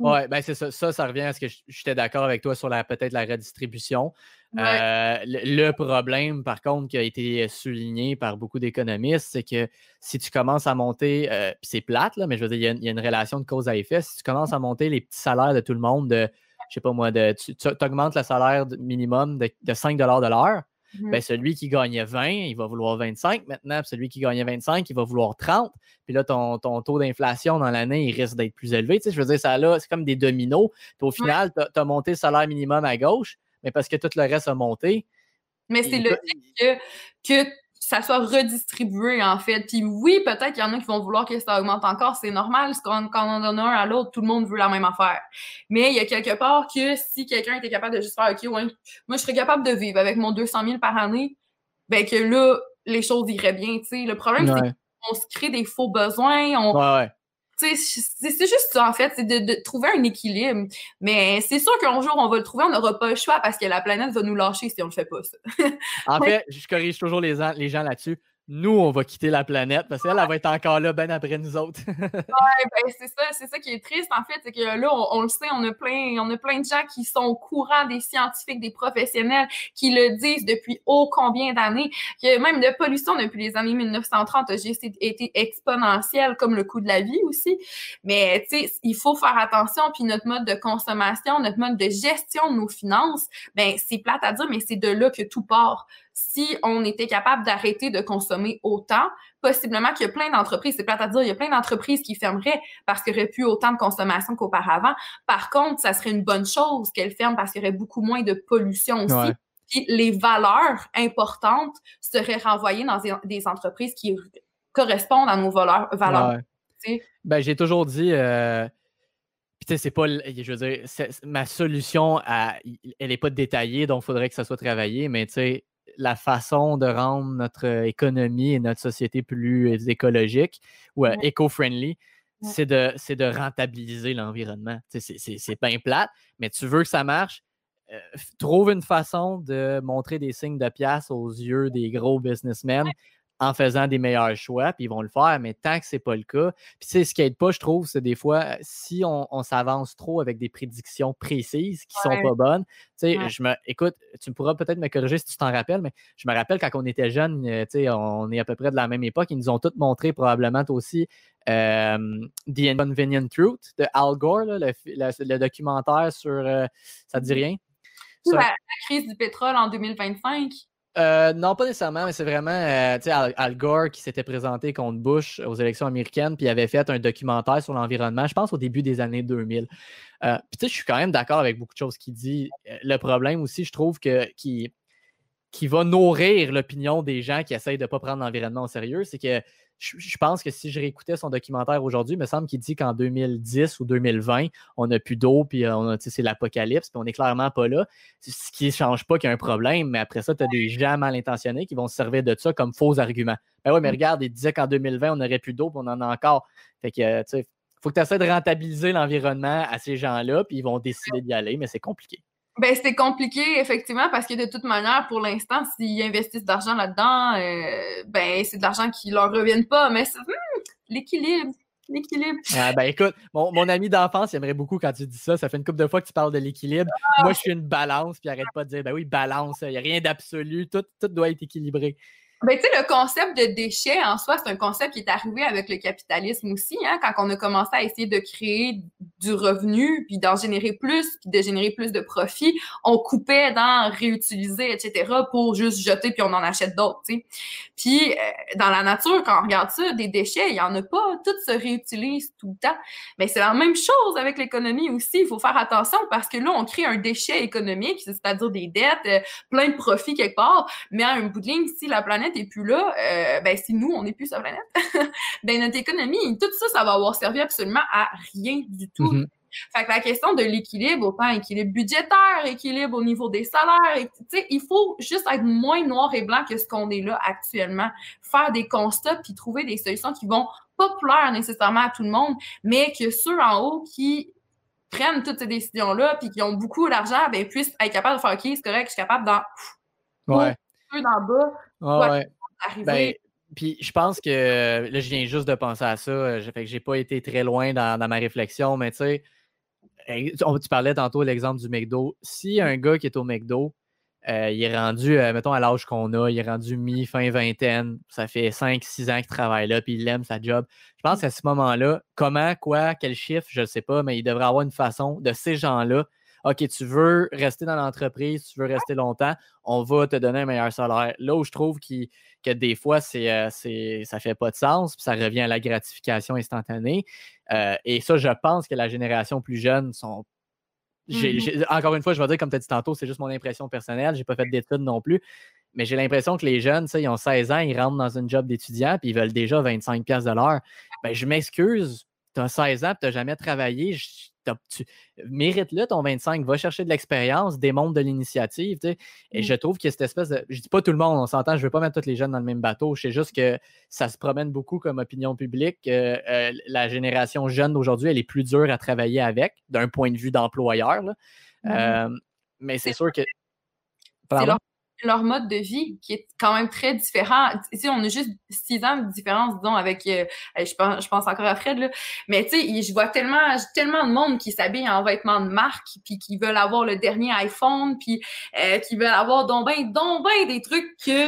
Ouais, ben c'est ça. Ça, ça revient à ce que j'étais d'accord avec toi sur la peut-être la redistribution. Euh, le, problème, par contre, qui a été souligné par beaucoup d'économistes, c'est que si tu commences à monter, euh, puis c'est plate, là, mais je veux dire, il y, a, une relation de cause à effet. Si tu commences à monter les petits salaires de tout le monde, de, je sais pas moi, de, tu, augmentes le salaire minimum de, 5 de l'heure, mmh ben, celui qui gagnait 20, il va vouloir 25 maintenant. Puis celui qui gagnait 25, il va vouloir 30. Puis là, ton, taux d'inflation dans l'année, il risque d'être plus élevé. Tu sais, je veux dire, ça là, c'est comme des dominos. Puis au final, tu as, monté le salaire minimum à gauche, mais parce que tout le reste a monté. Mais c'est le fait que, que ça soit redistribué, en fait. Puis oui, peut-être qu'il y en a qui vont vouloir que ça augmente encore. C'est normal, quand, quand on en donne un à l'autre, tout le monde veut la même affaire. Mais il y a quelque part que si quelqu'un était capable de juste faire, OK, ouais, moi, je serais capable de vivre avec mon 200 000 par année, ben que là, les choses iraient bien, tu sais. Le problème, c'est qu'on se crée des faux besoins. On, ouais, c'est juste ça, en fait, c'est de, trouver un équilibre. Mais c'est sûr qu'un jour, on va le trouver, on n'aura pas le choix parce que la planète va nous lâcher si on ne le fait pas, ça. en fait, je corrige toujours les, les gens là-dessus. Nous, on va quitter la planète parce qu'elle, elle va être encore là bien après nous autres. oui, ben c'est ça, c'est ça qui est triste en fait, c'est que là, on, le sait, on a plein, on a plein de gens qui sont au courant des scientifiques, des professionnels qui le disent depuis ô combien d'années, que même la pollution depuis les années 1930 a juste été exponentielle, comme le coût de la vie aussi. Mais tu sais, il faut faire attention, puis notre mode de consommation, notre mode de gestion de nos finances, ben c'est plate à dire, mais c'est de là que tout part si on était capable d'arrêter de consommer autant, possiblement qu'il y a plein d'entreprises, c'est plate à dire, il y a plein d'entreprises qui fermeraient parce qu'il n'y aurait plus autant de consommation qu'auparavant. Par contre, ça serait une bonne chose qu'elles ferment parce qu'il y aurait beaucoup moins de pollution aussi. Puis les valeurs importantes seraient renvoyées dans des entreprises qui correspondent à nos valeurs. valeurs ben, j'ai toujours dit, euh, c'est pas, je veux dire, ma solution, elle n'est pas détaillée, donc il faudrait que ça soit travaillé, mais tu sais, la façon de rendre notre euh, économie et notre société plus euh, écologique ou euh, éco-friendly, c'est de, de, rentabiliser l'environnement. C'est bien plate, mais tu veux que ça marche, trouve une façon de montrer des signes de pièce aux yeux des gros businessmen en faisant des meilleurs choix, puis ils vont le faire, mais tant que ce n'est pas le cas. Puis, sais, ce qui n'aide pas, je trouve, c'est des fois, si on, s'avance trop avec des prédictions précises qui ne sont pas bonnes, tu sais, je me, écoute, tu pourras peut-être me corriger si tu t'en rappelles, mais je me rappelle quand on était jeunes, euh, tu sais, on est à peu près de la même époque, ils nous ont tous montré probablement aussi euh, The Inconvenient Truth de Al Gore, le, documentaire sur. Euh, ça te dit rien? la crise du pétrole en 2025. Euh, non, pas nécessairement, mais c'est vraiment euh, Al, Gore qui s'était présenté contre Bush aux élections américaines, puis avait fait un documentaire sur l'environnement, je pense au début des années 2000. Euh, puis tu sais, je suis quand même d'accord avec beaucoup de choses qu'il dit. Le problème aussi, je trouve que qui, qui va nourrir l'opinion des gens qui essayent de ne pas prendre l'environnement au sérieux, c'est que je, pense que si je réécoutais son documentaire aujourd'hui, il me semble qu'il dit qu'en 2010 ou 2020, on n'a plus d'eau, puis euh, c'est l'apocalypse, puis on n'est clairement pas là. Ce qui ne change pas qu'il y a un problème, mais après ça, tu as des gens mal intentionnés qui vont se servir de ça comme faux arguments. Ben oui, mais mm. regarde, il disait qu'en 2020, on n'aurait plus d'eau, puis on en a encore. Fait que, euh, tu sais, faut que tu essaies de rentabiliser l'environnement à ces gens-là, puis ils vont décider d'y aller, mais c'est compliqué. Ben, c'est compliqué, effectivement, parce que de toute manière, pour l'instant, s'ils investissent de l'argent là-dedans, euh, ben, c'est de l'argent qui leur revienne pas. Mais hmm, l'équilibre, l'équilibre. Ah, ben, écoute, mon, mon ami d'enfance, aimerait beaucoup quand tu dis ça. Ça fait une couple de fois que tu parles de l'équilibre. Moi, je suis une balance, puis arrête pas de dire, ben oui, balance, il n'y a rien d'absolu, tout, tout doit être équilibré. Ben, tu sais, le concept de déchets en soi, c'est un concept qui est arrivé avec le capitalisme aussi, hein, quand on a commencé à essayer de créer du revenu, puis d'en générer plus, puis de générer plus de profit, on coupait dans réutiliser, etc., pour juste jeter, puis on en achète d'autres. Puis, euh, dans la nature, quand on regarde ça, des déchets, il y en a pas, tout se réutilise tout le temps. Mais c'est la même chose avec l'économie aussi, il faut faire attention, parce que là, on crée un déchet économique, c'est-à-dire des dettes, euh, plein de profits quelque part, mais à un bout de ligne, si la planète et plus là, euh, ben si nous, on n'est plus sur la planète, ben notre économie, tout ça, ça va avoir servi absolument à rien du tout. Mm-hmm. Fait que la question de l'équilibre, autant équilibre budgétaire, équilibre au niveau des salaires, il faut juste être moins noir et blanc que ce qu'on est là actuellement. Faire des constats puis trouver des solutions qui vont pas plaire nécessairement à tout le monde, mais que ceux en haut qui prennent toutes ces décisions-là puis qui ont beaucoup d'argent, ben, puissent être capables de faire OK, c'est correct, je suis capable d'en. Ouais. D'en bas, ouais. Ben, puis je pense que là, je viens juste de penser à ça. Je, fait que j'ai pas été très loin dans, ma réflexion, mais tu sais, tu parlais tantôt de l'exemple du McDo. Si un gars qui est au McDo, euh, il est rendu, euh, mettons, à l'âge qu'on a, il est rendu mi-fin vingtaine, ça fait 5-6 ans qu'il travaille là, puis il aime sa job. Je pense qu'à ce moment-là, comment, quoi, quel chiffre, je ne sais pas, mais il devrait avoir une façon de ces gens-là OK, tu veux rester dans l'entreprise, tu veux rester longtemps, on va te donner un meilleur salaire. Là où je trouve que des fois, c'est, euh, ça ne fait pas de sens, puis ça revient à la gratification instantanée. Euh, et ça, je pense que la génération plus jeune sont. Mm-hmm. encore une fois, je vais dire, comme tu as dit tantôt, c'est juste mon impression personnelle. Je n'ai pas fait d'études non plus. Mais j'ai l'impression que les jeunes, ils ont 16 ans, ils rentrent dans un job d'étudiant, puis ils veulent déjà 25$ de l'heure. Ben, je m'excuse, tu as 16 ans, tu n'as jamais travaillé. Je, tu mérites-le ton 25, va chercher de l'expérience, démontre de l'initiative. Et mmh. je trouve que cette espèce de. Je dis pas tout le monde, on s'entend, je ne veux pas mettre tous les jeunes dans le même bateau. Je sais juste que ça se promène beaucoup comme opinion publique. Euh, la génération jeune d'aujourd'hui, elle est plus dure à travailler avec, d'un point de vue d'employeur. Mmh euh, mais c'est sûr que. leur mode de vie qui est quand même très différent. Tu on a juste six ans de différence, disons, avec, euh, je, pense, je pense encore à Fred, là. Mais tu sais, je vois tellement, tellement de monde qui s'habille en vêtements de marque, puis qui veulent avoir le dernier iPhone, puis euh, qui veulent avoir donc ben, donc ben des trucs que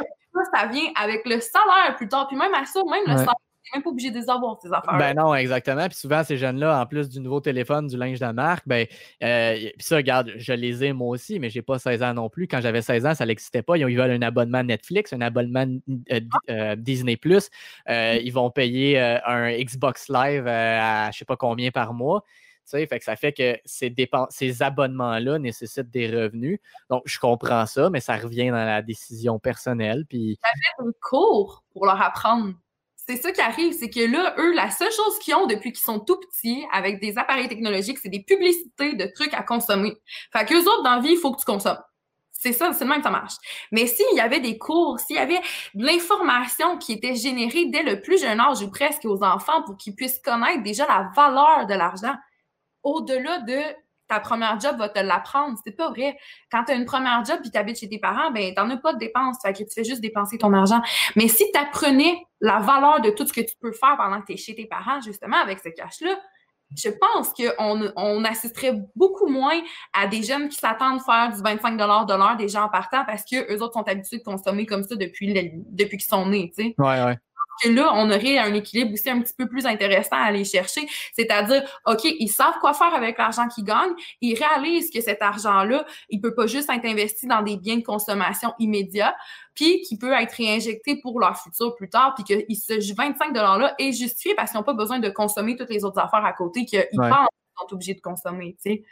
ça, vient avec le salaire plus tard. Puis même à ça, même le salaire même pas obligé de les avoir, ces affaires. Ben non, exactement. Puis souvent, ces jeunes-là, en plus du nouveau téléphone, du linge de marque, ben, euh, puis ça, regarde, je les ai moi aussi, mais j'ai pas 16 ans non plus. Quand j'avais 16 ans, ça n'existait pas. Ils veulent un abonnement Netflix, un abonnement euh, euh, Disney Plus. ils vont payer un Xbox Live à je sais pas combien par mois. Fait que ça fait que ces, ces abonnements-là nécessitent des revenus. Donc, je comprends ça, mais ça revient dans la décision personnelle. Puis... Ça fait un cours pour leur apprendre c'est ça qui arrive, c'est que là, eux, la seule chose qu'ils ont depuis qu'ils sont tout petits, avec des appareils technologiques, c'est des publicités de trucs à consommer. Fait qu'eux autres, dans la vie, il faut que tu consommes. C'est ça, c'est le même que ça marche. Mais s'il y avait des cours, s'il y avait de l'information qui était générée dès le plus jeune âge ou presque aux enfants pour qu'ils puissent connaître déjà la valeur de l'argent, au-delà de ta première job va te l'apprendre. C'est pas vrai. Quand tu as une première job puis tu habites chez tes parents, ben t'en as pas de dépenses. Fait que tu fais juste dépenser ton argent. Mais si tu apprenais la valeur de tout ce que tu peux faire pendant que tu es chez tes parents, justement, avec ce cash-là, je pense qu'on on assisterait beaucoup moins à des jeunes qui s'attendent à faire du 25 de l'heure des gens en partant parce qu'eux autres sont habitués de consommer comme ça depuis, depuis qu'ils sont nés. Tu sais. Que là, on aurait un équilibre aussi un petit peu plus intéressant à aller chercher. C'est-à-dire, OK, ils savent quoi faire avec l'argent qu'ils gagnent. Ils réalisent que cet argent-là, il peut pas juste être investi dans des biens de consommation immédiats, puis qu'il peut être réinjecté pour leur futur plus tard, puis que ce 25 $-là est justifié parce qu'ils n'ont pas besoin de consommer toutes les autres affaires à côté qu'ils pensent qu'ils sont obligés de consommer, tu sais.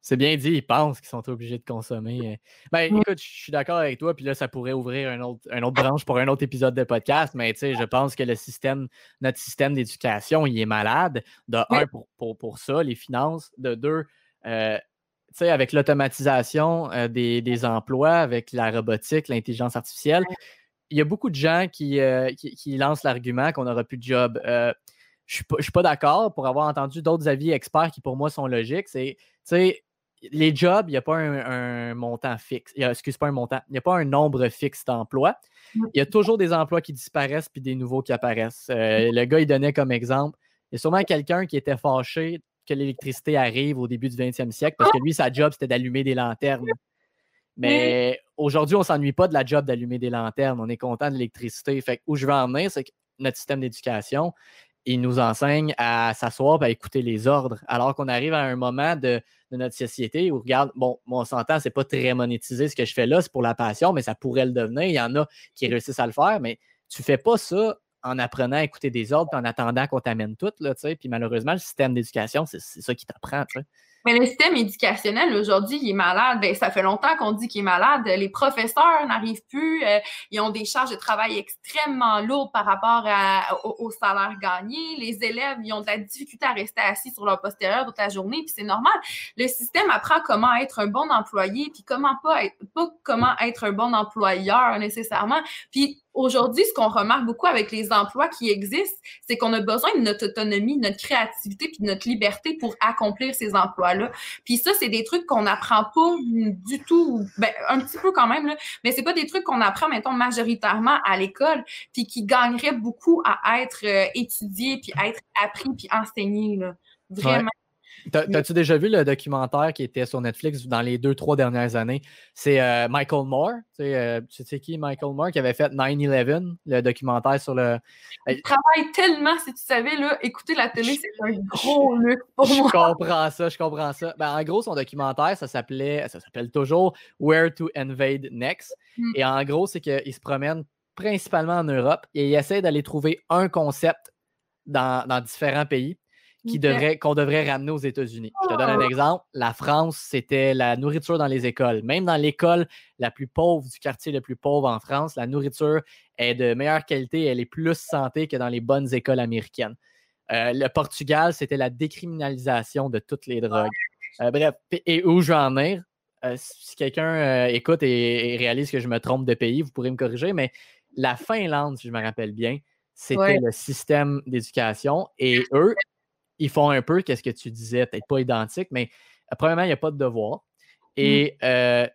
C'est bien dit, ils pensent qu'ils sont obligés de consommer. Euh. Ben, écoute, je suis d'accord avec toi, puis là, ça pourrait ouvrir un autre, autre branche pour un autre épisode de podcast, mais tu sais, je pense que le système, notre système d'éducation, il est malade. De un, pour, pour, ça, les finances. De deux, euh, tu sais, avec l'automatisation euh, des, emplois, avec la robotique, l'intelligence artificielle, il y a beaucoup de gens qui, qui, lancent l'argument qu'on n'aura plus de job. je ne suis pas, d'accord pour avoir entendu d'autres avis experts qui, pour moi, sont logiques. C'est, tu sais, les jobs, il n'y a pas un, montant fixe. excuse pas un montant. Il n'y a pas un nombre fixe d'emplois. Il y a toujours des emplois qui disparaissent puis des nouveaux qui apparaissent. Euh, le gars, il donnait comme exemple. Il y a sûrement quelqu'un qui était fâché que l'électricité arrive au début du 20e siècle parce que lui, sa job, c'était d'allumer des lanternes. Mais aujourd'hui, on ne s'ennuie pas de la job d'allumer des lanternes. On est content de l'électricité. Fait où je veux en venir, c'est que notre système d'éducation, il nous enseigne à s'asseoir et à écouter les ordres. Alors qu'on arrive à un moment de, notre société où, regarde, bon, mon on s'entend, c'est pas très monétisé ce que je fais là, c'est pour la passion, mais ça pourrait le devenir. Il y en a qui réussissent à le faire, mais tu fais pas ça en apprenant à écouter des ordres en attendant qu'on t'amène tout, là, tu sais. Puis malheureusement, le système d'éducation, c'est ça qui t'apprend. Mais le système éducationnel, aujourd'hui, il est malade. Ben, ça fait longtemps qu'on dit qu'il est malade. Les professeurs n'arrivent plus. Euh, ils ont des charges de travail extrêmement lourdes par rapport au, salaire gagné. Les élèves, ils ont de la difficulté à rester assis sur leur postérieur toute la journée. Puis c'est normal. Le système apprend comment être un bon employé, puis comment pas être, pas comment être un bon employeur nécessairement. Puis aujourd'hui, ce qu'on remarque beaucoup avec les emplois qui existent, c'est qu'on a besoin de notre autonomie, de notre créativité, puis de notre liberté pour accomplir ces emplois-là. Puis ça, c'est des trucs qu'on n'apprend pas du tout, ben, un petit peu quand même, là, mais c'est pas des trucs qu'on apprend, mettons, majoritairement à l'école, puis qui gagneraient beaucoup à être euh, étudiés, puis à être appris, puis enseigné. Là. Vraiment. T'as-tu déjà vu le documentaire qui était sur Netflix dans les deux, trois dernières années? C'est euh, Michael Moore. Euh, tu sais qui, Michael Moore, qui avait fait 9-11, le documentaire sur le. Il travaille tellement, si tu savais, là, écouter la télé, c'est un gros luxe pour moi. Je comprends ça, je comprends ça. Ben, en gros, son documentaire, ça s'appelait, ça s'appelle toujours Where to Invade Next. Mm. Et en gros, c'est qu'il se promène principalement en Europe et il essaie d'aller trouver un concept dans, dans différents pays devrait, qu'on devrait ramener aux États-Unis. Je te donne un oh! exemple. La France, c'était la nourriture dans les écoles. Même dans l'école la plus pauvre du quartier le plus pauvre en France, la nourriture est de meilleure qualité, elle est plus santé que dans les bonnes écoles américaines. Euh, le Portugal, c'était la décriminalisation de toutes les drogues. Euh, bref, et où je vais en venir, euh, si quelqu'un écoute et, réalise que je me trompe de pays, vous pourrez me corriger, mais la Finlande, si je me rappelle bien, c'était le système d'éducation et eux, ils font un peu qu'est-ce que tu disais, peut-être pas identique, mais euh, premièrement, il n'y a pas de devoir. Mmh. Et euh,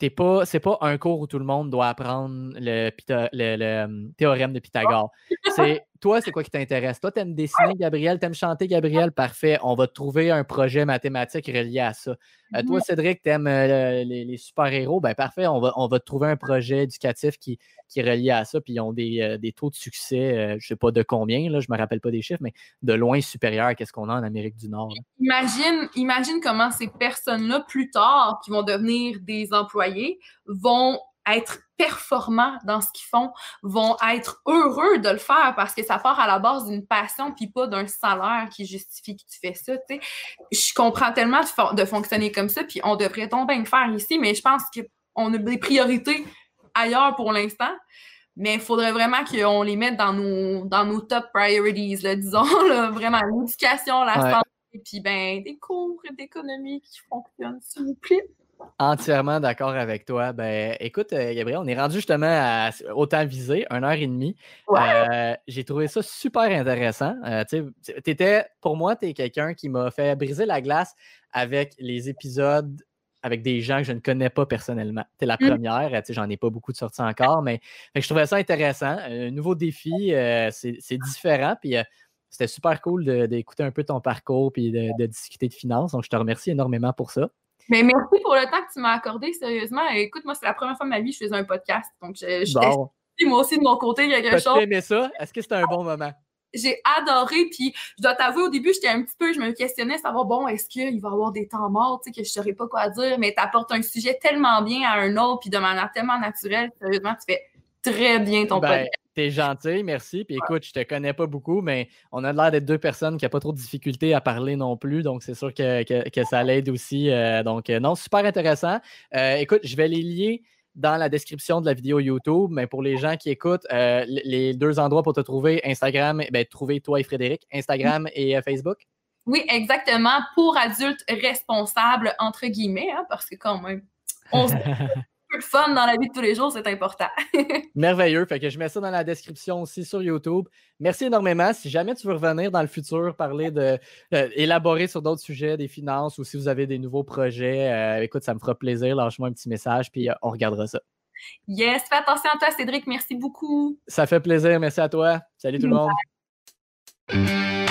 c'est pas, pas un cours où tout le monde doit apprendre le, le, théorème de Pythagore. C'est toi, c'est quoi qui t'intéresse? Toi, tu aimes dessiner, Gabriel, tu aimes chanter, Gabriel, parfait. On va te trouver un projet mathématique relié à ça. Euh, toi, Cédric, tu aimes euh, les, super-héros, ben parfait, on va, on va te trouver un projet éducatif qui, qui est relié à ça, puis ils ont des, euh, des taux de succès, je ne sais pas de combien, là, je ne me rappelle pas des chiffres, mais de loin supérieur à ce qu'on a en Amérique du Nord. Imagine, imagine comment ces personnes-là, plus tard, qui vont devenir des employés, vont être performants dans ce qu'ils font, vont être heureux de le faire parce que ça part à la base d'une passion puis pas d'un salaire qui justifie que tu fais ça. sais. Je comprends tellement de, fonctionner comme ça, puis on devrait donc bien le faire ici, mais je pense qu'on a des priorités ailleurs pour l'instant. Mais il faudrait vraiment qu'on les mette dans nos, dans nos top priorities, disons, vraiment l'éducation, la santé, puis ben, des cours d'économie qui fonctionnent, s'il vous plaît. Entièrement d'accord avec toi. Ben, écoute, euh, Gabriel, on est rendu justement à autant visé, une heure et demie. Euh, j'ai trouvé ça super intéressant. Euh, étais, pour moi, tu es quelqu'un qui m'a fait briser la glace avec les épisodes avec des gens que je ne connais pas personnellement. Tu es la mmh. première, j'en ai pas beaucoup de sorties encore, mais je trouvais ça intéressant. Un nouveau défi, c'est différent. Puis c'était super cool d'écouter un peu ton parcours et de, de, discuter de finances. Donc, je te remercie énormément pour ça. Mais merci pour le temps que tu m'as accordé, sérieusement. Écoute, moi, c'est la première fois de ma vie que je faisais un podcast. Donc, je, je moi aussi de mon côté quelque chose. Tu aimé ça? Est-ce que c'était un bon moment? J'ai adoré, puis je dois t'avouer, au début, j'étais un petit peu, je me questionnais, savoir, bon, est-ce qu'il va y avoir des temps morts, tu sais, que je ne saurais pas quoi dire, mais tu apportes un sujet tellement bien à un autre, puis de manière tellement naturelle, sérieusement, tu fais très bien ton ben. T'es gentil, merci. Puis écoute, je te connais pas beaucoup, mais on a l'air d'être deux personnes qui n'ont pas trop de difficultés à parler non plus. Donc, c'est sûr que, ça l'aide aussi. Euh, donc, euh, non, super intéressant. Euh, écoute, je vais les lier dans la description de la vidéo YouTube. Mais pour les gens qui écoutent, les deux endroits pour te trouver, Instagram, ben, trouver toi et Frédéric, Instagram et Facebook? Oui, exactement. Pour adultes responsables, entre guillemets, hein, parce que quand même, on peu de fun dans la vie de tous les jours, c'est important. Merveilleux. Fait que je mets ça dans la description aussi sur YouTube. Merci énormément. Si jamais tu veux revenir dans le futur, parler de euh, élaborer sur d'autres sujets, des finances ou si vous avez des nouveaux projets, euh, écoute, ça me fera plaisir. Lâche-moi un petit message, puis euh, on regardera ça. Yes, fais attention à toi, Cédric. Merci beaucoup. Ça fait plaisir. Merci à toi. Salut tout le monde.